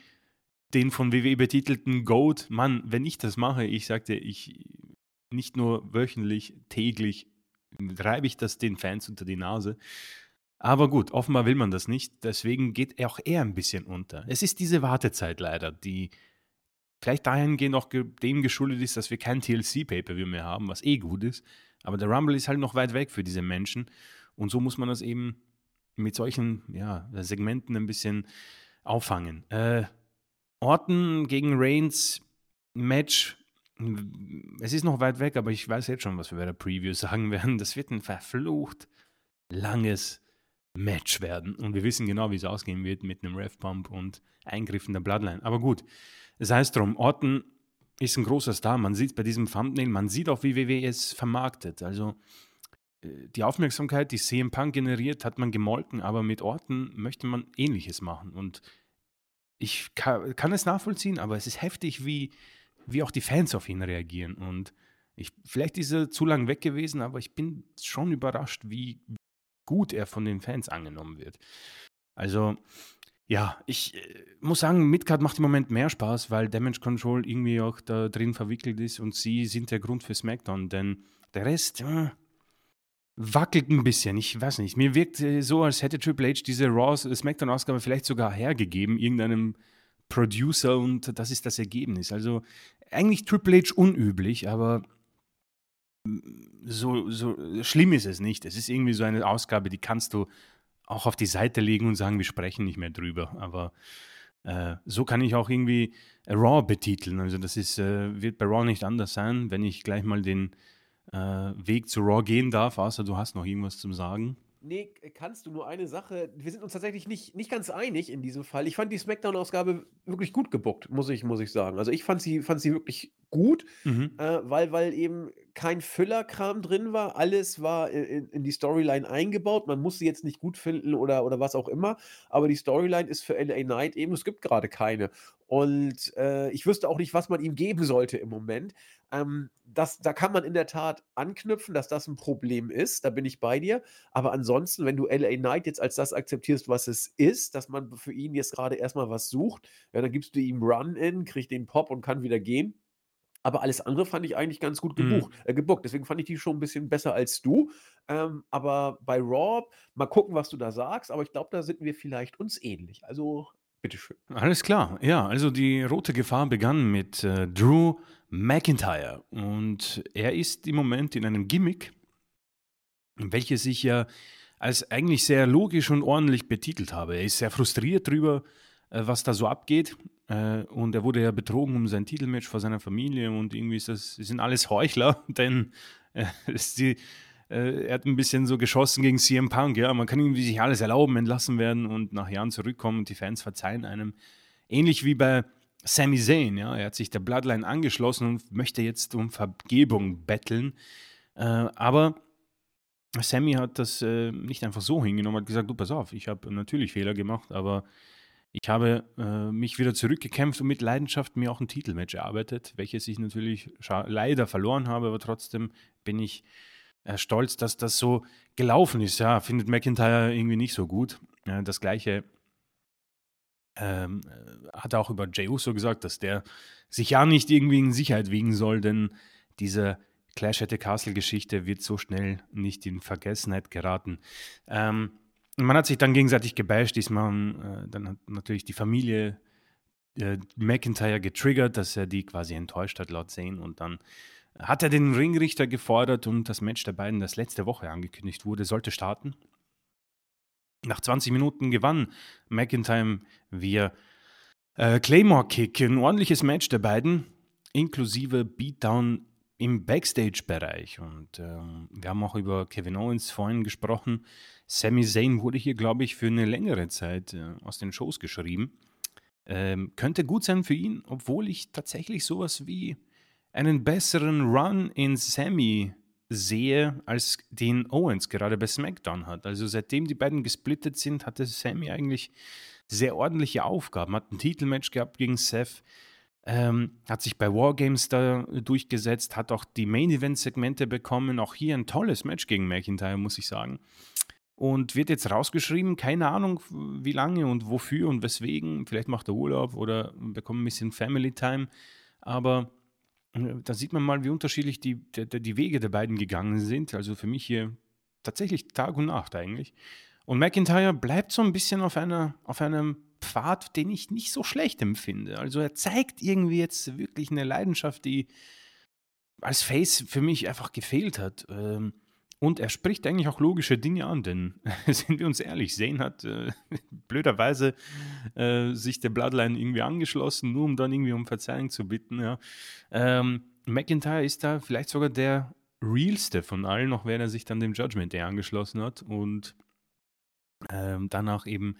den von WWE betitelten Goat. Mann, wenn ich das mache, ich sagte, ich nicht nur wöchentlich, täglich reibe ich das den Fans unter die Nase. Aber gut, offenbar will man das nicht. Deswegen geht auch er ein bisschen unter. Es ist diese Wartezeit leider, die vielleicht dahingehend auch dem geschuldet ist, dass wir kein TLC-Pay-Per-View mehr haben, was eh gut ist. Aber der Rumble ist halt noch weit weg für diese Menschen. Und so muss man das eben mit solchen ja, Segmenten ein bisschen auffangen. Äh, Orton gegen Reigns, Match, es ist noch weit weg, aber ich weiß jetzt schon, was wir bei der Preview sagen werden. Das wird ein verflucht langes Match werden. Und wir wissen genau, wie es ausgehen wird mit einem Rev-Pump und Eingriffen der Bloodline. Aber gut, sei es drum. Orton ist ein großer Star. Man sieht es bei diesem Thumbnail, man sieht auch, wie WWE es vermarktet. Also die Aufmerksamkeit, die CM Punk generiert, hat man gemolken, aber mit Orton möchte man Ähnliches machen. Und ich kann, kann es nachvollziehen, aber es ist heftig, wie, wie auch die Fans auf ihn reagieren. Und ich, vielleicht ist er zu lang weg gewesen, aber ich bin schon überrascht, wie gut er von den Fans angenommen wird. Also, ja, ich äh, muss sagen, Midcard macht im Moment mehr Spaß, weil Damage Control irgendwie auch da drin verwickelt ist und sie sind der Grund für SmackDown, denn der Rest äh, wackelt ein bisschen. Ich weiß nicht, mir wirkt äh, so, als hätte Triple H diese Raw SmackDown-Ausgabe vielleicht sogar hergegeben, irgendeinem Producer und das ist das Ergebnis. Also eigentlich Triple H unüblich, aber so, so schlimm ist es nicht. Es ist irgendwie so eine Ausgabe, die kannst du auch auf die Seite legen und sagen, wir sprechen nicht mehr drüber. Aber äh, so kann ich auch irgendwie Raw betiteln. Also das ist, äh, wird bei Raw nicht anders sein, wenn ich gleich mal den äh, Weg zu Raw gehen darf, außer du hast noch irgendwas zum Sagen. Nee, kannst du nur eine Sache. Wir sind uns tatsächlich nicht, nicht ganz einig in diesem Fall. Ich fand die Smackdown-Ausgabe wirklich gut gebuckt, muss ich, muss ich sagen. Also ich fand sie, fand sie wirklich gut, mhm. äh, weil, weil eben kein Füllerkram drin war. Alles war in, in, die Storyline eingebaut. Man muss sie jetzt nicht gut finden oder, oder was auch immer. Aber die Storyline ist für LA Knight eben, es gibt gerade keine. Und äh, ich wüsste auch nicht, was man ihm geben sollte im Moment. Ähm, das, da kann man in der Tat anknüpfen, dass das ein Problem ist. Da bin ich bei dir. Aber ansonsten, wenn du LA Knight jetzt als das akzeptierst, was es ist, dass man für ihn jetzt gerade erstmal was sucht, ja, dann gibst du ihm Run-In, kriegt den Pop und kann wieder gehen. Aber alles andere fand ich eigentlich ganz gut gebucht, mhm. äh, gebuckt. Deswegen fand ich die schon ein bisschen besser als du. Ähm, aber bei Raw, mal gucken, was du da sagst. Aber ich glaube, da sind wir vielleicht uns ähnlich. Also Bitteschön. Alles klar. Ja, also die rote Gefahr begann mit äh, Drew McIntyre. Und er ist im Moment in einem Gimmick, welches ich ja als eigentlich sehr logisch und ordentlich betitelt habe. Er ist sehr frustriert darüber, äh, was da so abgeht. Äh, und er wurde ja betrogen um sein Titelmatch vor seiner Familie und irgendwie ist das, sind alles Heuchler, denn äh, die äh, er hat ein bisschen so geschossen gegen CM Punk, ja, man kann irgendwie sich alles erlauben, entlassen werden und nach Jahren zurückkommen und die Fans verzeihen einem. Ähnlich wie bei Sami Zayn, ja, er hat sich der Bloodline angeschlossen und möchte jetzt um Vergebung betteln, äh, aber Sammy hat das äh, nicht einfach so hingenommen, hat gesagt, du pass auf, ich habe natürlich Fehler gemacht, aber ich habe äh, mich wieder zurückgekämpft und mit Leidenschaft mir auch ein Titelmatch erarbeitet, welches ich natürlich leider verloren habe, aber trotzdem bin ich äh, stolz, dass das so gelaufen ist. Ja, findet McIntyre irgendwie nicht so gut. Ja, das gleiche ähm, äh, hat er auch über Jey Uso gesagt, dass der sich ja nicht irgendwie in Sicherheit wiegen soll, denn diese Clash at the Castle-Geschichte wird so schnell nicht in Vergessenheit geraten. Ähm, man hat sich dann gegenseitig gebasht, diesmal äh, dann hat natürlich die Familie äh, McIntyre getriggert, dass er die quasi enttäuscht hat, laut Zane, und dann hat er den Ringrichter gefordert und das Match der beiden, das letzte Woche angekündigt wurde, sollte starten. Nach 20 Minuten gewann McIntyre via äh, Claymore Kick. Ein ordentliches Match der beiden, inklusive Beatdown im Backstage-Bereich. Und ähm, wir haben auch über Kevin Owens vorhin gesprochen. Sami Zayn wurde hier, glaube ich, für eine längere Zeit äh, aus den Shows geschrieben. Ähm, könnte gut sein für ihn, obwohl ich tatsächlich sowas wie einen besseren Run in Sammy sehe, als den Owens gerade bei SmackDown hat. Also seitdem die beiden gesplittet sind, hatte Sammy eigentlich sehr ordentliche Aufgaben. Hat ein Titelmatch gehabt gegen Seth, ähm, hat sich bei Wargames da durchgesetzt, hat auch die Main-Event-Segmente bekommen. Auch hier ein tolles Match gegen McIntyre, muss ich sagen. Und wird jetzt rausgeschrieben, keine Ahnung wie lange und wofür und weswegen. Vielleicht macht er Urlaub oder bekommt ein bisschen Family Time. Aber da sieht man mal, wie unterschiedlich die, die, die Wege der beiden gegangen sind. Also für mich hier tatsächlich Tag und Nacht eigentlich. Und McIntyre bleibt so ein bisschen auf, einer, auf einem Pfad, den ich nicht so schlecht empfinde. Also er zeigt irgendwie jetzt wirklich eine Leidenschaft, die als Face für mich einfach gefehlt hat. Ähm, und er spricht eigentlich auch logische Dinge an, denn sind wir uns ehrlich, Zane hat äh, blöderweise äh, sich der Bloodline irgendwie angeschlossen, nur um dann irgendwie um Verzeihung zu bitten. Ja. Ähm, McIntyre ist da vielleicht sogar der realste von allen, noch wenn er sich dann dem Judgment Day angeschlossen hat und ähm, danach eben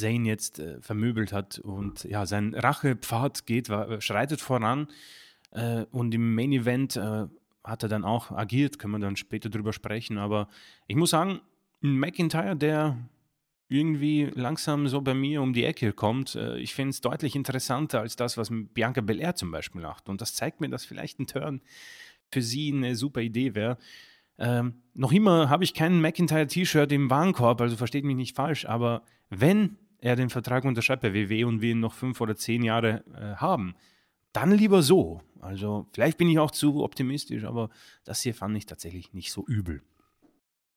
Zane jetzt äh, vermöbelt hat und ja, sein Rachepfad geht, war, schreitet voran äh, und im Main Event äh, hat er dann auch agiert, können wir dann später drüber sprechen, aber ich muss sagen, ein McIntyre, der irgendwie langsam so bei mir um die Ecke kommt. Äh, ich finde es deutlich interessanter als das, was Bianca Belair zum Beispiel macht. Und das zeigt mir, dass vielleicht ein Turn für sie eine super Idee wäre. Ähm, noch immer habe ich kein McIntyre-T-Shirt im Warenkorb, also versteht mich nicht falsch, aber wenn er den Vertrag unterschreibt bei WW und wir ihn noch fünf oder zehn Jahre äh, haben, dann lieber so. Also vielleicht bin ich auch zu optimistisch, aber das hier fand ich tatsächlich nicht so übel.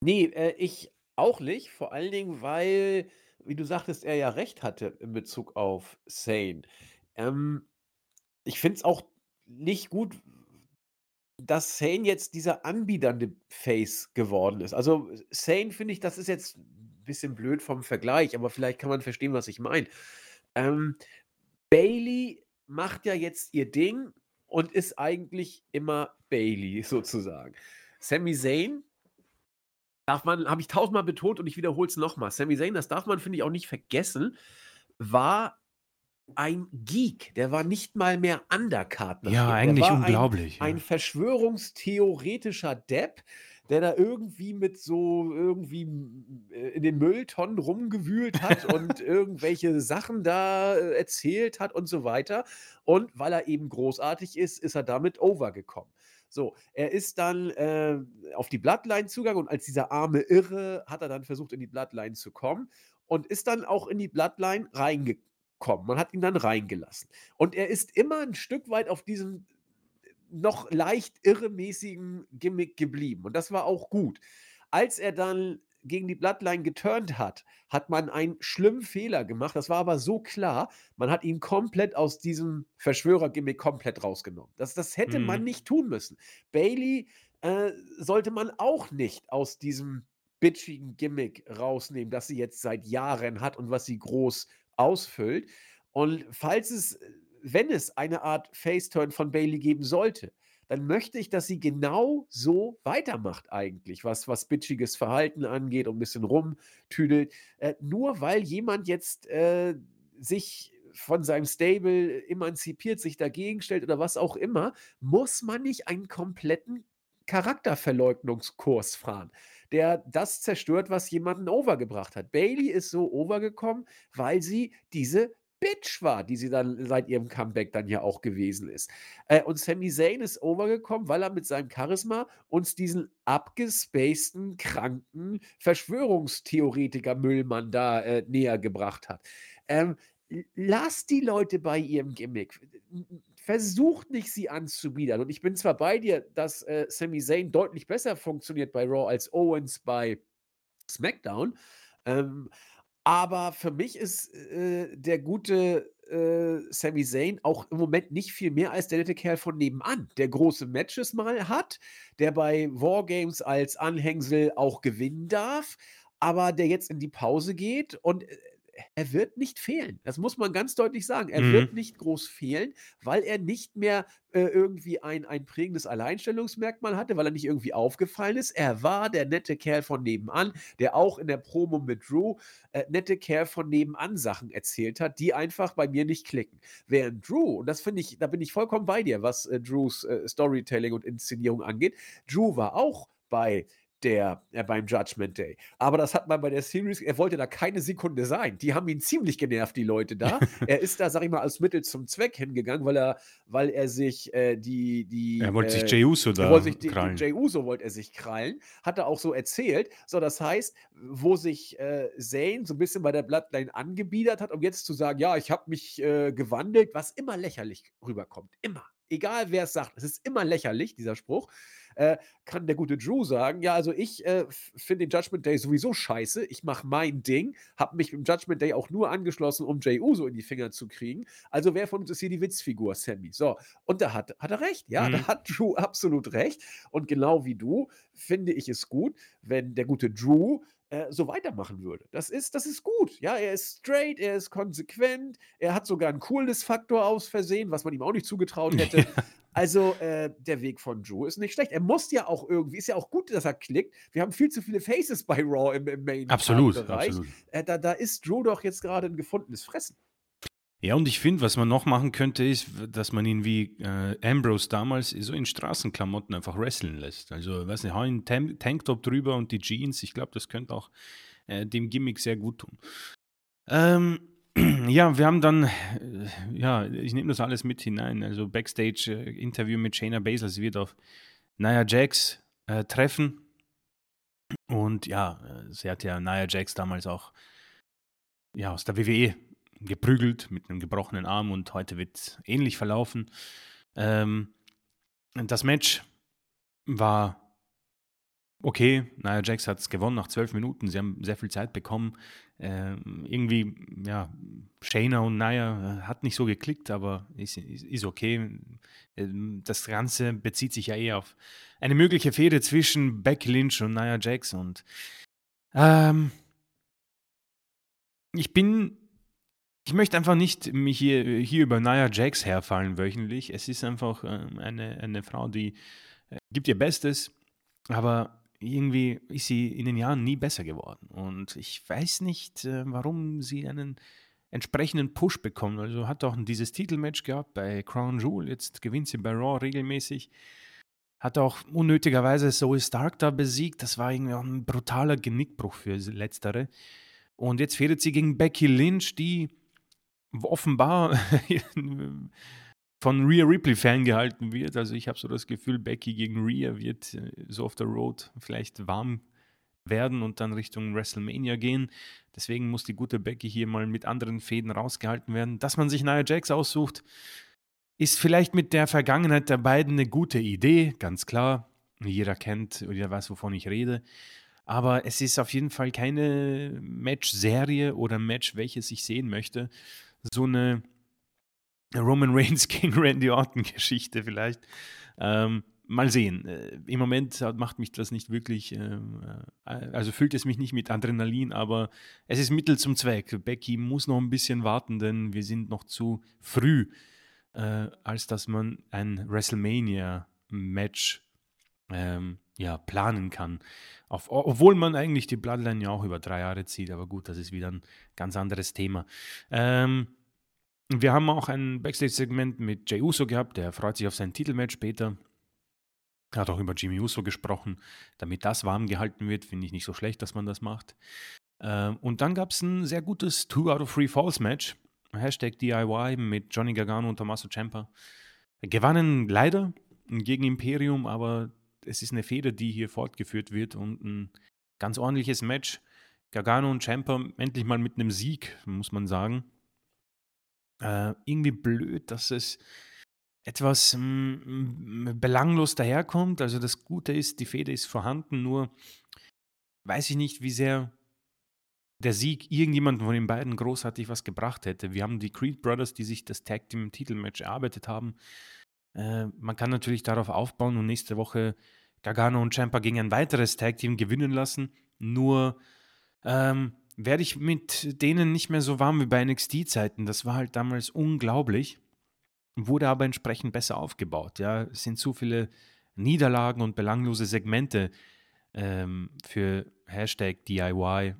Nee, äh, ich auch nicht. Vor allen Dingen, weil, wie du sagtest, er ja recht hatte in Bezug auf Sane. Ähm, ich finde es auch nicht gut, dass Sane jetzt dieser anbiedernde Face geworden ist. Also, Sane finde ich, das ist jetzt bisschen blöd vom Vergleich, aber vielleicht kann man verstehen, was ich meine. Ähm, Bailey macht ja jetzt ihr Ding und ist eigentlich immer Bailey sozusagen. Sami Zayn darf man habe ich tausendmal betont und ich wiederhole es nochmal. Sami Zayn, das darf man, finde ich, auch nicht vergessen, war ein Geek, der war nicht mal mehr Undercard. Ja, eigentlich unglaublich, ein, ja. ein verschwörungstheoretischer Depp, der da irgendwie mit so irgendwie äh, in den Mülltonnen rumgewühlt hat und irgendwelche Sachen da äh, erzählt hat und so weiter. Und weil er eben großartig ist, ist er damit overgekommen. So, er ist dann äh, auf die Bloodline zugegangen und als dieser arme Irre hat er dann versucht, in die Bloodline zu kommen und ist dann auch in die Bloodline reingekommen kommen. Man hat ihn dann reingelassen. Und er ist immer ein Stück weit auf diesem noch leicht irremäßigen Gimmick geblieben. Und das war auch gut. Als er dann gegen die Bloodline geturnt hat, hat man einen schlimmen Fehler gemacht. Das war aber so klar, man hat ihn komplett aus diesem Verschwörer-Gimmick komplett rausgenommen. Das, das hätte mhm. man nicht tun müssen. Bailey äh, sollte man auch nicht aus diesem bitchigen Gimmick rausnehmen, das sie jetzt seit Jahren hat und was sie groß ausfüllt. Und falls es, wenn es eine Art Face-Turn von Bailey geben sollte, dann möchte ich, dass sie genau so weitermacht eigentlich, was, was bitchiges Verhalten angeht und ein bisschen rumtüdelt. Äh, nur weil jemand jetzt äh, sich von seinem Stable emanzipiert, sich dagegen stellt oder was auch immer, muss man nicht einen kompletten Charakterverleugnungskurs fahren der das zerstört, was jemanden overgebracht hat. Bailey ist so overgekommen, weil sie diese Bitch war, die sie dann seit ihrem Comeback dann ja auch gewesen ist. Äh, und Sami Zayn ist overgekommen, weil er mit seinem Charisma uns diesen abgespaceden, kranken Verschwörungstheoretiker-Müllmann da äh, näher gebracht hat. Ähm, lass die Leute bei ihrem Gimmick versucht nicht, sie anzubiedern. Und ich bin zwar bei dir, dass äh, Sami Zayn deutlich besser funktioniert bei Raw als Owens bei SmackDown. Ähm, aber für mich ist äh, der gute äh, Sami Zayn auch im Moment nicht viel mehr als der nette Kerl von nebenan, der große Matches mal hat, der bei Wargames als Anhängsel auch gewinnen darf, aber der jetzt in die Pause geht und äh, er wird nicht fehlen. Das muss man ganz deutlich sagen. Er mhm. wird nicht groß fehlen, weil er nicht mehr äh, irgendwie ein, ein prägendes Alleinstellungsmerkmal hatte, weil er nicht irgendwie aufgefallen ist. Er war der nette Kerl von nebenan, der auch in der Promo mit Drew äh, nette Kerl von nebenan Sachen erzählt hat, die einfach bei mir nicht klicken. Während Drew, und das finde ich, da bin ich vollkommen bei dir, was äh, Drews äh, Storytelling und Inszenierung angeht, Drew war auch bei der äh, beim Judgment Day. Aber das hat man bei der Series, er wollte da keine Sekunde sein. Die haben ihn ziemlich genervt, die Leute da. er ist da, sag ich mal, als Mittel zum Zweck hingegangen, weil er, weil er sich äh, die, die. Er wollte äh, sich Jey Uso da. Wollte sich die, krallen. Jey Uso wollte er sich krallen. Hat er auch so erzählt. So, das heißt, wo sich äh, Zane so ein bisschen bei der Bloodline angebiedert hat, um jetzt zu sagen, ja, ich habe mich äh, gewandelt, was immer lächerlich rüberkommt. Immer. Egal wer es sagt, es ist immer lächerlich, dieser Spruch. Äh, kann der gute Drew sagen, ja, also ich äh, finde den Judgment Day sowieso scheiße, ich mache mein Ding, habe mich im Judgment Day auch nur angeschlossen, um Jey Uso in die Finger zu kriegen. Also wer von uns ist hier die Witzfigur, Sammy? So, und da hat, hat er recht, ja, mhm. da hat Drew absolut recht. Und genau wie du finde ich es gut, wenn der gute Drew äh, so weitermachen würde. Das ist, das ist gut. Ja, er ist straight, er ist konsequent, er hat sogar einen Coolness-Faktor aus Versehen, was man ihm auch nicht zugetraut hätte. Also äh, der Weg von Drew ist nicht schlecht. Er muss ja auch irgendwie, ist ja auch gut, dass er klickt. Wir haben viel zu viele Faces bei Raw im, im Main-Bereich. Absolut, absolut. Äh, da, da ist Drew doch jetzt gerade ein gefundenes Fressen. Ja, und ich finde, was man noch machen könnte, ist, dass man ihn wie äh, Ambrose damals so in Straßenklamotten einfach wresteln lässt. Also, weiß nicht, hau einen Tam Tanktop drüber und die Jeans. Ich glaube, das könnte auch äh, dem Gimmick sehr gut tun. Ähm, ja, wir haben dann, äh, ja, ich nehme das alles mit hinein. Also, Backstage-Interview mit Shayna Baszler. Sie wird auf Nia Jax äh, treffen. Und ja, äh, sie hat ja Nia Jax damals auch ja, aus der WWE geprügelt mit einem gebrochenen Arm und heute wird ähnlich verlaufen. Ähm, das Match war okay. Nia Jax hat es gewonnen nach zwölf Minuten. Sie haben sehr viel Zeit bekommen. Ähm, irgendwie, ja, Shayna und Nia äh, hat nicht so geklickt, aber ist, ist, ist, okay. Ähm, das Ganze bezieht sich ja eher auf eine mögliche Fehde zwischen Becky Lynch und Nia Jax und ähm, ich bin ich möchte einfach nicht mich hier, hier über Nia Jax herfallen wöchentlich. Es ist einfach äh, eine, eine Frau, die äh, gibt ihr Bestes, aber irgendwie ist sie in den Jahren nie besser geworden. Und ich weiß nicht, äh, warum sie einen entsprechenden Push bekommt. Also hat auch dieses Titelmatch gehabt bei Crown Jewel, jetzt gewinnt sie bei Raw regelmäßig. Hat auch unnötigerweise Zoe Stark da besiegt. Das war irgendwie auch ein brutaler Genickbruch für letztere. Und jetzt fährt sie gegen Becky Lynch, die offenbar von Rhea Ripley ferngehalten wird. Also ich habe so das Gefühl, Becky gegen Rhea wird äh, so auf der Road vielleicht warm werden und dann Richtung WrestleMania gehen. Deswegen muss die gute Becky hier mal mit anderen Fäden rausgehalten werden. Dass man sich Nia Jax aussucht, ist vielleicht mit der Vergangenheit der beiden eine gute Idee, ganz klar. Jeder kennt, jeder weiß, wovon ich rede. Aber es ist auf jeden Fall keine Match-Serie oder Match, welches ich sehen möchte, so eine Roman Reigns gegen Randy Orton Geschichte vielleicht. Ähm, mal sehen. Äh, Im Moment macht mich das nicht wirklich, äh, also füllt es mich nicht mit Adrenalin, aber es ist Mittel zum Zweck. Becky muss noch ein bisschen warten, denn wir sind noch zu früh, äh, als dass man ein WrestleMania-Match ähm, ja, planen kann. Auf, obwohl man eigentlich die Bloodline ja auch über drei Jahre zieht, aber gut, das ist wieder ein ganz anderes Thema. Ähm, wir haben auch ein Backstage-Segment mit Jey Uso gehabt, der freut sich auf sein Titelmatch später. Er hat auch über Jimmy Uso gesprochen. Damit das warm gehalten wird, finde ich nicht so schlecht, dass man das macht. Ähm, und dann gab es ein sehr gutes Two out of Three Falls Match. Hashtag DIY mit Johnny Gargano und Tommaso Ciampa. Gewannen leider gegen Imperium, aber es ist eine Fehde, die hier fortgeführt wird und ein ganz ordentliches Match. Gargano und Champa endlich mal mit einem Sieg, muss man sagen. Äh, irgendwie blöd, dass es etwas mm, belanglos daherkommt. Also das Gute ist, die Fehde ist vorhanden, nur weiß ich nicht, wie sehr der Sieg irgendjemandem von den beiden großartig was gebracht hätte. Wir haben die Creed Brothers, die sich das Tag Team Titelmatch erarbeitet haben, äh, man kann natürlich darauf aufbauen und nächste Woche Gargano und Champa gegen ein weiteres Tag Team gewinnen lassen. Nur ähm, werde ich mit denen nicht mehr so warm wie bei NXT-Zeiten. Das war halt damals unglaublich, wurde aber entsprechend besser aufgebaut. Ja, es sind zu viele Niederlagen und belanglose Segmente ähm, für Hashtag DIY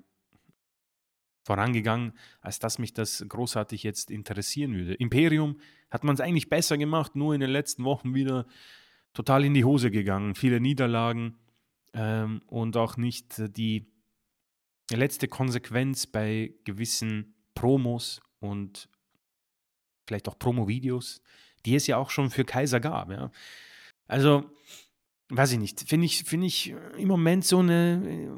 vorangegangen, als dass mich das großartig jetzt interessieren würde. Imperium hat man es eigentlich besser gemacht, nur in den letzten Wochen wieder total in die Hose gegangen. Viele Niederlagen ähm, und auch nicht die letzte Konsequenz bei gewissen Promos und vielleicht auch Promo-Videos, die es ja auch schon für Kaiser gab. Ja. Also, weiß ich nicht, finde ich, find ich im Moment so eine,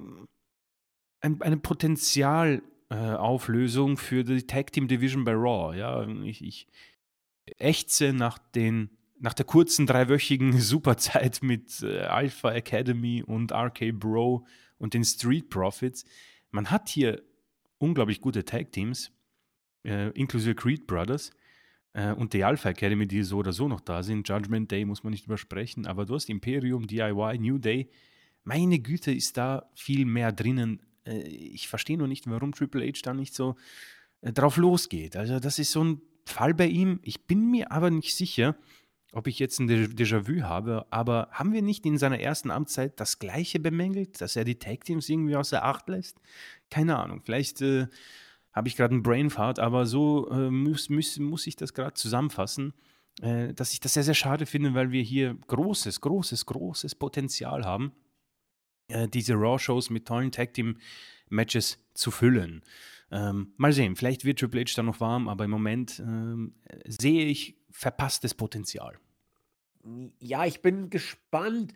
ein, eine Potenzialauflösung äh, für die Tag Team Division bei Raw. Ja, ich, ich ächze nach den nach der kurzen dreiwöchigen Superzeit mit äh, Alpha Academy und RK Bro und den Street Profits, man hat hier unglaublich gute Tag-Teams, äh, inklusive Creed Brothers äh, und die Alpha Academy, die so oder so noch da sind. Judgment Day muss man nicht übersprechen, aber du hast Imperium, DIY, New Day. Meine Güte, ist da viel mehr drinnen. Äh, ich verstehe nur nicht, warum Triple H da nicht so äh, drauf losgeht. Also, das ist so ein Fall bei ihm. Ich bin mir aber nicht sicher, ob ich jetzt ein Déjà-vu habe, aber haben wir nicht in seiner ersten Amtszeit das Gleiche bemängelt, dass er die Tag-Teams irgendwie außer Acht lässt? Keine Ahnung, vielleicht äh, habe ich gerade einen Brainfart, aber so äh, muss, muss, muss ich das gerade zusammenfassen, äh, dass ich das sehr, sehr schade finde, weil wir hier großes, großes, großes Potenzial haben, äh, diese Raw-Shows mit tollen Tag-Team-Matches zu füllen. Ähm, mal sehen, vielleicht wird Triple H dann noch warm, aber im Moment ähm, sehe ich verpasstes Potenzial. Ja, ich bin gespannt,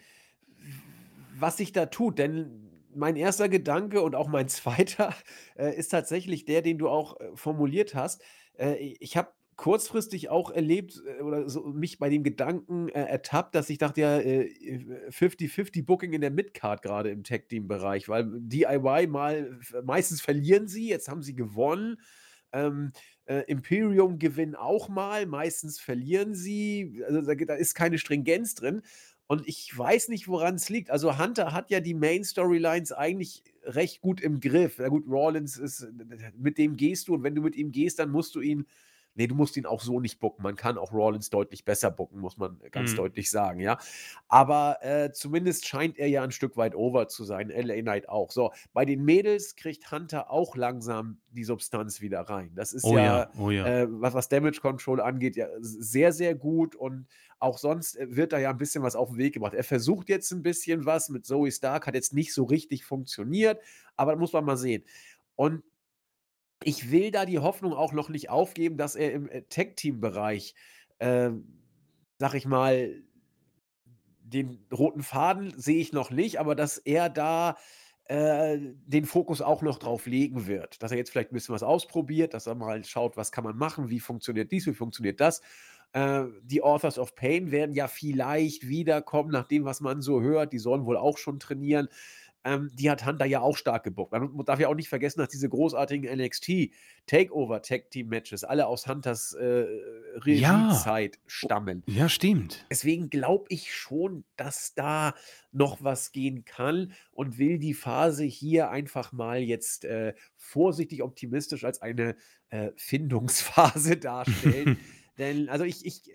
was sich da tut, denn mein erster Gedanke und auch mein zweiter äh, ist tatsächlich der, den du auch äh, formuliert hast. Äh, ich habe kurzfristig auch erlebt äh, oder so mich bei dem Gedanken äh, ertappt, dass ich dachte ja, äh, 50-50 Booking in der Midcard gerade im Tech-Team-Bereich, weil DIY mal, meistens verlieren sie, jetzt haben sie gewonnen. Ähm, äh, Imperium gewinnen auch mal, meistens verlieren sie. Also da, da ist keine Stringenz drin. Und ich weiß nicht, woran es liegt. Also Hunter hat ja die Main Storylines eigentlich recht gut im Griff. Ja gut, Rawlins ist, mit dem gehst du und wenn du mit ihm gehst, dann musst du ihn Nee, du musst ihn auch so nicht bucken. Man kann auch Rollins deutlich besser bucken, muss man ganz mhm. deutlich sagen, ja. Aber äh, zumindest scheint er ja ein Stück weit over zu sein. LA Knight auch. So, bei den Mädels kriegt Hunter auch langsam die Substanz wieder rein. Das ist oh ja, ja. Oh ja. Äh, was, was Damage Control angeht, ja sehr, sehr gut und auch sonst äh, wird da ja ein bisschen was auf den Weg gebracht. Er versucht jetzt ein bisschen was mit Zoe Stark, hat jetzt nicht so richtig funktioniert, aber da muss man mal sehen. Und ich will da die Hoffnung auch noch nicht aufgeben, dass er im äh, Tech-Team-Bereich, ähm, sag ich mal, den roten Faden sehe ich noch nicht, aber dass er da äh, den Fokus auch noch drauf legen wird. Dass er jetzt vielleicht ein bisschen was ausprobiert, dass er mal schaut, was kann man machen, wie funktioniert dies, wie funktioniert das. Äh, die Authors of Pain werden ja vielleicht wiederkommen, nach dem, was man so hört. Die sollen wohl auch schon trainieren ähm, die hat Hunter ja auch stark gebuckt. Man darf ja auch nicht vergessen, dass diese großartigen NXT Takeover Tag Team Matches alle aus Hunters äh, Regiezeit ja. stammen. Ja, stimmt. Deswegen glaube ich schon, dass da noch was gehen kann und will die Phase hier einfach mal jetzt äh, vorsichtig optimistisch als eine äh, Findungsphase darstellen. Denn, also ich, ich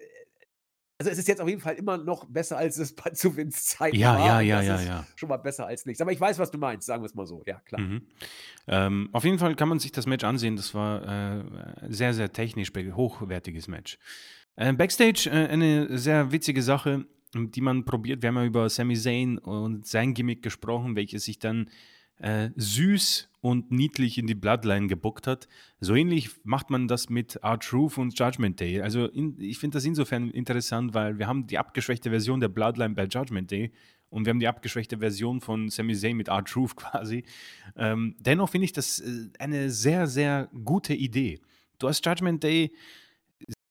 also es ist jetzt auf jeden Fall immer noch besser, als es zu Wins Zeit ja, war. Ja, ja, ja, ja, ja. Schon mal besser als nichts. Aber ich weiß, was du meinst, sagen wir es mal so. Ja, klar. Mhm. Ähm, auf jeden Fall kann man sich das Match ansehen. Das war äh, sehr, sehr technisch hochwertiges Match. Äh, Backstage äh, eine sehr witzige Sache, die man probiert. Wir haben ja über Sami Zayn und sein Gimmick gesprochen, welches sich dann äh, süß und niedlich in die Bloodline gebuckt hat. So ähnlich macht man das mit R-Truth und Judgment Day. Also in, ich finde das insofern interessant, weil wir haben die abgeschwächte Version der Bloodline bei Judgment Day und wir haben die abgeschwächte Version von Sami Zayn mit R-Truth quasi. Ähm, dennoch finde ich das äh, eine sehr, sehr gute Idee. Du hast Judgment Day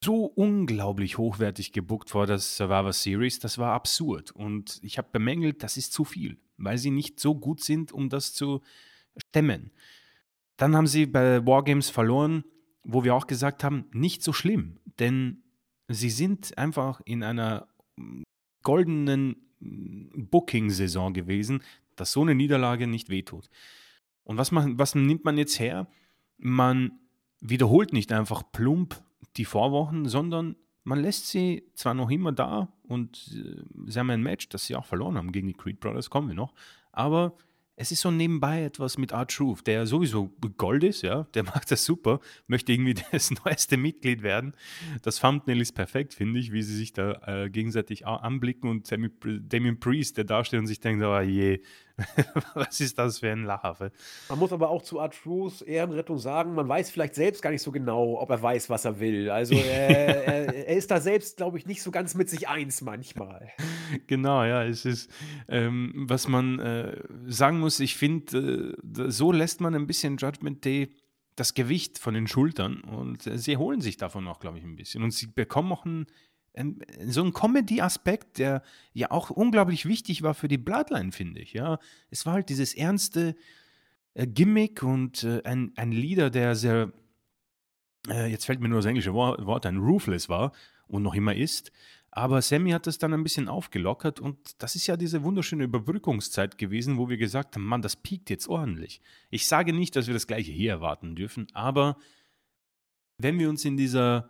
so unglaublich hochwertig gebuckt vor der Survivor Series, das war absurd. Und ich habe bemängelt, das ist zu viel, weil sie nicht so gut sind, um das zu stemmen. Dann haben sie bei Wargames verloren, wo wir auch gesagt haben, nicht so schlimm, denn sie sind einfach in einer goldenen Booking-Saison gewesen, dass so eine Niederlage nicht wehtut. Und was, man, was nimmt man jetzt her? Man wiederholt nicht einfach plump die Vorwochen, sondern man lässt sie zwar noch immer da und äh, sie haben ein Match, das sie auch verloren haben gegen die Creed Brothers, kommen wir noch, aber es ist so nebenbei etwas mit Art Truth, der sowieso Gold ist, ja, der macht das super, möchte irgendwie das neueste Mitglied werden. Das Thumbnail ist perfekt, finde ich, wie sie sich da äh, gegenseitig anblicken und Damien Priest, der da steht und sich denkt, oh je, Was ist das für ein Lachafe? Man muss aber auch zu Art Truth Ehrenrettung sagen, man weiß vielleicht selbst gar nicht so genau, ob er weiß, was er will. Also er, er, er ist da selbst, glaube ich, nicht so ganz mit sich eins manchmal. Genau, ja, es ist, ähm, was man äh, sagen muss, ich finde, äh, so lässt man ein bisschen Judgment Day das Gewicht von den Schultern und äh, sie holen sich davon auch, glaube ich, ein bisschen. Und sie bekommen auch ein so ein Comedy-Aspekt, der ja auch unglaublich wichtig war für die Bloodline, finde ich. Ja, es war halt dieses ernste äh, Gimmick und äh, ein, ein Leader, der sehr, äh, jetzt fällt mir nur das englische Wort, Wort ein, ruthless war und noch immer ist. Aber Sammy hat das dann ein bisschen aufgelockert und das ist ja diese wunderschöne Überbrückungszeit gewesen, wo wir gesagt haben, Mann, das piekt jetzt ordentlich. Ich sage nicht, dass wir das gleiche hier erwarten dürfen, aber wenn wir uns in dieser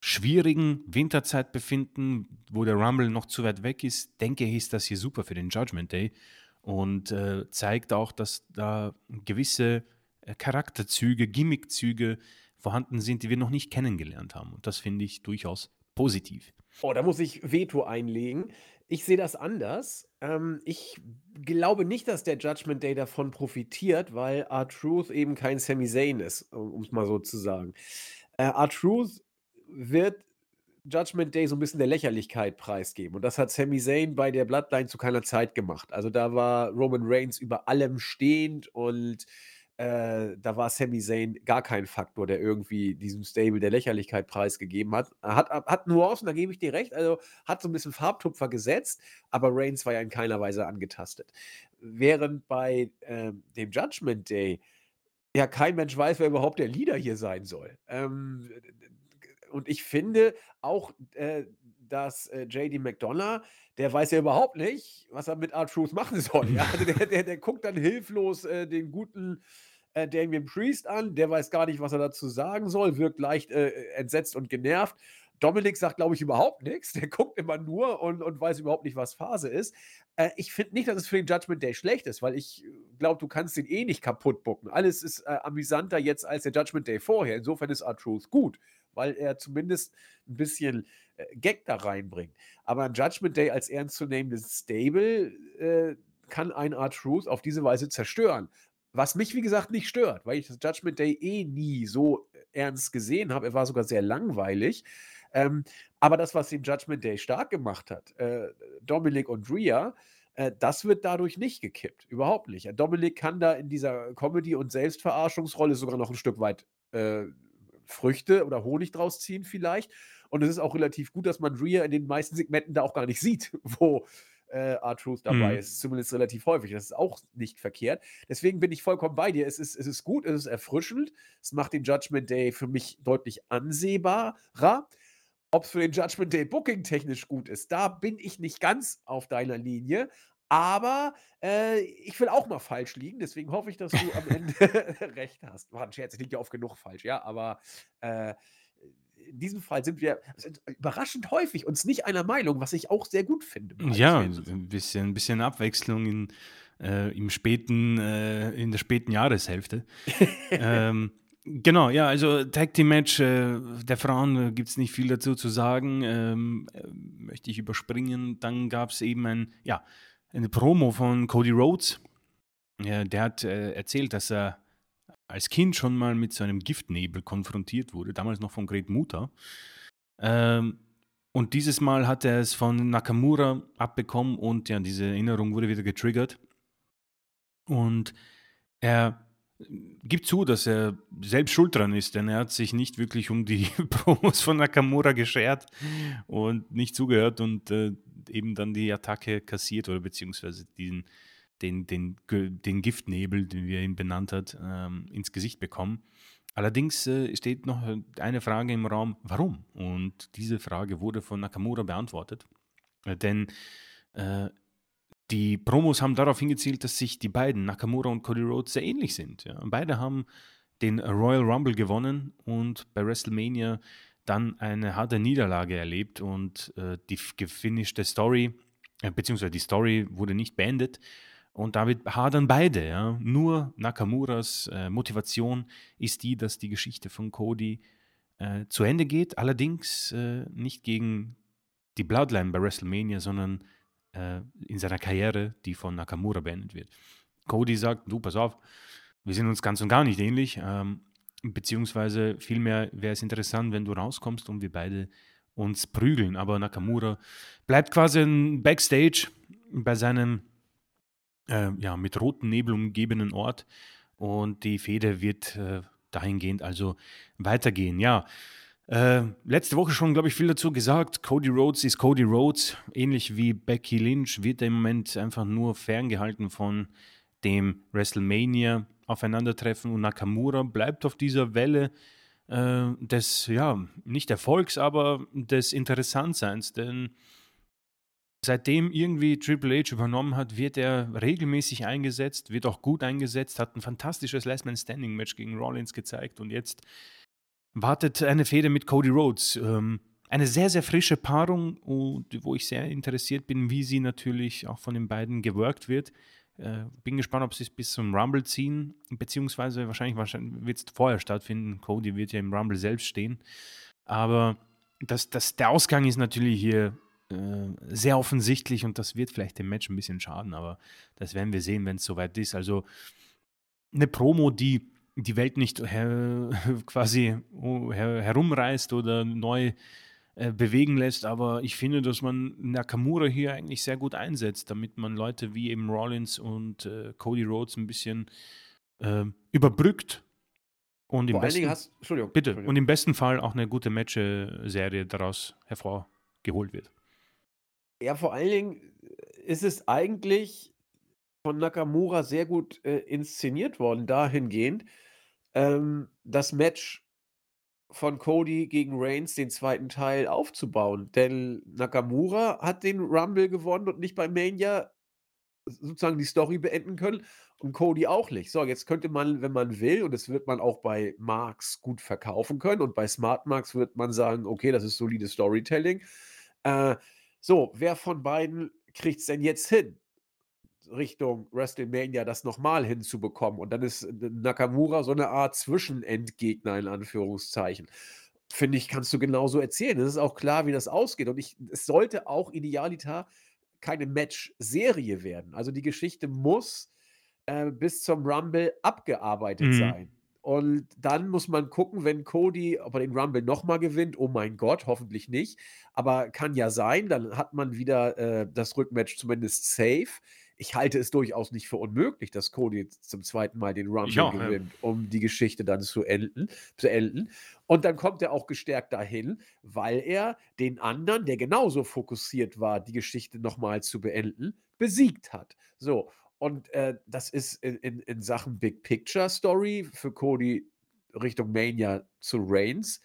schwierigen Winterzeit befinden, wo der Rumble noch zu weit weg ist, denke ich, ist das hier super für den Judgment Day und äh, zeigt auch, dass da gewisse äh, Charakterzüge, Gimmickzüge vorhanden sind, die wir noch nicht kennengelernt haben. Und das finde ich durchaus positiv. Oh, da muss ich Veto einlegen. Ich sehe das anders. Ähm, ich glaube nicht, dass der Judgment Day davon profitiert, weil R-Truth eben kein Sami Zayn ist, um es mal so zu sagen. Äh, R-Truth wird Judgment Day so ein bisschen der Lächerlichkeit preisgeben. Und das hat Sami Zayn bei der Bloodline zu keiner Zeit gemacht. Also da war Roman Reigns über allem stehend und äh, da war Sami Zayn gar kein Faktor, der irgendwie diesem Stable der Lächerlichkeit preisgegeben hat. Hat, hat Nuancen, da gebe ich dir recht. Also hat so ein bisschen Farbtupfer gesetzt, aber Reigns war ja in keiner Weise angetastet. Während bei äh, dem Judgment Day ja kein Mensch weiß, wer überhaupt der Leader hier sein soll. Ähm, und ich finde auch, äh, dass äh, JD McDonough, der weiß ja überhaupt nicht, was er mit R-Truth machen soll. Ja? Also der, der, der guckt dann hilflos äh, den guten äh, Damien Priest an, der weiß gar nicht, was er dazu sagen soll, wirkt leicht äh, entsetzt und genervt. Dominik sagt, glaube ich, überhaupt nichts. Der guckt immer nur und, und weiß überhaupt nicht, was Phase ist. Äh, ich finde nicht, dass es für den Judgment Day schlecht ist, weil ich glaube, du kannst den eh nicht kaputt bucken. Alles ist äh, amüsanter jetzt als der Judgment Day vorher. Insofern ist R-Truth gut, weil er zumindest ein bisschen äh, Gag da reinbringt. Aber ein Judgment Day als ernstzunehmendes Stable äh, kann ein R-Truth auf diese Weise zerstören. Was mich, wie gesagt, nicht stört, weil ich das Judgment Day eh nie so ernst gesehen habe. Er war sogar sehr langweilig. Ähm, aber das, was den Judgment Day stark gemacht hat, äh, Dominik und Rhea, äh, das wird dadurch nicht gekippt. Überhaupt nicht. Dominik kann da in dieser Comedy- und Selbstverarschungsrolle sogar noch ein Stück weit äh, Früchte oder Honig draus ziehen, vielleicht. Und es ist auch relativ gut, dass man Rhea in den meisten Segmenten da auch gar nicht sieht, wo äh, R-Truth dabei mhm. ist. Zumindest relativ häufig. Das ist auch nicht verkehrt. Deswegen bin ich vollkommen bei dir. Es ist, es ist gut, es ist erfrischend. Es macht den Judgment Day für mich deutlich ansehbarer. Ob es für den Judgment Day Booking technisch gut ist, da bin ich nicht ganz auf deiner Linie. Aber äh, ich will auch mal falsch liegen, deswegen hoffe ich, dass du am Ende recht hast. War ein Scherz, ich liege ja oft genug falsch, ja, aber äh, in diesem Fall sind wir sind überraschend häufig uns nicht einer Meinung, was ich auch sehr gut finde. Ja, ein bisschen, ein bisschen Abwechslung in, äh, im späten, äh, in der späten Jahreshälfte. ähm, genau, ja, also Tag Team Match äh, der Frauen äh, gibt es nicht viel dazu zu sagen. Ähm, äh, möchte ich überspringen. Dann gab es eben ein, ja, eine Promo von Cody Rhodes. der hat äh, erzählt, dass er als Kind schon mal mit so einem Giftnebel konfrontiert wurde, damals noch von Gret Mutter. Ähm, und dieses Mal hat er es von Nakamura abbekommen und ja, diese Erinnerung wurde wieder getriggert. Und er gibt zu, dass er selbst schuld dran ist, denn er hat sich nicht wirklich um die Promos von Nakamura geschert und nicht zugehört und äh, eben dann die Attacke kassiert oder beziehungsweise diesen den, den, den Giftnebel, den wir ihn benannt hat, ähm, ins Gesicht bekommen. Allerdings äh, steht noch eine Frage im Raum, warum? Und diese Frage wurde von Nakamura beantwortet. Äh, denn die Promos haben darauf hingezielt, dass sich die beiden, Nakamura und Cody Rhodes, sehr ähnlich sind. Ja. Beide haben den Royal Rumble gewonnen und bei WrestleMania dann eine harte Niederlage erlebt und äh, die gefinischte Story, äh, beziehungsweise die Story wurde nicht beendet und damit hadern beide. Ja. Nur Nakamuras äh, Motivation ist die, dass die Geschichte von Cody äh, zu Ende geht. Allerdings äh, nicht gegen die Bloodline bei WrestleMania, sondern äh, in seiner Karriere, die von Nakamura beendet wird. Cody sagt: Du, pass auf, wir sind uns ganz und gar nicht ähnlich. Ähm, beziehungsweise vielmehr wäre es interessant, wenn du rauskommst und wir beide uns prügeln. Aber Nakamura bleibt quasi ein Backstage bei seinem äh, ja, mit rotem Nebel umgebenen Ort und die Fehde wird äh, dahingehend also weitergehen. Ja, Äh, letzte Woche schon, glaube ich, viel dazu gesagt. Cody Rhodes ist Cody Rhodes. Ähnlich wie Becky Lynch wird er im Moment einfach nur ferngehalten von dem WrestleMania Aufeinandertreffen und Nakamura bleibt auf dieser Welle äh, des, ja, nicht Erfolgs, aber des Interessantseins, denn seitdem irgendwie Triple H übernommen hat, wird er regelmäßig eingesetzt, wird auch gut eingesetzt, hat ein fantastisches Last Man Standing Match gegen Rollins gezeigt und jetzt wartet eine Fehde mit Cody Rhodes. Ähm, eine sehr, sehr frische Paarung, wo ich sehr interessiert bin, wie sie natürlich auch von den beiden geworkt wird. Äh, bin gespannt, ob sie es bis zum Rumble ziehen, beziehungsweise wahrscheinlich, wahrscheinlich wird es vorher stattfinden. Cody wird ja im Rumble selbst stehen. Aber das, das, der Ausgang ist natürlich hier äh, sehr offensichtlich und das wird vielleicht dem Match ein bisschen schaden, aber das werden wir sehen, wenn es soweit ist. Also eine Promo, die die Welt nicht her, quasi her, herumreißt oder neu äh, bewegen lässt. Aber ich finde, dass man Nakamura hier eigentlich sehr gut einsetzt, damit man Leute wie eben Rollins und äh, Cody Rhodes ein bisschen äh, überbrückt. Und im, besten, hast, Entschuldigung, bitte, Entschuldigung. und im besten Fall auch eine gute Match-Serie daraus hervorgeholt wird. Ja, vor allen Dingen ist es eigentlich von Nakamura sehr gut äh, inszeniert worden, dahingehend, ähm, das Match von Cody gegen Reigns, den zweiten Teil, aufzubauen. Denn Nakamura hat den Rumble gewonnen und nicht bei Mania sozusagen die Story beenden können und Cody auch nicht. So, jetzt könnte man, wenn man will, und das wird man auch bei Marks gut verkaufen können und bei Smart Marks wird man sagen, okay, das ist solides Storytelling. Äh, so, wer von beiden kriegt es denn jetzt hin? Richtung WrestleMania das nochmal hinzubekommen. Und dann ist Nakamura so eine Art Zwischenendgegner in Anführungszeichen. Finde ich, kannst du genauso erzählen. Es ist auch klar, wie das ausgeht. Und ich, es sollte auch idealiter keine Match-Serie werden. Also die Geschichte muss äh, bis zum Rumble abgearbeitet mhm. sein. Und dann muss man gucken, wenn Cody, ob er den Rumble nochmal gewinnt. Oh mein Gott, hoffentlich nicht. Aber kann ja sein. Dann hat man wieder äh, das Rückmatch zumindest safe ich halte es durchaus nicht für unmöglich, dass Cody zum zweiten Mal den Rumble auch, gewinnt, ja. um die Geschichte dann zu enden, zu enden. Und dann kommt er auch gestärkt dahin, weil er den anderen, der genauso fokussiert war, die Geschichte nochmal zu beenden, besiegt hat. So. Und äh, das ist in, in, in Sachen Big Picture Story für Cody Richtung Mania zu Reigns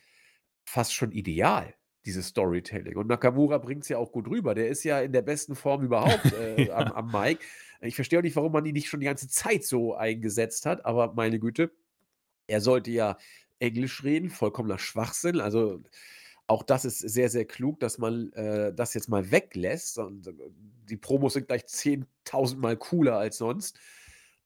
fast schon ideal dieses Storytelling. Und Nakamura bringt es ja auch gut rüber. Der ist ja in der besten Form überhaupt äh, ja. am, am Mic. Ich verstehe auch nicht, warum man ihn nicht schon die ganze Zeit so eingesetzt hat, aber meine Güte, er sollte ja Englisch reden, vollkommener Schwachsinn. Also auch das ist sehr, sehr klug, dass man äh, das jetzt mal weglässt. Und äh, die Promos sind gleich 10.000 Mal cooler als sonst.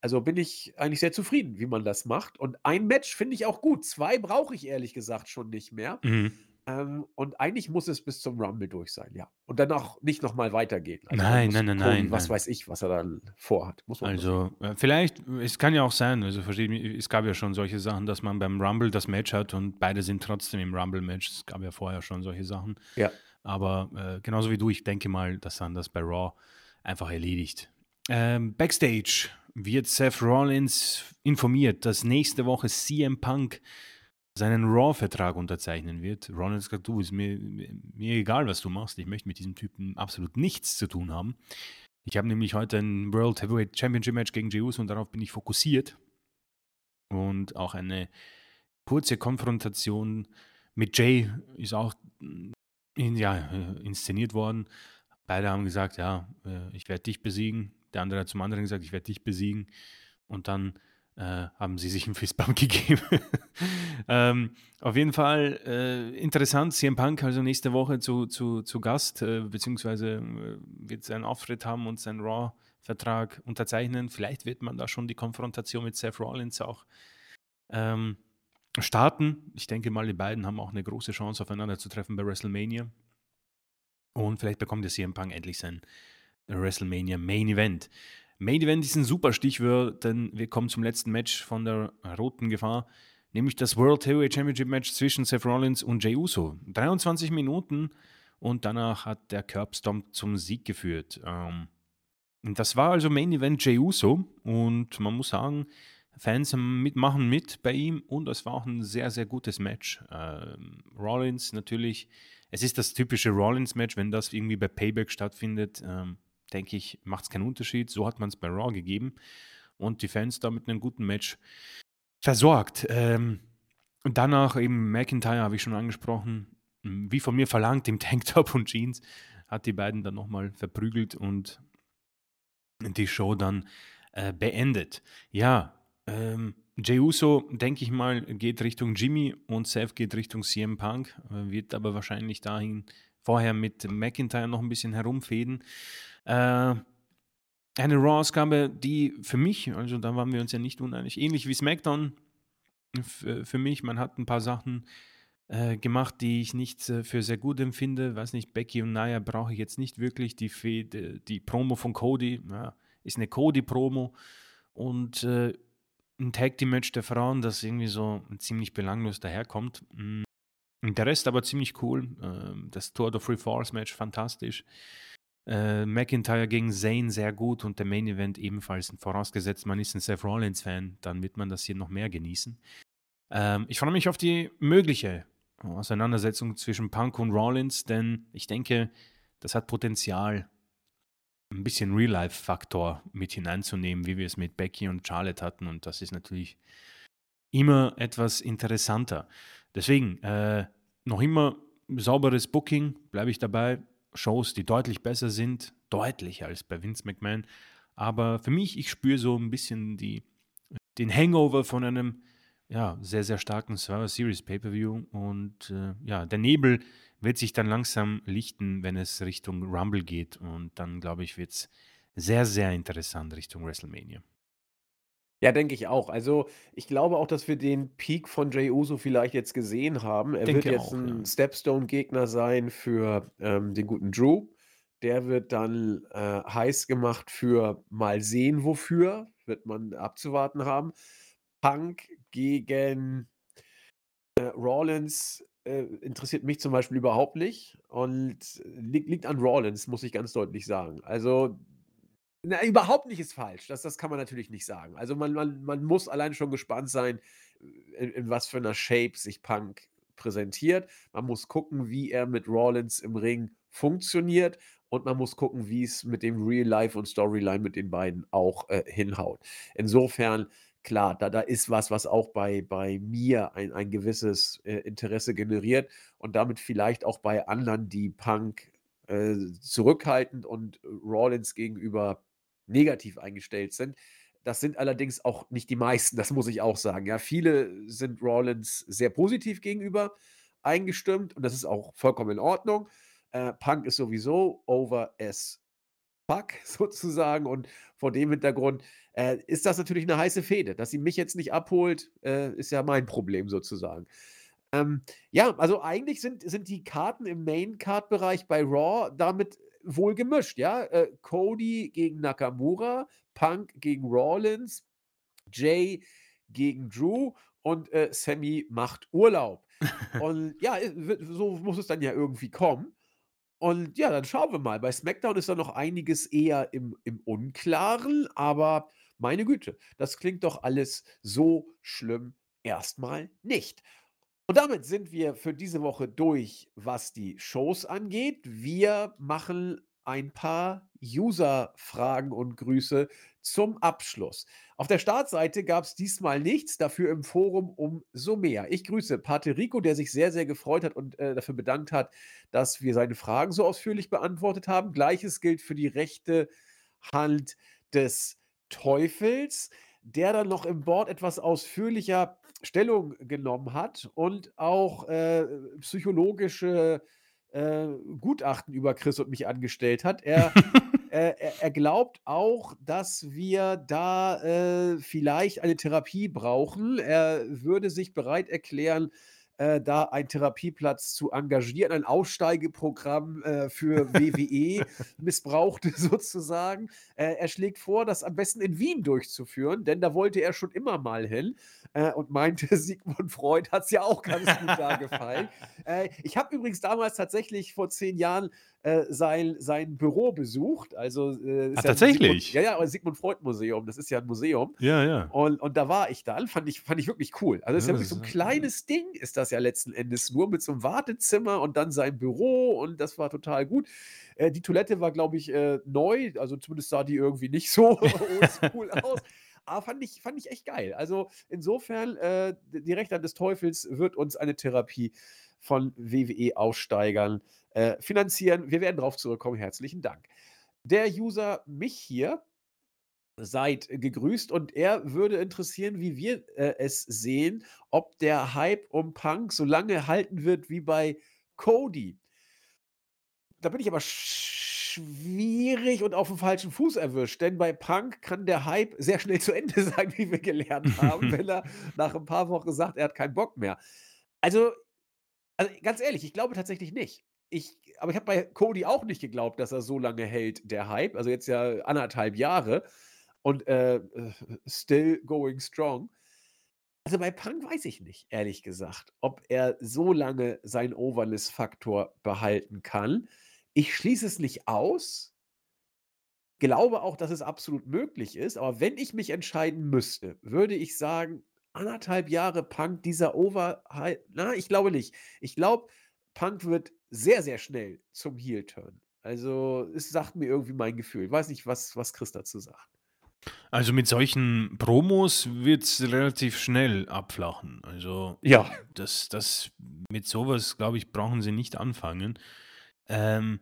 Also bin ich eigentlich sehr zufrieden, wie man das macht. Und ein Match finde ich auch gut. Zwei brauche ich ehrlich gesagt schon nicht mehr. Mhm. Ähm, und eigentlich muss es bis zum Rumble durch sein, ja. Und dann auch nicht nochmal weitergehen. Also nein, nein, nein, Cody, nein. Was nein. weiß ich, was er dann vorhat. also, äh, vielleicht, es kann ja auch sein, also versteht mich, es gab ja schon solche Sachen, dass man beim Rumble das Match hat und beide sind trotzdem im Rumble-Match. Es gab ja vorher schon solche Sachen. Ja. Aber äh, genauso wie du, ich denke mal, dass dann das bei Raw einfach erledigt. Ähm, Backstage wird Seth Rollins informiert, dass nächste Woche CM Punk seinen Raw-Vertrag unterzeichnen wird. Ronald sagt, du, ist mir, mir egal, was du machst. Ich möchte mit diesem Typen absolut nichts zu tun haben. Ich habe nämlich heute ein World Heavyweight Championship Match gegen Jeus und darauf bin ich fokussiert. Und auch eine kurze Konfrontation mit Jay ist auch in, ja, inszeniert worden. Beide haben gesagt, ja, äh, ich werde dich besiegen. Der andere hat zum anderen gesagt, ich werde dich besiegen. Und dann äh, haben sie sich einen Fistbump gegeben. ähm, auf jeden Fall äh, interessant, CM Punk also nächste Woche zu, zu, zu Gast, äh, beziehungsweise äh, wird seinen Auftritt haben und seinen Raw-Vertrag unterzeichnen. Vielleicht wird man da schon die Konfrontation mit Seth Rollins auch ähm, starten. Ich denke mal, die beiden haben auch eine große Chance, aufeinander zu treffen bei WrestleMania. Und vielleicht bekommt der CM Punk endlich sein WrestleMania Main Event. Main Event ist ein super Stichwort, denn wir kommen zum letzten Match von der roten Gefahr, nämlich das World Heavyweight Championship Match zwischen Seth Rollins und Jey Uso. 23 Minuten und danach hat der Curbstomp zum Sieg geführt. Ähm, das war also Main Event Jey Uso und man muss sagen, Fans mitmachen mit bei ihm und es war auch ein sehr, sehr gutes Match. Ähm, Rollins natürlich, es ist das typische Rollins-Match, wenn das irgendwie bei Payback stattfindet, ähm, denke ich, macht es keinen Unterschied. So hat man es bei Raw gegeben und die Fans da mit einem guten Match versorgt. Ähm, und danach eben McIntyre, habe ich schon angesprochen, wie von mir verlangt, im Tanktop und Jeans, hat die beiden dann nochmal verprügelt und die Show dann äh, beendet. Ja, ähm, Jey Uso, denke ich mal, geht Richtung Jimmy und Seth geht Richtung CM Punk, äh, wird aber wahrscheinlich dahin vorher mit McIntyre noch ein bisschen herumfäden. Äh, eine Raw-Ausgabe, die für mich, also da waren wir uns ja nicht uneinig, ähnlich wie SmackDown, für mich, man hat ein paar Sachen äh, gemacht, die ich nicht äh, für sehr gut empfinde. Weiß nicht, Becky und Naya brauche ich jetzt nicht wirklich. Die, die, die Promo von Cody ja, ist eine Cody-Promo und äh, ein Tag Team Match der Frauen, das irgendwie so ziemlich belanglos daherkommt. Mm. Der Rest aber ziemlich cool. Ähm, das Tour of Free Force Match fantastisch. Äh, McIntyre gegen Zayn sehr gut und der Main Event ebenfalls. Vorausgesetzt, man ist ein Seth Rollins-Fan, dann wird man das hier noch mehr genießen. Ähm, ich freue mich auf die mögliche Auseinandersetzung zwischen Punk und Rollins, denn ich denke, das hat Potenzial, ein bisschen Real-Life-Faktor mit hineinzunehmen, wie wir es mit Becky und Charlotte hatten. Und das ist natürlich immer etwas interessanter. Deswegen, äh, noch immer sauberes Booking, bleibe ich dabei. Shows, die deutlich besser sind, deutlicher als bei Vince McMahon. Aber für mich, ich spüre so ein bisschen die, den Hangover von einem ja, sehr, sehr starken Survivor Series Pay-Per-View. Und äh, ja, der Nebel wird sich dann langsam lichten, wenn es Richtung Rumble geht. Und dann, glaube ich, wird es sehr, sehr interessant Richtung WrestleMania. Ja, denke ich auch. Also, ich glaube auch, dass wir den Peak von Jey Uso vielleicht jetzt gesehen haben. Er wird Denke jetzt auch, ein ja. Stepstone-Gegner sein für ähm, den guten Drew. Der wird dann äh, heiß gemacht für mal sehen, wofür. Wird man abzuwarten haben. Punk gegen äh, Rollins äh, interessiert mich zum Beispiel überhaupt nicht und liegt, liegt an Rollins, muss ich ganz deutlich sagen. Also na, überhaupt nicht ist falsch. Das das kann man natürlich nicht sagen. Also, man man man muss allein schon gespannt sein, in in was für einer Shape sich Punk präsentiert. Man muss gucken, wie er mit Rollins im Ring funktioniert und man muss gucken, wie es mit dem Real Life und Storyline mit den beiden auch, äh, hinhaut. Insofern, klar, da da ist was, was auch bei bei mir ein ein gewisses, äh, Interesse generiert und damit vielleicht auch bei anderen, die Punk, äh, zurückhaltend und Rollins gegenüber negativ eingestellt sind. Das sind allerdings auch nicht die meisten, das muss ich auch sagen. Ja, viele sind Rollins sehr positiv gegenüber eingestimmt und das ist auch vollkommen in Ordnung. Äh, Punk ist sowieso over as fuck sozusagen und vor dem Hintergrund äh, ist das natürlich eine heiße Fehde. Dass sie mich jetzt nicht abholt, äh, ist ja mein Problem sozusagen. Ähm, ja, also eigentlich sind, sind die Karten im Main-Card-Bereich bei Raw damit wohl gemischt, ja. Äh, Cody gegen Nakamura, Punk gegen Rollins, Jay gegen Drew und äh, Sammy macht Urlaub. Und ja, so muss es dann ja irgendwie kommen. Und ja, dann schauen wir mal. Bei SmackDown ist da noch einiges eher im, im Unklaren, aber meine Güte, das klingt doch alles so schlimm erstmal nicht. Und damit sind wir für diese Woche durch, was die Shows angeht. Wir machen ein paar User-Fragen und Grüße zum Abschluss. Auf der Startseite gab es diesmal nichts, dafür im Forum umso mehr. Ich grüße Paterico, der sich sehr, sehr gefreut hat und äh, dafür bedankt hat, dass wir seine Fragen so ausführlich beantwortet haben. Gleiches gilt für die rechte Hand des Teufels, der dann noch im Board etwas ausführlicher Stellung genommen hat und auch, äh, psychologische, äh, Gutachten über Chris und mich angestellt hat. Er äh, er glaubt auch, dass wir da, äh, vielleicht eine Therapie brauchen. Er würde sich bereit erklären, äh, da einen Therapieplatz zu engagieren, ein Aussteigeprogramm äh, für WWE missbrauchte sozusagen. Äh, er schlägt vor, das am besten in Wien durchzuführen, denn da wollte er schon immer mal hin äh, und meinte, Sigmund Freud hat es ja auch ganz gut da gefallen. Äh, ich habe übrigens damals tatsächlich vor zehn Jahren äh, sein, sein Büro besucht. Also, äh, ist ja ein Sigmund, tatsächlich? ja, ja, aber Sigmund Freud Museum, das ist ja ein Museum. Ja, ja. Und, und da war ich dann, fand ich, fand ich wirklich cool. Also, es ist ja wirklich so ein äh, kleines Ding, ist das ja letzten Endes nur mit so einem Wartezimmer und dann sein Büro und das war total gut. Äh, die Toilette war, glaube ich, äh, neu, also zumindest sah die irgendwie nicht so oldschool aus. Aber fand ich, fand ich echt geil. Also insofern, äh, die Rechte des Teufels wird uns eine Therapie von WWE-Aussteigern äh, finanzieren. Wir werden darauf zurückkommen. Herzlichen Dank. Der User mich hier seid gegrüßt und er würde interessieren, wie wir äh, es sehen, ob der Hype um Punk so lange halten wird wie bei Cody. Da bin ich aber schwierig und auf dem falschen Fuß erwischt, denn bei Punk kann der Hype sehr schnell zu Ende sein, wie wir gelernt haben, wenn er nach ein paar Wochen sagt, er hat keinen Bock mehr. Also, also ganz ehrlich, ich glaube tatsächlich nicht. Ich, aber ich habe bei Cody auch nicht geglaubt, dass er so lange hält, der Hype. Also jetzt ja anderthalb Jahre und äh, still going strong. Also bei Punk weiß ich nicht, ehrlich gesagt, ob er so lange seinen Overness-Faktor behalten kann. Ich schließe es nicht aus, glaube auch, dass es absolut möglich ist, aber wenn ich mich entscheiden müsste, würde ich sagen, anderthalb Jahre Punk, dieser Overhype, na, ich glaube nicht. Ich glaube, Punk wird sehr, sehr schnell zum Heel-Turn. Also, es sagt mir irgendwie mein Gefühl. Ich weiß nicht, was, was Chris dazu sagt. Also mit solchen Promos wird es relativ schnell abflachen. Also Ja. das, das mit sowas, glaube ich, brauchen sie nicht anfangen. Ähm,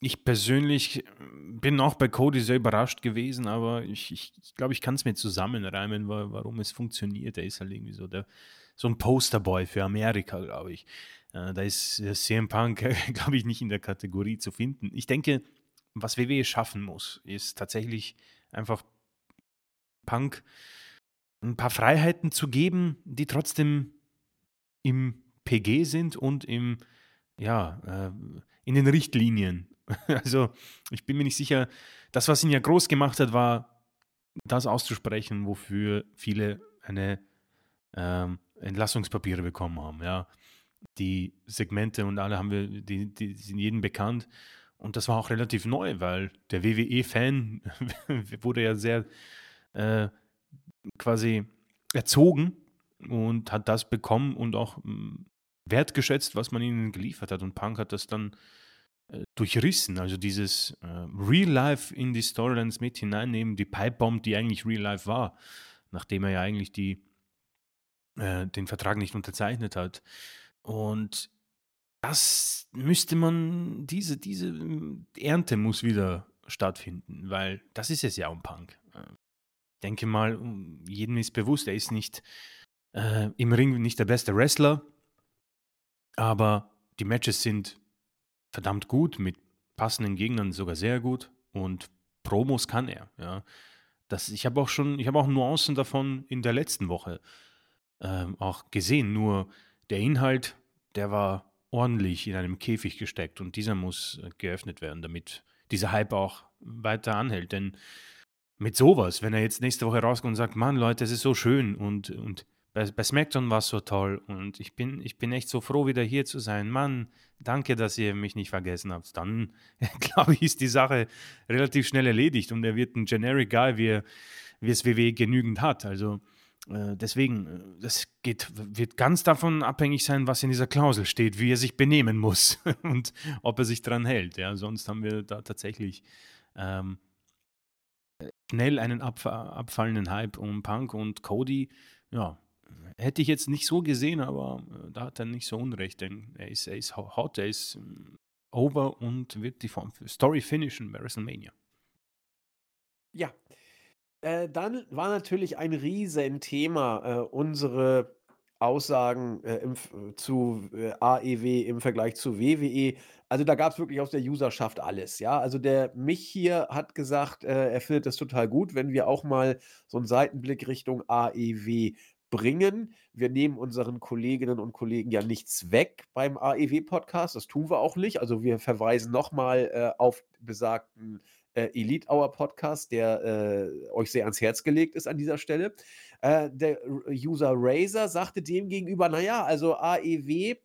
ich persönlich bin auch bei Cody sehr überrascht gewesen, aber ich, ich, ich glaube, ich kann es mir zusammenreimen, wa- warum es funktioniert. Er ist halt irgendwie so der so ein Posterboy für Amerika, glaube ich. Äh, da ist äh, CM Punk, glaube ich, nicht in der Kategorie zu finden. Ich denke, was WWE schaffen muss, ist tatsächlich einfach Punk ein paar Freiheiten zu geben, die trotzdem im PG sind und im, ja, äh, in den Richtlinien. Also ich bin mir nicht sicher, das, was ihn ja groß gemacht hat, war das auszusprechen, wofür viele eine ähm, Entlassungspapiere bekommen haben. Ja, die Segmente und alle haben wir, die, die sind jedem bekannt. Und das war auch relativ neu, weil der WWE-Fan wurde ja sehr äh, quasi erzogen und hat das bekommen und auch mh, wertgeschätzt, was man ihnen geliefert hat. Und Punk hat das dann durchrissen. Also dieses äh, Real Life in die Storylines mit hineinnehmen, die Pipe Bomb, die eigentlich Real Life war, nachdem er ja eigentlich die, äh, den Vertrag nicht unterzeichnet hat. Und das müsste man, diese, diese ähm, Ernte muss wieder stattfinden, weil das ist es ja um Punk. Äh, Ich denke mal, jedem ist bewusst, er ist nicht äh, im Ring nicht der beste Wrestler, aber die Matches sind verdammt gut, mit passenden Gegnern sogar sehr gut und Promos kann er. Ja. Das, ich habe auch schon, ich habe auch Nuancen davon in der letzten Woche ähm, auch gesehen. Nur der Inhalt, der war ordentlich in einem Käfig gesteckt und dieser muss äh, geöffnet werden, damit dieser Hype auch weiter anhält. Denn mit sowas, wenn er jetzt nächste Woche rauskommt und sagt, Mann, Leute, es ist so schön und, und bei, bei SmackDown war es so toll und ich bin, ich bin echt so froh, wieder hier zu sein. Mann, danke, dass ihr mich nicht vergessen habt. Dann, glaube ich, ist die Sache relativ schnell erledigt und er wird ein Generic Guy, wie, wie es WWE genügend hat. Also äh, deswegen, äh, das geht, wird ganz davon abhängig sein, was in dieser Klausel steht, wie er sich benehmen muss und ob er sich dran hält. Ja, sonst haben wir da tatsächlich ähm, schnell einen abf abfallenden Hype um Punk und Cody. Ja, hätte ich jetzt nicht so gesehen, aber äh, da hat er nicht so unrecht, denn er ist, er ist ho- hot, er ist ähm, over und wird die Story finishen bei WrestleMania. Ja. Äh, dann war natürlich ein Riesenthema äh, unsere Aussagen äh, im, zu äh, AEW im Vergleich zu WWE. Also da gab es wirklich aus der Userschaft alles, ja. Also der mich hier hat gesagt, äh, er findet es total gut, wenn wir auch mal so einen Seitenblick Richtung AEW bringen. Wir nehmen unseren Kolleginnen und Kollegen ja nichts weg beim AEW-Podcast. Das tun wir auch nicht. Also wir verweisen nochmal äh, auf besagten äh, Elite Hour Podcast, der äh, euch sehr ans Herz gelegt ist an dieser Stelle. Äh, der User Razer sagte dem gegenüber, naja, also AEW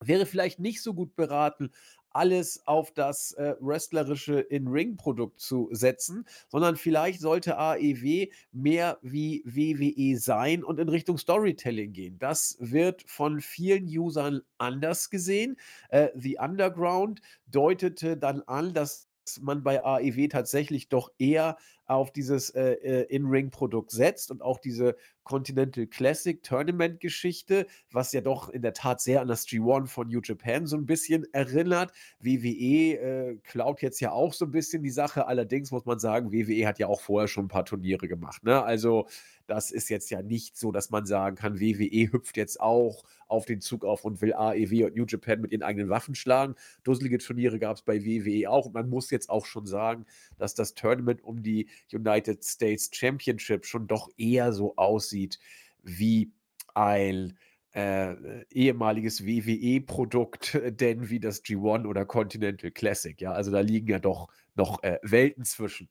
wäre vielleicht nicht so gut beraten, alles auf das äh, wrestlerische In-Ring-Produkt zu setzen, sondern vielleicht sollte AEW mehr wie WWE sein und in Richtung Storytelling gehen. Das wird von vielen Usern anders gesehen. Äh, The Underground deutete dann an, dass man bei AEW tatsächlich doch eher auf dieses äh, äh, In-Ring-Produkt setzt und auch diese Continental Classic Tournament-Geschichte, was ja doch in der Tat sehr an das G1 von New Japan so ein bisschen erinnert. WWE äh, klaut jetzt ja auch so ein bisschen die Sache. Allerdings muss man sagen, WWE hat ja auch vorher schon ein paar Turniere gemacht. Ne? Also das ist jetzt ja nicht so, dass man sagen kann, WWE hüpft jetzt auch auf den Zug auf und will AEW und New Japan mit ihren eigenen Waffen schlagen. Dusselige Turniere gab es bei WWE auch. Und man muss jetzt auch schon sagen, dass das Tournament um die United States Championship schon doch eher so aussieht wie ein äh, ehemaliges WWE-Produkt, denn wie das G1 oder Continental Classic. Ja, also da liegen ja doch noch äh, Welten zwischen.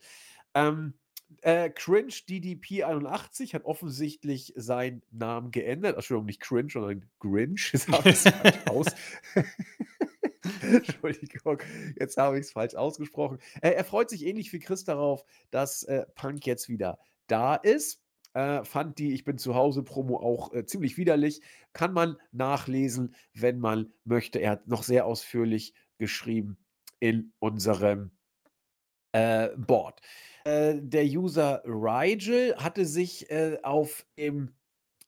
Ähm, äh, Cringe DDP 81 hat offensichtlich seinen Namen geändert. Entschuldigung, nicht Cringe, sondern Grinch. Jetzt habe ich es falsch aus. Entschuldigung, jetzt habe ich es falsch ausgesprochen. Äh, er freut sich ähnlich wie Chris darauf, dass äh, Punk jetzt wieder da ist. Äh, fand die Ich bin zu Hause Promo auch äh, ziemlich widerlich. Kann man nachlesen, wenn man möchte. Er hat noch sehr ausführlich geschrieben in unserem äh, Board. Äh, der User Rigel hatte sich äh, auf dem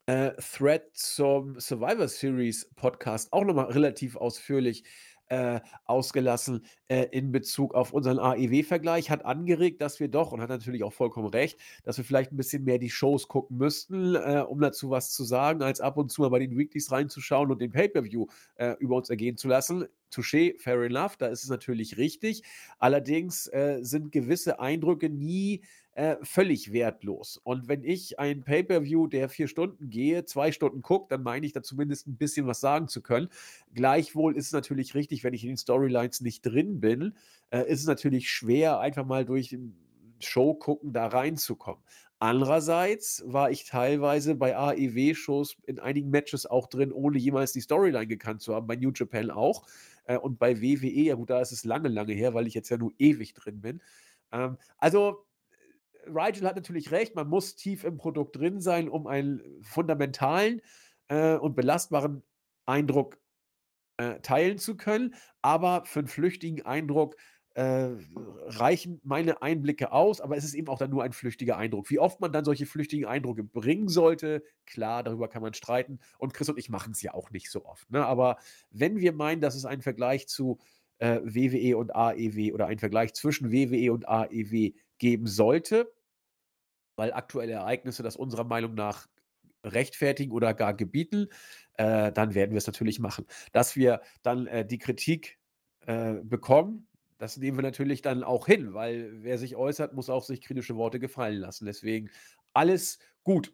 äh, Thread zum Survivor Series Podcast auch nochmal relativ ausführlich äh, ausgelassen äh, in Bezug auf unseren AEW-Vergleich, hat angeregt, dass wir doch, und hat natürlich auch vollkommen recht, dass wir vielleicht ein bisschen mehr die Shows gucken müssten, äh, um dazu was zu sagen, als ab und zu mal bei den Weeklies reinzuschauen und den Pay-Per-View äh, über uns ergehen zu lassen. Touché, fair enough, da ist es natürlich richtig. Allerdings äh, sind gewisse Eindrücke nie äh, völlig wertlos. Und wenn ich ein Pay-per-View, der vier Stunden gehe, zwei Stunden gucke, dann meine ich da zumindest ein bisschen was sagen zu können. Gleichwohl ist es natürlich richtig, wenn ich in den Storylines nicht drin bin, äh, ist es natürlich schwer, einfach mal durch Show gucken, da reinzukommen. Andererseits war ich teilweise bei AEW-Shows in einigen Matches auch drin, ohne jemals die Storyline gekannt zu haben, bei New Japan auch. Äh, und bei WWE, ja gut, da ist es lange, lange her, weil ich jetzt ja nur ewig drin bin. Ähm, also, Rigel hat natürlich recht, man muss tief im Produkt drin sein, um einen fundamentalen äh, und belastbaren Eindruck äh, teilen zu können. Aber für einen flüchtigen Eindruck äh, reichen meine Einblicke aus, aber es ist eben auch dann nur ein flüchtiger Eindruck. Wie oft man dann solche flüchtigen Eindrücke bringen sollte, klar, darüber kann man streiten. Und Chris und ich machen es ja auch nicht so oft. Ne? Aber wenn wir meinen, dass es einen Vergleich zu äh, WWE und AEW oder einen Vergleich zwischen WWE und AEW geben sollte, weil aktuelle Ereignisse das unserer Meinung nach rechtfertigen oder gar gebieten, äh, dann werden wir es natürlich machen. Dass wir dann äh, die Kritik äh, bekommen, das nehmen wir natürlich dann auch hin, weil wer sich äußert, muss auch sich kritische Worte gefallen lassen. Deswegen alles gut.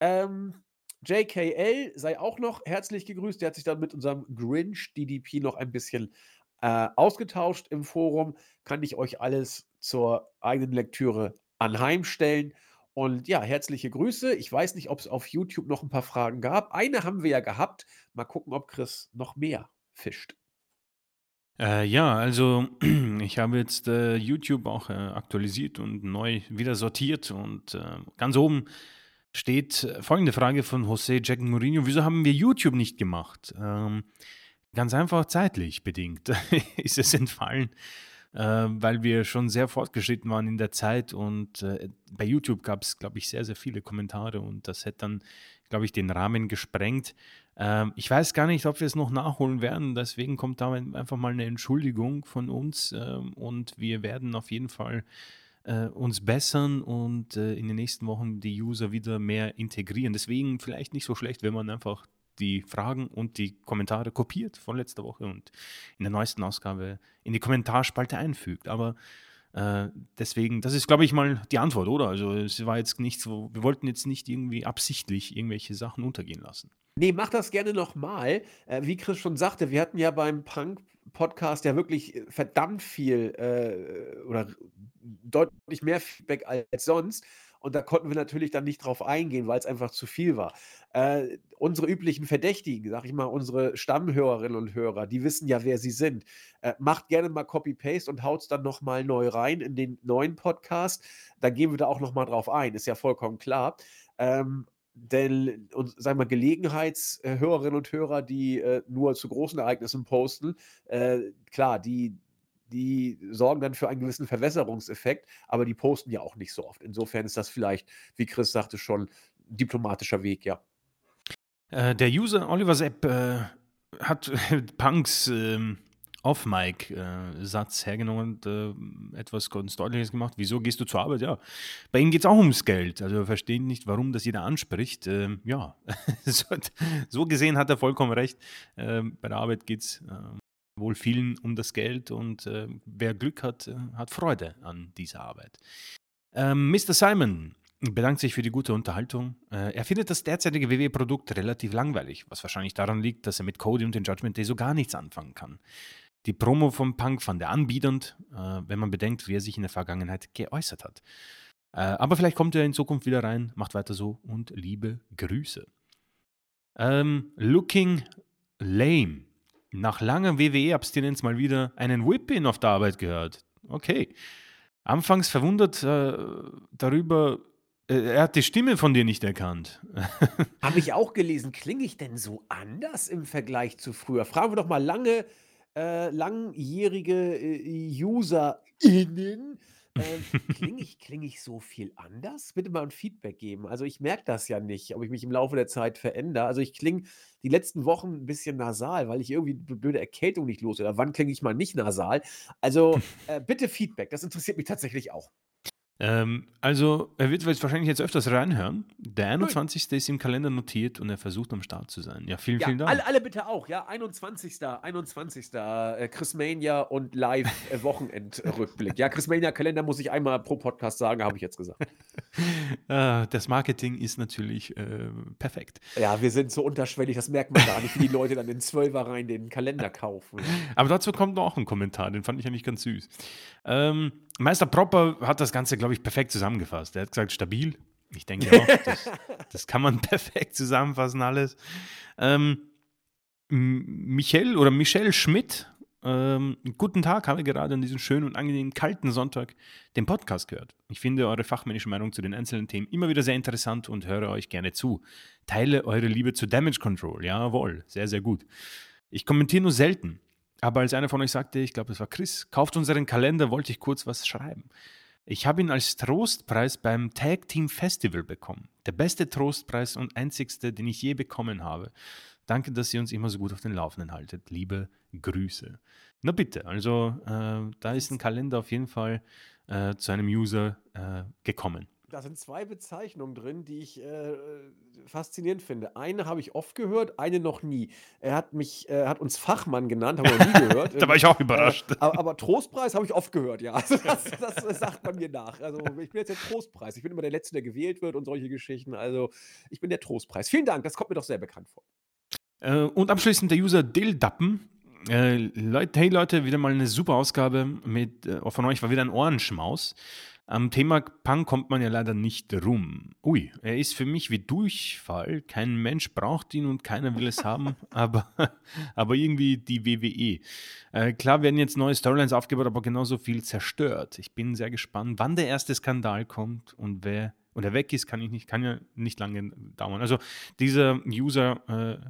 Ähm, JKL sei auch noch herzlich gegrüßt. Der hat sich dann mit unserem Grinch DDP noch ein bisschen äh, ausgetauscht im Forum. Kann ich euch alles zur eigenen Lektüre anheimstellen. Und ja, herzliche Grüße. Ich weiß nicht, ob es auf YouTube noch ein paar Fragen gab. Eine haben wir ja gehabt. Mal gucken, ob Chris noch mehr fischt. Äh, ja, also ich habe jetzt äh, YouTube auch äh, aktualisiert und neu wieder sortiert und äh, ganz oben steht folgende Frage von José Jack Mourinho: Wieso haben wir YouTube nicht gemacht? Ähm, ganz einfach zeitlich bedingt ist es entfallen, weil wir schon sehr fortgeschritten waren in der Zeit und bei YouTube gab es, glaube ich, sehr, sehr viele Kommentare und das hätte dann, glaube ich, den Rahmen gesprengt. Ähm, ich weiß gar nicht, ob wir es noch nachholen werden. Deswegen kommt da einfach mal eine Entschuldigung von uns ähm, und wir werden auf jeden Fall äh, uns bessern und äh, in den nächsten Wochen die User wieder mehr integrieren. Deswegen vielleicht nicht so schlecht, wenn man einfach die Fragen und die Kommentare kopiert von letzter Woche und in der neuesten Ausgabe in die Kommentarspalte einfügt. Aber Äh, deswegen, das ist, glaube ich, mal die Antwort, oder? Also es war jetzt nicht so, wir wollten jetzt nicht irgendwie absichtlich irgendwelche Sachen untergehen lassen. Nee, mach das gerne nochmal. Äh, wie Chris schon sagte, wir hatten ja beim Punk-Podcast ja wirklich verdammt viel äh, oder deutlich mehr Feedback als sonst. Und da konnten wir natürlich dann nicht drauf eingehen, weil es einfach zu viel war. Äh, unsere üblichen Verdächtigen, sag ich mal, unsere Stammhörerinnen und Hörer, die wissen ja, wer sie sind. Äh, macht gerne mal Copy-Paste und haut es dann nochmal neu rein in den neuen Podcast. Da gehen wir da auch nochmal drauf ein, ist ja vollkommen klar. Ähm, denn, und sagen wir, Gelegenheitshörerinnen und Hörer, die äh, nur zu großen Ereignissen posten, äh, klar, die, die sorgen dann für einen gewissen Verwässerungseffekt, aber die posten ja auch nicht so oft. Insofern ist das vielleicht, wie Chris sagte, schon ein diplomatischer Weg, ja. Äh, der User Oliver Sepp äh, hat Punks ähm, Off-Mic-Satz äh, hergenommen und äh, etwas ganz Deutliches gemacht. Wieso gehst du zur Arbeit? Ja, bei ihm geht es auch ums Geld. Also wir verstehen nicht, warum das jeder anspricht. Ähm, ja, so gesehen hat er vollkommen recht. Ähm, bei der Arbeit geht es wohl vielen um das Geld und äh, wer Glück hat, äh, hat Freude an dieser Arbeit. Ähm, Mr. Simon bedankt sich für die gute Unterhaltung. Äh, er findet das derzeitige WWE-Produkt relativ langweilig, was wahrscheinlich daran liegt, dass er mit Cody und den Judgment Day so gar nichts anfangen kann. Die Promo vom Punk fand er anbiedernd, äh, wenn man bedenkt, wie er sich in der Vergangenheit geäußert hat. Äh, aber vielleicht kommt er in Zukunft wieder rein, macht weiter so und liebe Grüße. Ähm, looking lame nach langer WWE-Abstinenz mal wieder einen Whip-In auf der Arbeit gehört. Okay. Anfangs verwundert äh, darüber, äh, er hat die Stimme von dir nicht erkannt. Habe ich auch gelesen. Klinge ich denn so anders im Vergleich zu früher? Fragen wir doch mal lange, äh, langjährige äh, UserInnen, ähm, klinge ich, kling ich so viel anders? Bitte mal ein Feedback geben. Also ich merke das ja nicht, ob ich mich im Laufe der Zeit verändere. Also ich klinge die letzten Wochen ein bisschen nasal, weil ich irgendwie eine blöde Erkältung nicht los oder wann klinge ich mal nicht nasal? Also äh, bitte Feedback, das interessiert mich tatsächlich auch. Ähm, also, er wird wahrscheinlich jetzt öfters reinhören. Der 21. ist im Kalender notiert und er versucht am Start zu sein. Ja, vielen, ja, vielen Dank. Alle, alle bitte auch, ja. 21. 21. Äh, Chris Mania und Live-Wochenendrückblick. Ja, Chris Mania Kalender muss ich einmal pro Podcast sagen, habe ich jetzt gesagt. äh, das Marketing ist natürlich äh, perfekt. Ja, wir sind so unterschwellig, das merkt man gar nicht, wie die Leute dann in Zwölfer rein den Kalender kaufen. Aber dazu kommt noch ein Kommentar, den fand ich eigentlich ganz süß. Ähm, Meister Propper hat das Ganze, glaube ich, perfekt zusammengefasst. Er hat gesagt, stabil. Ich denke auch, das, das kann man perfekt zusammenfassen, alles. Ähm, Michael oder Michelle Schmidt, ähm, guten Tag, habe gerade an diesem schönen und angenehmen kalten Sonntag den Podcast gehört. Ich finde eure fachmännische Meinung zu den einzelnen Themen immer wieder sehr interessant und höre euch gerne zu. Teile eure Liebe zu Damage Control. Jawohl, sehr, sehr gut. Ich kommentiere nur selten. Aber als einer von euch sagte, ich glaube, es war Chris, kauft unseren Kalender, wollte ich kurz was schreiben. Ich habe ihn als Trostpreis beim Tag Team Festival bekommen. Der beste Trostpreis und einzigste, den ich je bekommen habe. Danke, dass ihr uns immer so gut auf den Laufenden haltet. Liebe Grüße. Na bitte, also äh, da ist ein Kalender auf jeden Fall äh, zu einem User äh, gekommen. Da sind zwei Bezeichnungen drin, die ich äh, faszinierend finde. Eine habe ich oft gehört, eine noch nie. Er hat mich, äh, hat uns Fachmann genannt, haben wir noch nie gehört. da war ich auch überrascht. Äh, aber, aber, Trostpreis habe ich oft gehört, ja. Also das, das, das, sagt man mir nach. Also ich bin jetzt der Trostpreis. Ich bin immer der Letzte, der gewählt wird und solche Geschichten. Also ich bin der Trostpreis. Vielen Dank, das kommt mir doch sehr bekannt vor. Äh, und abschließend der User Dildappen. Äh, Leute, hey Leute, wieder mal eine super Ausgabe mit, äh, von euch war wieder ein Ohrenschmaus. Am Thema Punk kommt man ja leider nicht rum. Ui, er ist für mich wie Durchfall. Kein Mensch braucht ihn und keiner will es haben, aber, aber irgendwie die WWE. Äh, klar werden jetzt neue Storylines aufgebaut, aber genauso viel zerstört. Ich bin sehr gespannt, wann der erste Skandal kommt und wer oder weg ist, kann ich nicht, kann ja nicht lange dauern. Also dieser User äh,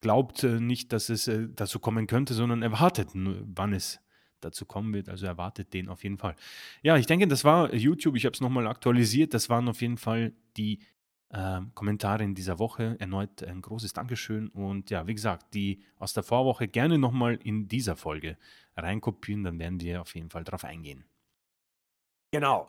glaubt äh, nicht, dass es äh, dazu kommen könnte, sondern erwartet, wann es dazu kommen wird. Also erwartet den auf jeden Fall. Ja, ich denke, das war YouTube. Ich habe es nochmal aktualisiert. Das waren auf jeden Fall die äh, Kommentare in dieser Woche. Erneut ein großes Dankeschön. Und ja, wie gesagt, die aus der Vorwoche gerne nochmal in dieser Folge reinkopieren. Dann werden wir auf jeden Fall darauf eingehen. Genau.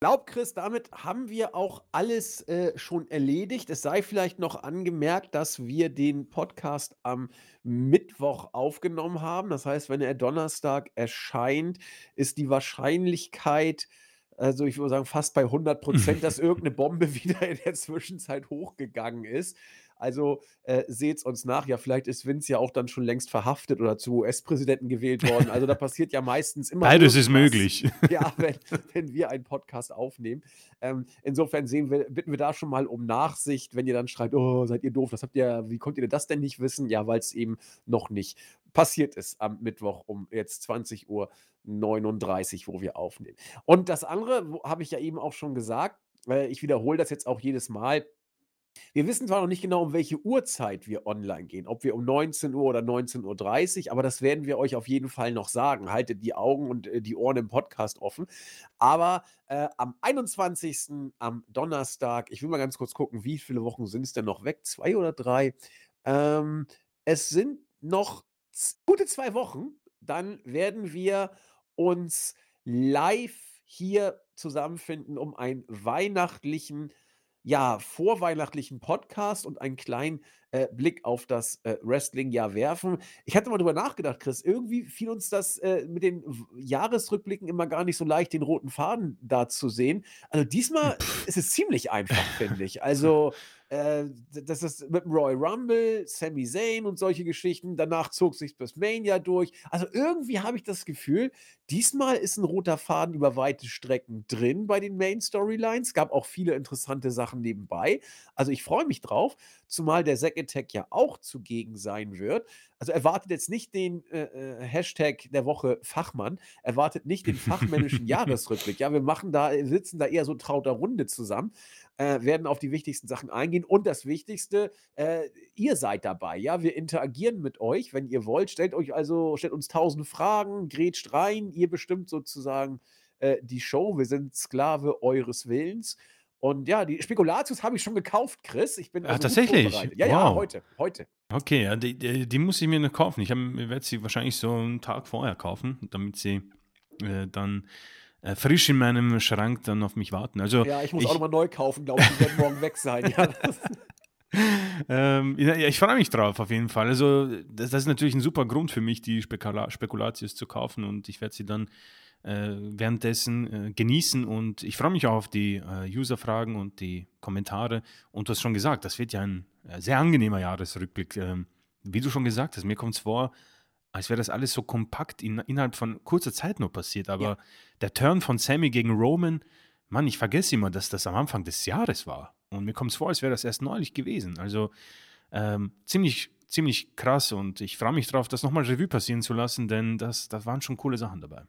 Glaube, Chris, damit haben wir auch alles, äh, schon erledigt. Es sei vielleicht noch angemerkt, dass wir den Podcast am Mittwoch aufgenommen haben. Das heißt, wenn er Donnerstag erscheint, ist die Wahrscheinlichkeit, also ich würde sagen, fast bei 100% dass irgendeine Bombe wieder in der Zwischenzeit hochgegangen ist. Also, äh, seht's uns nach. Ja, vielleicht ist Vince ja auch dann schon längst verhaftet oder zu US-Präsidenten gewählt worden. Also, da passiert ja meistens immer Beides ist möglich. Ja, wenn wenn wir einen Podcast aufnehmen. Ähm, insofern sehen wir bitten wir da schon mal um Nachsicht, wenn ihr dann schreibt: „Oh, seid ihr doof, das habt ihr wie konntet ihr das denn nicht wissen?“ Ja, weil es eben noch nicht passiert ist am Mittwoch um jetzt 20:39 wo wir aufnehmen. Und das andere, habe ich ja eben auch schon gesagt, äh, ich wiederhole das jetzt auch jedes Mal. Wir wissen zwar noch nicht genau, um welche Uhrzeit wir online gehen, ob wir um 19:00 oder 19:30 aber das werden wir euch auf jeden Fall noch sagen. Haltet die Augen und, äh, die Ohren im Podcast offen. Aber, äh, am 21., am Donnerstag ich will mal ganz kurz gucken, wie viele Wochen sind es denn noch weg? 2 oder 3? Ähm, es sind noch gute 2 Wochen, dann werden wir uns live hier zusammenfinden, um einen weihnachtlichen ja, vorweihnachtlichen Podcast und einen kleinen, äh, Blick auf das, äh, Wrestling-Jahr werfen. Ich hatte mal drüber nachgedacht, Chris, irgendwie fiel uns das, äh, mit den Jahresrückblicken immer gar nicht so leicht, den roten Faden da zu sehen. Also, diesmal ist es ziemlich einfach, finde ich. Also, äh, das ist mit Royal Rumble, Sami Zayn und solche Geschichten. Danach zog sich's bis Mania durch. Also, irgendwie habe ich das Gefühl, diesmal ist ein roter Faden über weite Strecken drin bei den Main Storylines. Gab auch viele interessante Sachen nebenbei. Also, ich freue mich drauf, zumal der Zack Attack ja auch zugegen sein wird. Also, erwartet jetzt nicht den, äh, äh, Hashtag der Woche Fachmann, erwartet nicht den fachmännischen Jahresrückblick. Ja, wir machen da sitzen da eher so trauter Runde zusammen, äh, werden auf die wichtigsten Sachen eingehen und das Wichtigste, äh, ihr seid dabei, ja? Wir interagieren mit euch, wenn ihr wollt. Stellt euch also stellt uns tausend Fragen, grätscht rein, ihr bestimmt sozusagen, äh, die Show. Wir sind Sklave eures Willens. Und ja, die Spekulatius habe ich schon gekauft, Chris. Ich bin Ah, also tatsächlich? Ja, ja, Wow. heute, heute. Okay, ja, die die die muss ich mir noch kaufen. Ich werde sie wahrscheinlich so einen Tag vorher kaufen, damit sie, äh, dann, äh, frisch in meinem Schrank dann auf mich warten. Also, Ja, ich muss auch ich noch mal neu kaufen, glaube ich, die werden morgen weg sein. Ja, Ähm, ja, ja, ich freue mich drauf auf jeden Fall. Also, das das ist natürlich ein super Grund für mich, die Spekula Spekulatius zu kaufen und ich werde sie dann, währenddessen, äh, genießen und ich freue mich auch auf die, äh, User-Fragen und die Kommentare. Und du hast schon gesagt, das wird ja ein, äh, sehr angenehmer Jahresrückblick. Ähm, wie du schon gesagt hast, mir kommt es vor, als wäre das alles so kompakt in innerhalb von kurzer Zeit nur passiert, Ja. aber der Turn von Sami gegen Roman, Mann, ich vergesse immer, dass das am Anfang des Jahres war und mir kommt es vor, als wäre das erst neulich gewesen. Also, ähm, ziemlich ziemlich krass und ich freue mich drauf, das noch mal Revue passieren zu lassen, denn das da waren schon coole Sachen dabei.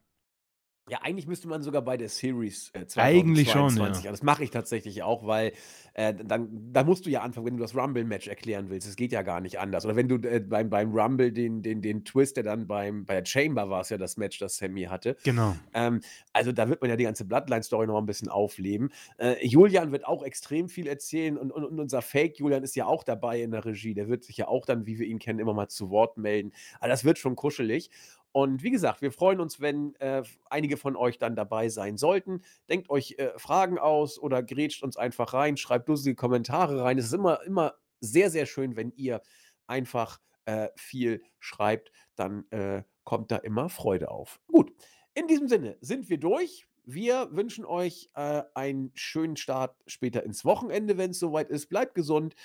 Ja, eigentlich müsste man sogar bei der Series, äh, Eigentlich schon, 2022 ja. das mache ich tatsächlich auch, weil, äh, dann dann musst du ja anfangen, wenn du das Rumble-Match erklären willst. Es geht ja gar nicht anders. Oder wenn du, äh, beim beim Rumble den den den Twist, der dann beim bei der Chamber war es ja das Match, das Sami hatte. Genau. Ähm, also, da wird man ja die ganze Bloodline-Story noch mal 'n bisschen aufleben. Äh, Julian wird auch extrem viel erzählen und und und unser Fake Julian ist ja auch dabei in der Regie. Der wird sich ja auch dann, wie wir ihn kennen, immer mal zu Wort melden. Also, das wird schon kuschelig. Und wie gesagt, wir freuen uns, wenn, äh, einige von euch dann dabei sein sollten. Denkt euch, äh, Fragen aus oder grätscht uns einfach rein, schreibt lustige Kommentare rein. Es ist immer immer sehr, sehr schön, wenn ihr einfach, äh, viel schreibt, dann, äh, kommt da immer Freude auf. Gut, in diesem Sinne sind wir durch. Wir wünschen euch, äh, einen schönen Start später ins Wochenende, wenn's soweit ist. Bleibt gesund.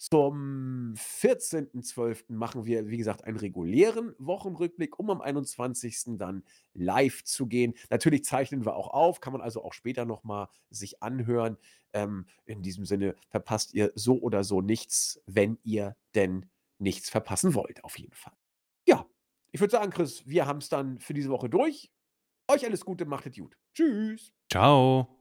Zum 14.12. machen wir, wie gesagt, einen regulären Wochenrückblick, um am 21. dann live zu gehen. Natürlich zeichnen wir auch auf, kann man also auch später noch mal sich anhören. Ähm, in diesem Sinne verpasst ihr so oder so nichts, wenn ihr denn nichts verpassen wollt, auf jeden Fall. Ja, ich würde sagen, Chris, wir haben's dann für diese Woche durch. Euch alles Gute, macht es gut. Tschüss. Ciao.